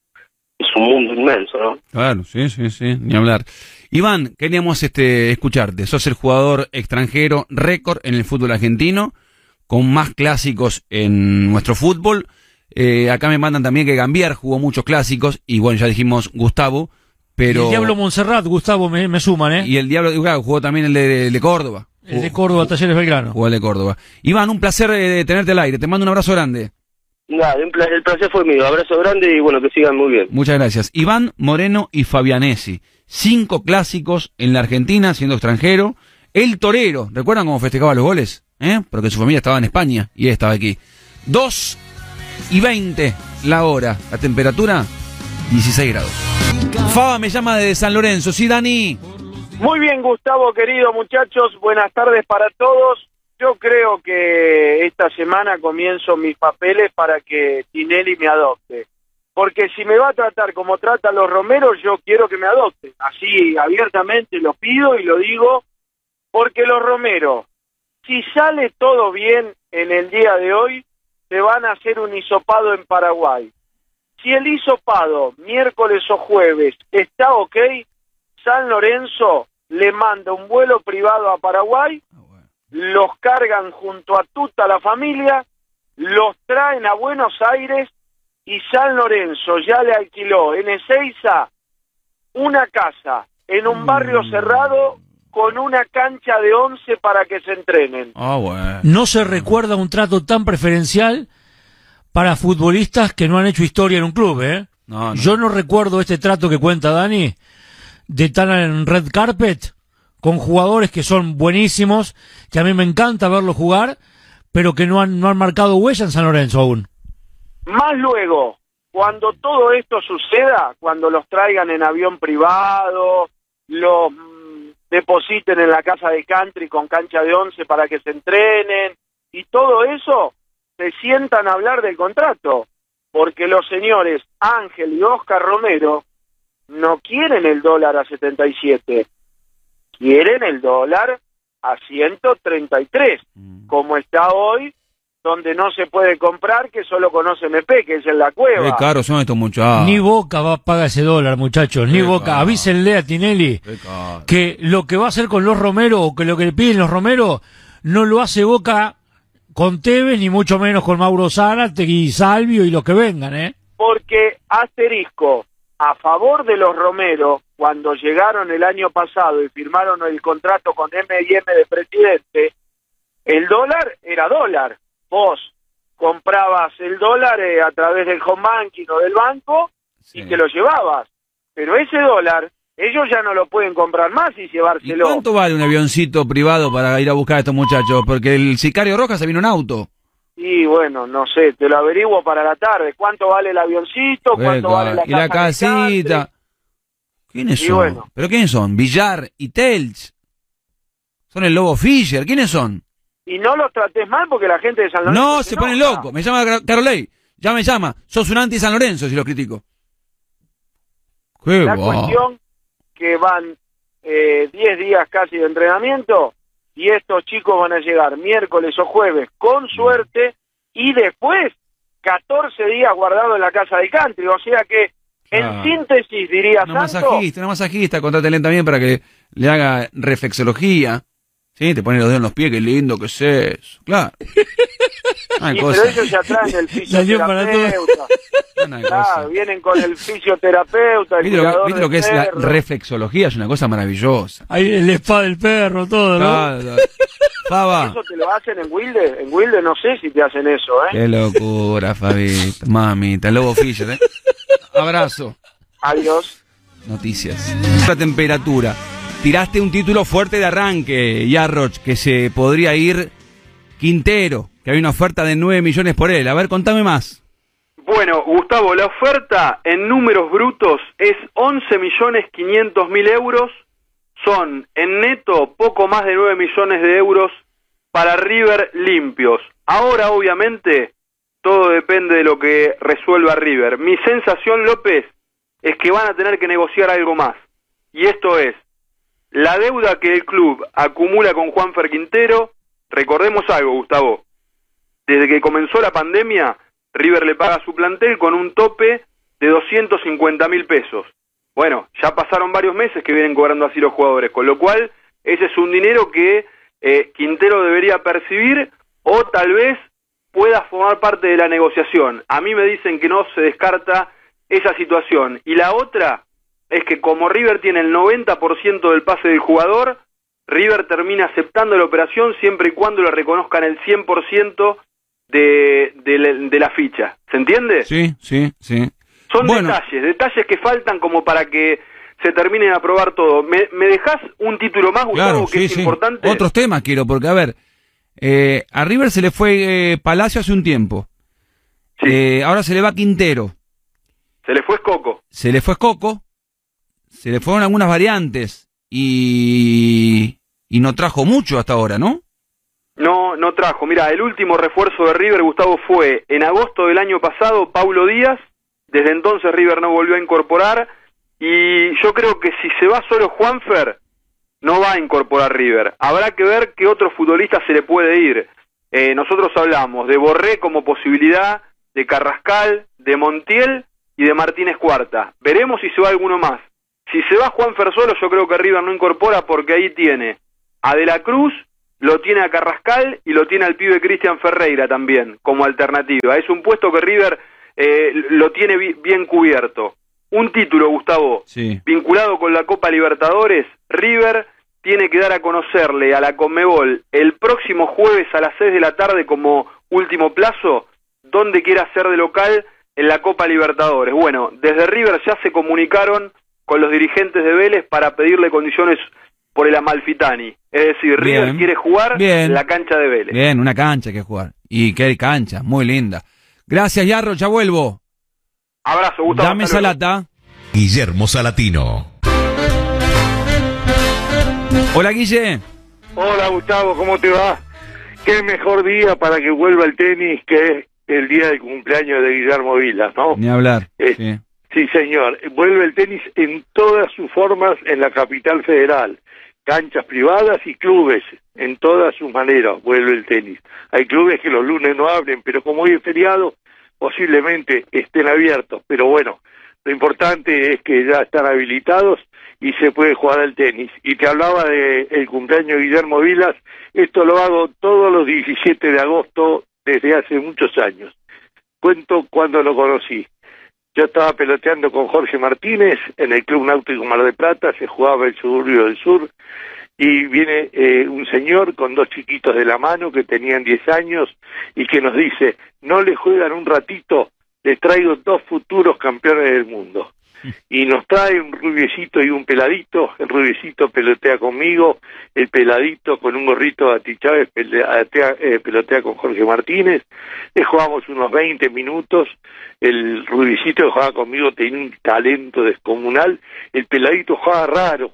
es un mundo inmenso, ¿no? Claro, sí, sí, sí, ni hablar. Iván, queríamos este, escucharte. Sos el jugador extranjero récord en el fútbol argentino, con más clásicos en nuestro fútbol. Eh, acá me mandan también que Gambier jugó muchos clásicos, y bueno, ya dijimos Gustavo, pero... Y el Diablo Montserrat, Gustavo, me, me suman, ¿eh? Y el Diablo, claro, jugó también el de, de Córdoba. El de Córdoba, Talleres Belgrano. Jugó el de Córdoba. Iván, un placer eh, tenerte al aire, te mando un abrazo grande. Nada, el placer fue mío. Abrazo grande y bueno, que sigan muy bien. Muchas gracias. Iván Moreno y Fabianesi. Cinco clásicos en la Argentina, siendo extranjero. El Torero. ¿Recuerdan cómo festejaba los goles? ¿Eh? Porque su familia estaba en España y él estaba aquí. Dos y veinte la hora. La temperatura, 16 grados. Faba me llama de San Lorenzo. Sí, Dani. Muy bien, Gustavo, querido muchachos, buenas tardes para todos. Yo creo que esta semana comienzo mis papeles para que Tinelli me adopte. Porque si me va a tratar como trata a los Romeros, yo quiero que me adopten. Así abiertamente lo pido y lo digo, porque los Romeros, si sale todo bien en el día de hoy, se van a hacer un hisopado en Paraguay. Si el hisopado, miércoles o jueves, está ok, San Lorenzo le manda un vuelo privado a Paraguay, los cargan junto a toda la familia, los traen a Buenos Aires y San Lorenzo ya le alquiló en Ezeiza una casa en un barrio cerrado con una cancha de once para que se entrenen. Ah, bueno. No se recuerda un trato tan preferencial para futbolistas que no han hecho historia en un club, ¿eh? No, no. Yo no recuerdo este trato que cuenta Dani de estar en red carpet con jugadores que son buenísimos, que a mí me encanta verlos jugar, pero que no han, no han marcado huella en San Lorenzo aún. Más luego, cuando todo esto suceda, cuando los traigan en avión privado, los mm, depositen en la casa de country con cancha de once para que se entrenen, y todo eso, se sientan a hablar del contrato, porque los señores Ángel y Oscar Romero no quieren el dólar a 77, quieren el dólar a 133, como está hoy, donde no se puede comprar, que solo conoce MP, que es en la cueva. Qué caros son estos muchachos. Ni Boca va a pagar ese dólar, muchachos, ni Qué Boca. caro. Avísenle a Tinelli que lo que va a hacer con los Romero o que lo que le piden los Romero no lo hace Boca con Tevez, ni mucho menos con Mauro Zárate y Salvio y los que vengan, ¿eh? porque asterisco a favor de los Romero cuando llegaron el año pasado y firmaron el contrato con M&M de presidente el dólar era dólar vos comprabas el dólar eh, a través del home banking o del banco y te lo llevabas pero ese dólar ellos ya no lo pueden comprar más y ¿Y llevárselo cuánto vale un avioncito privado para ir a buscar a estos muchachos? Porque el sicario Rojas se vino en auto. Y bueno no sé te lo averiguo para la tarde cuánto vale el avioncito cuánto vale la y casita. ¿Quiénes Y son? bueno. ¿Pero quiénes son? Villar y Telch. Son el Lobo Fischer. ¿Quiénes son? y no los trates mal porque la gente de San Lorenzo No, se ponen enoja. locos. Me llama Car- Carolei. Ya me llama. Sos un anti-San Lorenzo si lo critico. Qué La cuestión que van eh, 10 días casi de entrenamiento y estos chicos van a llegar miércoles o jueves con suerte y después 14 días guardados en la casa de country. O sea que, en Ah. síntesis, diría Una Santo, masajista, una masajista. También para que le haga reflexología. Sí, te pone los dedos en los pies. Qué lindo que es eso. Claro. Y pero ellos ya traen el fisioterapeuta. Claro, vienen con el fisioterapeuta, el ¿Viste lo, viste lo que es la perro. reflexología? Es una cosa maravillosa. Ahí el spa del perro, todo, ¿no? Claro. Faba. ¿Eso te lo hacen en Wilde? En Wilde no sé si te hacen eso, ¿eh? Qué locura, Fabito. Mamita, el Lobo Fischer, ¿eh? Abrazo. Adiós. Noticias. La temperatura. Tiraste un título fuerte de arranque, Yarroch, que se podría ir Quintero, que hay una oferta de 9 millones por él. A ver, contame más. Bueno, Gustavo, la oferta en números brutos es 11 millones 500 mil euros. Son en neto poco más de 9 millones de euros para River limpios. Ahora, obviamente, todo depende de lo que resuelva River. Mi sensación, López, es que van a tener que negociar algo más. Y esto es la deuda que el club acumula con Juanfer Quintero. Recordemos algo, Gustavo. Desde que comenzó la pandemia, River le paga su plantel con un tope de 250 mil pesos. Bueno, ya pasaron varios meses que vienen cobrando así los jugadores, con lo cual ese es un dinero que eh, Quintero debería percibir o tal vez pueda formar parte de la negociación. A mí me dicen que no se descarta esa situación. Y la otra es que como River tiene el 90% del pase del jugador, River termina aceptando la operación siempre y cuando le reconozcan el 100% de, de, la- de la ficha. ¿Se entiende? Sí, sí, sí. Son Bueno. detalles, detalles que faltan como para que se termine de aprobar todo. ¿Me, me dejas un título más, Gustavo, Claro, que sí, es sí. importante? Otros temas quiero, porque a ver, eh, a River se le fue eh, Palacio hace un tiempo. Eh, ahora se le va Quintero. Se le fue Coco. Se le fue Coco. Se le fueron algunas variantes. Y, y no trajo mucho hasta ahora, ¿no? No, no trajo. Mira, el último refuerzo de River, Gustavo, fue en agosto del año pasado, Paulo Díaz. Desde entonces River no volvió a incorporar. Y yo creo que si se va solo Juanfer, no va a incorporar River. Habrá que ver qué otro futbolista se le puede ir. Eh, nosotros hablamos de Borré como posibilidad, de Carrascal, de Montiel y de Martínez Cuarta. Veremos si se va alguno más. Si se va Juanfer solo, yo creo que River no incorpora porque ahí tiene a De la Cruz, lo tiene a Carrascal y lo tiene al pibe Cristian Ferreira también como alternativa. Es un puesto que River eh, lo tiene bi- bien cubierto. Un título, Gustavo, Sí. vinculado con la Copa Libertadores, River tiene que dar a conocerle a la Conmebol el próximo jueves a las 6 de la tarde como último plazo dónde quiere hacer de local en la Copa Libertadores. Bueno, desde River ya se comunicaron con los dirigentes de Vélez para pedirle condiciones por el Amalfitani. Es decir, River Bien. quiere jugar Bien. en la cancha de Vélez. Bien, una cancha que jugar. Y qué cancha, muy linda. Gracias, Yarro, ya vuelvo. Abrazo, Gustavo. Dame hasta esa luego. lata. Guillermo Salatino. Hola, Guille. Hola Gustavo, ¿cómo te va? Qué mejor día para que vuelva el tenis que el día del cumpleaños de Guillermo Vilas, ¿no? Ni hablar. Eh, Sí. Sí, señor. Vuelve el tenis en todas sus formas en la capital federal. Canchas privadas y clubes, en todas sus maneras vuelve el tenis. Hay clubes que los lunes no abren, pero como hoy es feriado, posiblemente estén abiertos. Pero bueno, lo importante es que ya están habilitados y se puede jugar al tenis. Y te hablaba de cumpleaños de Guillermo Vilas, esto lo hago todos los 17 de agosto desde hace muchos años. Cuento cuando lo conocí. Yo estaba peloteando con Jorge Martínez en el Club Náutico Mar de Plata, se jugaba el suburbio del sur, y viene eh, un señor con dos chiquitos de la mano que tenían 10 años y que nos dice, no le juegan un ratito, les traigo dos futuros campeones del mundo. Y nos trae un rubiecito y un peladito, el rubiecito pelotea conmigo, el peladito con un gorrito de Ati Chávez pelea- eh, pelotea con Jorge Martínez, le jugamos unos 20 minutos, el rubicito que jugaba conmigo tenía un talento descomunal, el peladito jugaba raro.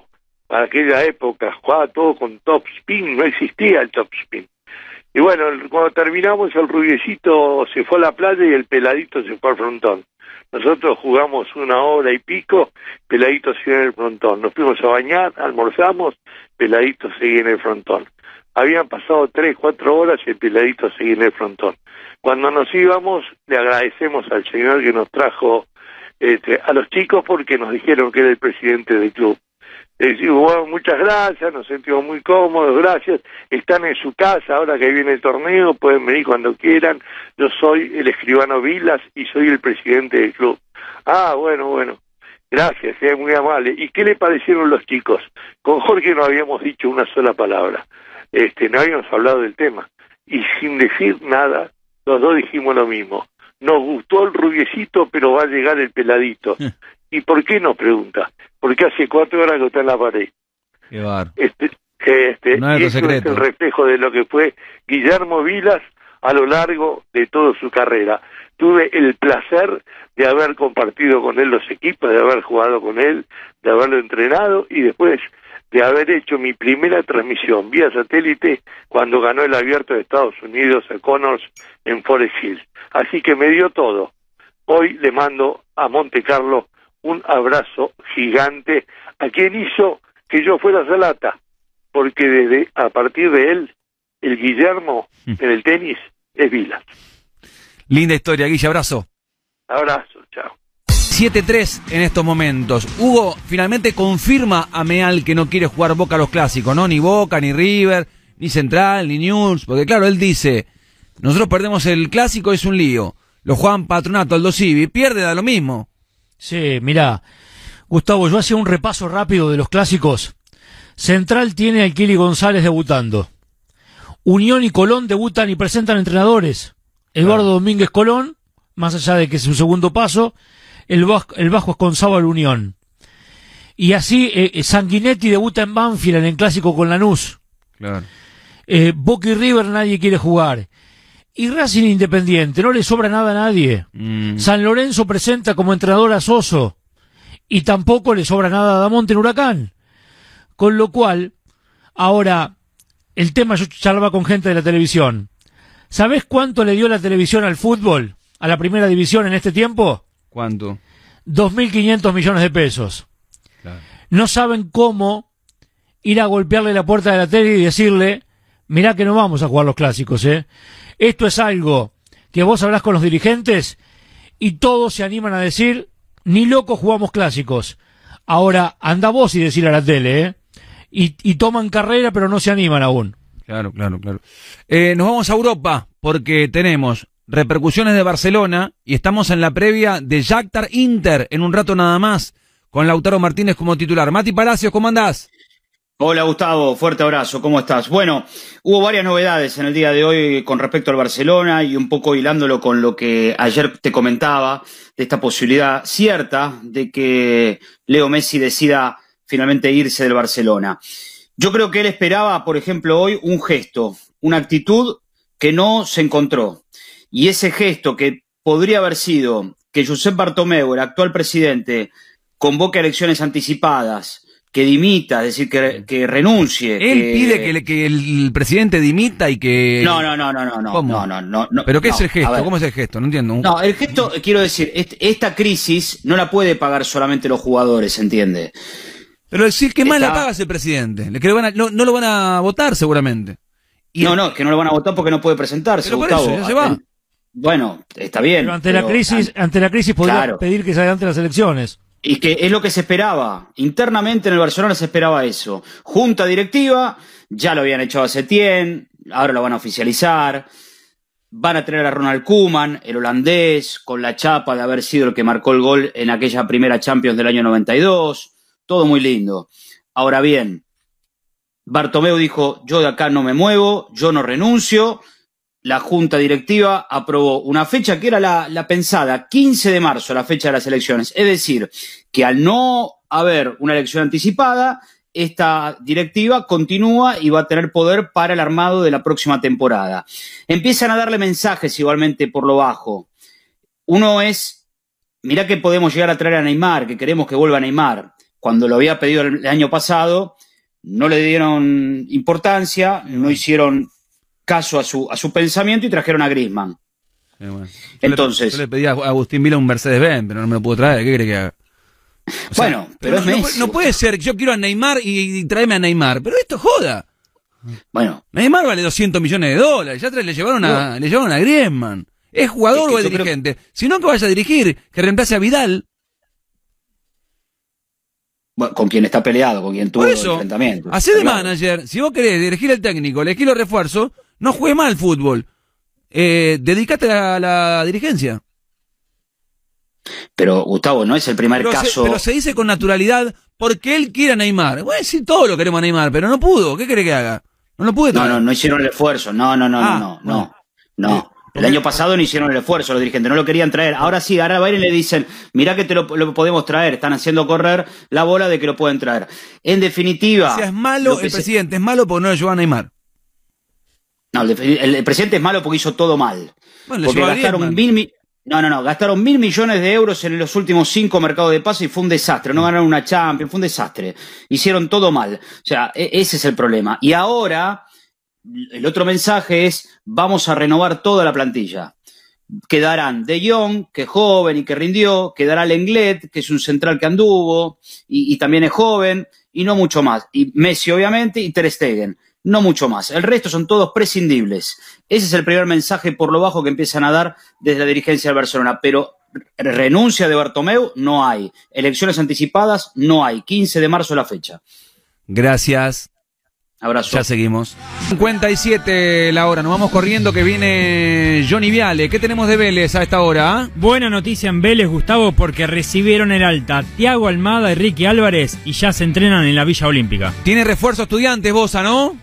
Para aquella época, jugaba todo con top spin, no existía el top spin. Y bueno, cuando terminamos el rubiecito se fue a la playa y el peladito se fue al frontón. Nosotros jugamos una hora y pico, peladito seguía en el frontón. Nos fuimos a bañar, almorzamos, peladito seguía en el frontón. Habían pasado tres, cuatro horas y el peladito seguía en el frontón. Cuando nos íbamos, le agradecemos al señor que nos trajo este, a los chicos porque nos dijeron que era el presidente del club. Decimos, bueno, muchas gracias, nos sentimos muy cómodos, gracias. Están en su casa ahora que viene el torneo, pueden venir cuando quieran. Yo soy el escribano Vilas y soy el presidente del club. Ah, bueno, bueno. Gracias, es muy amable. ¿Y qué le parecieron los chicos? Con Jorge no habíamos dicho una sola palabra. Este, no habíamos hablado del tema. Y sin decir nada, los dos dijimos lo mismo. Nos gustó el rubiecito, pero va a llegar el peladito. ¿Y por qué nos pregunta? Porque hace cuatro horas que está en la pared. Qué bar. Este, este, No es eso es el reflejo de lo que fue Guillermo Vilas a lo largo de toda su carrera. Tuve el placer de haber compartido con él los equipos, de haber jugado con él, de haberlo entrenado y después de haber hecho mi primera transmisión vía satélite cuando ganó el abierto de Estados Unidos a Connors en Forest Hill. Así que me dio todo. Hoy le mando a Monte Carlo un abrazo gigante a quien hizo que yo fuera Salata, porque desde a partir de él, el Guillermo en el tenis es Vila. Linda historia, Guille, abrazo. Abrazo, chao. 7-3 en estos momentos. Hugo finalmente confirma a Meal que no quiere jugar Boca a los clásicos, ¿no? Ni Boca, ni River, ni Central, ni News. Porque claro, él dice, Nosotros perdemos el clásico, es un lío. Lo juegan Patronato, Aldo Civi, pierde, da lo mismo. Sí, mirá, Gustavo, yo hacía un repaso rápido de los clásicos. Central tiene a Kili González debutando. Unión y Colón debutan y presentan entrenadores. Eduardo Domínguez Colón, más allá de que es su segundo paso, el, Bajo, el Bajo es con Sábal Unión. Y así eh, Sanguinetti debuta en Banfield en el clásico con Lanús. Claro. Eh, Boca y River nadie quiere jugar. Y Racing Independiente, no le sobra nada a nadie. Mm. San Lorenzo presenta como entrenador a Soso. Y tampoco le sobra nada a Damonte en Huracán. Con lo cual, ahora, el tema yo charlaba con gente de la televisión. ¿Sabés cuánto le dio la televisión al fútbol? A la primera división en este tiempo? ¿Cuánto? 2.500 millones de pesos. Claro. No saben cómo ir a golpearle la puerta de la tele y decirle, mirá que no vamos a jugar los clásicos, ¿eh? Esto es algo que vos hablás con los dirigentes y todos se animan a decir, ni loco jugamos clásicos. Ahora, anda vos y decir a la tele, ¿eh? Y, toman carrera pero no se animan aún. Claro, claro, claro. Eh, nos vamos a Europa porque tenemos repercusiones de Barcelona y estamos en la previa de Jactar Inter en un rato nada más con Lautaro Martínez como titular. Mati Palacios, ¿cómo andás? Hola Gustavo, fuerte abrazo, ¿cómo estás? Bueno, hubo varias novedades en el día de hoy con respecto al Barcelona y un poco hilándolo con lo que ayer te comentaba de esta posibilidad cierta de que Leo Messi decida finalmente irse del Barcelona. Yo creo que él esperaba, por ejemplo, hoy un gesto, una actitud que no se encontró. Y ese gesto que podría haber sido que Josep Bartomeu, el actual presidente, convoque elecciones anticipadas, que dimita, es decir, que, que renuncie. Él que... pide que, le- que el presidente dimita y que... No, no, no, no, no, no, ¿Cómo? no, no, no, no. ¿Pero qué no, es el gesto? ¿Cómo es el gesto? No entiendo. No, el gesto, quiero decir, est- esta crisis no la puede pagar solamente los jugadores, ¿entiende? Pero decir que más Está- la paga ese presidente. Le- que lo van a- no, no lo van a votar seguramente. Y no, el- no, que no lo van a votar porque no puede presentarse, Pero por Gustavo. eso, ya se va. Bueno, está bien. Pero ante la crisis, ante la crisis podría Claro. pedir que se adelante las elecciones. Y que es lo que se esperaba. Internamente en el Barcelona se esperaba eso. Junta directiva, ya lo habían echado a Setién, ahora lo van a oficializar. Van a tener a Ronald Koeman, el holandés, con la chapa de haber sido el que marcó el gol en aquella primera Champions del año 92. Todo muy lindo. Ahora bien, Bartomeu dijo, yo de acá no me muevo, yo no renuncio. La junta directiva aprobó una fecha que era la, pensada, 15 de marzo, la fecha de las elecciones. Es decir, que al no haber una elección anticipada, esta directiva continúa y va a tener poder para el armado de la próxima temporada. Empiezan a darle mensajes igualmente por lo bajo. Uno es, mirá que podemos llegar a traer a Neymar, que queremos que vuelva Neymar. Cuando lo había pedido el año pasado, no le dieron importancia, no hicieron caso a su, a su pensamiento y trajeron a Griezmann. Sí, bueno. Yo Entonces- le, yo le pedí a Agustín Vila un Mercedes-Benz, pero no me lo pudo traer. ¿Qué cree que haga? O sea, Bueno, pero es no, Messi. no puede ser, yo quiero a Neymar y, y tráeme a Neymar, pero esto joda. Bueno, Neymar vale 200 millones de dólares, ya le llevaron a, le llevaron a Griezmann. ¿Es jugador Es que o es creo- dirigente? Si no, que vaya a dirigir, que reemplace a Vidal. bueno, con quien está peleado, con quien tuvo Por eso, enfrentamiento. Hacé de Claro. manager, si vos querés elegir el técnico, elegir los refuerzos, no juegue mal al fútbol. Eh, dedícate a la dirigencia. Pero Gustavo, no es el primer Pero se, caso. pero se dice con naturalidad porque él quiere a Neymar. Bueno, sí, todos lo queremos a Neymar, pero no pudo. ¿Qué quiere que haga? No lo pude No, no, no hicieron el esfuerzo. No, no, no, Ah, no, no, bueno. no. No. El año pasado no hicieron el esfuerzo los dirigentes, no lo querían traer. Ahora sí, ahora va y le dicen, mirá que te lo, lo podemos traer. Están haciendo correr la bola de que lo pueden traer. En definitiva. O sea, es malo el se- presidente, es malo porque no lo llevó a Neymar. No, el, presidente es malo porque hizo todo mal. Bueno, porque gastaron mil mi- No, no, no, gastaron mil millones de euros en los últimos cinco mercados de paso y fue un desastre. No ganaron una Champions, fue un desastre. Hicieron todo mal. O sea, e- ese es el problema. Y ahora, el otro mensaje es, vamos a renovar toda la plantilla. Quedarán De Jong, que es joven y que rindió, quedará Lenglet, que es un central que anduvo y, y también es joven, y no mucho más. Y Messi, obviamente, y Ter Stegen. No mucho más. El resto son todos prescindibles. Ese es el primer mensaje por lo bajo que empiezan a dar desde la dirigencia del Barcelona. Pero renuncia de Bartomeu no hay. Elecciones anticipadas no hay. 15 de marzo la fecha. Gracias. Abrazo. Ya seguimos. 57 la hora, nos vamos corriendo que viene Johnny Viale. ¿Qué tenemos de Vélez a esta hora? ah? Buena noticia en Vélez, Gustavo, porque recibieron el alta Tiago Almada y Ricky Álvarez y ya se entrenan en la Villa Olímpica. Tiene refuerzo estudiantes, Bosa, ¿no?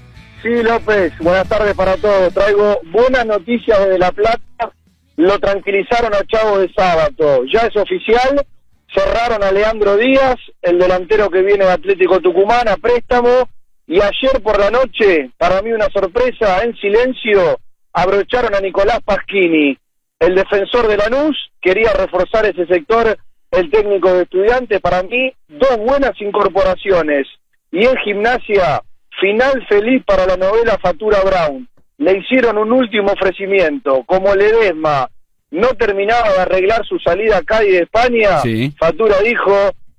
Sí, López, buenas tardes para todos. Traigo buenas noticias desde La Plata. Lo tranquilizaron a Chavo de sábado. Ya es oficial. Cerraron a Leandro Díaz, el delantero que viene de Atlético Tucumán, a préstamo. Y ayer por la noche, para mí una sorpresa, en silencio, abrocharon a Nicolás Pasquini, el defensor de Lanús. Quería reforzar ese sector, el técnico de estudiantes. Para mí, dos buenas incorporaciones. Y en gimnasia, Final feliz para la novela Fatura Brown. Le hicieron un último ofrecimiento. Como Ledesma no terminaba de arreglar su salida a Cádiz de España, Sí. Fatura dijo,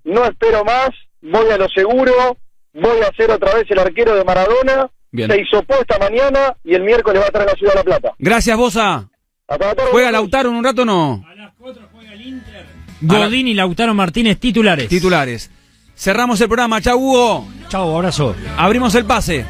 no espero más, voy a lo seguro, voy a ser otra vez el arquero de Maradona. Bien. Se hizo esta mañana y el miércoles va a estar en la Ciudad de La Plata. Gracias, Bosa. Hasta la tarde. ¿Juega Lautaro en un rato o no? Godín y Lautaro Martínez titulares. Titulares. Cerramos el programa. Chau, Hugo. Chau, abrazo. Abrimos el pase.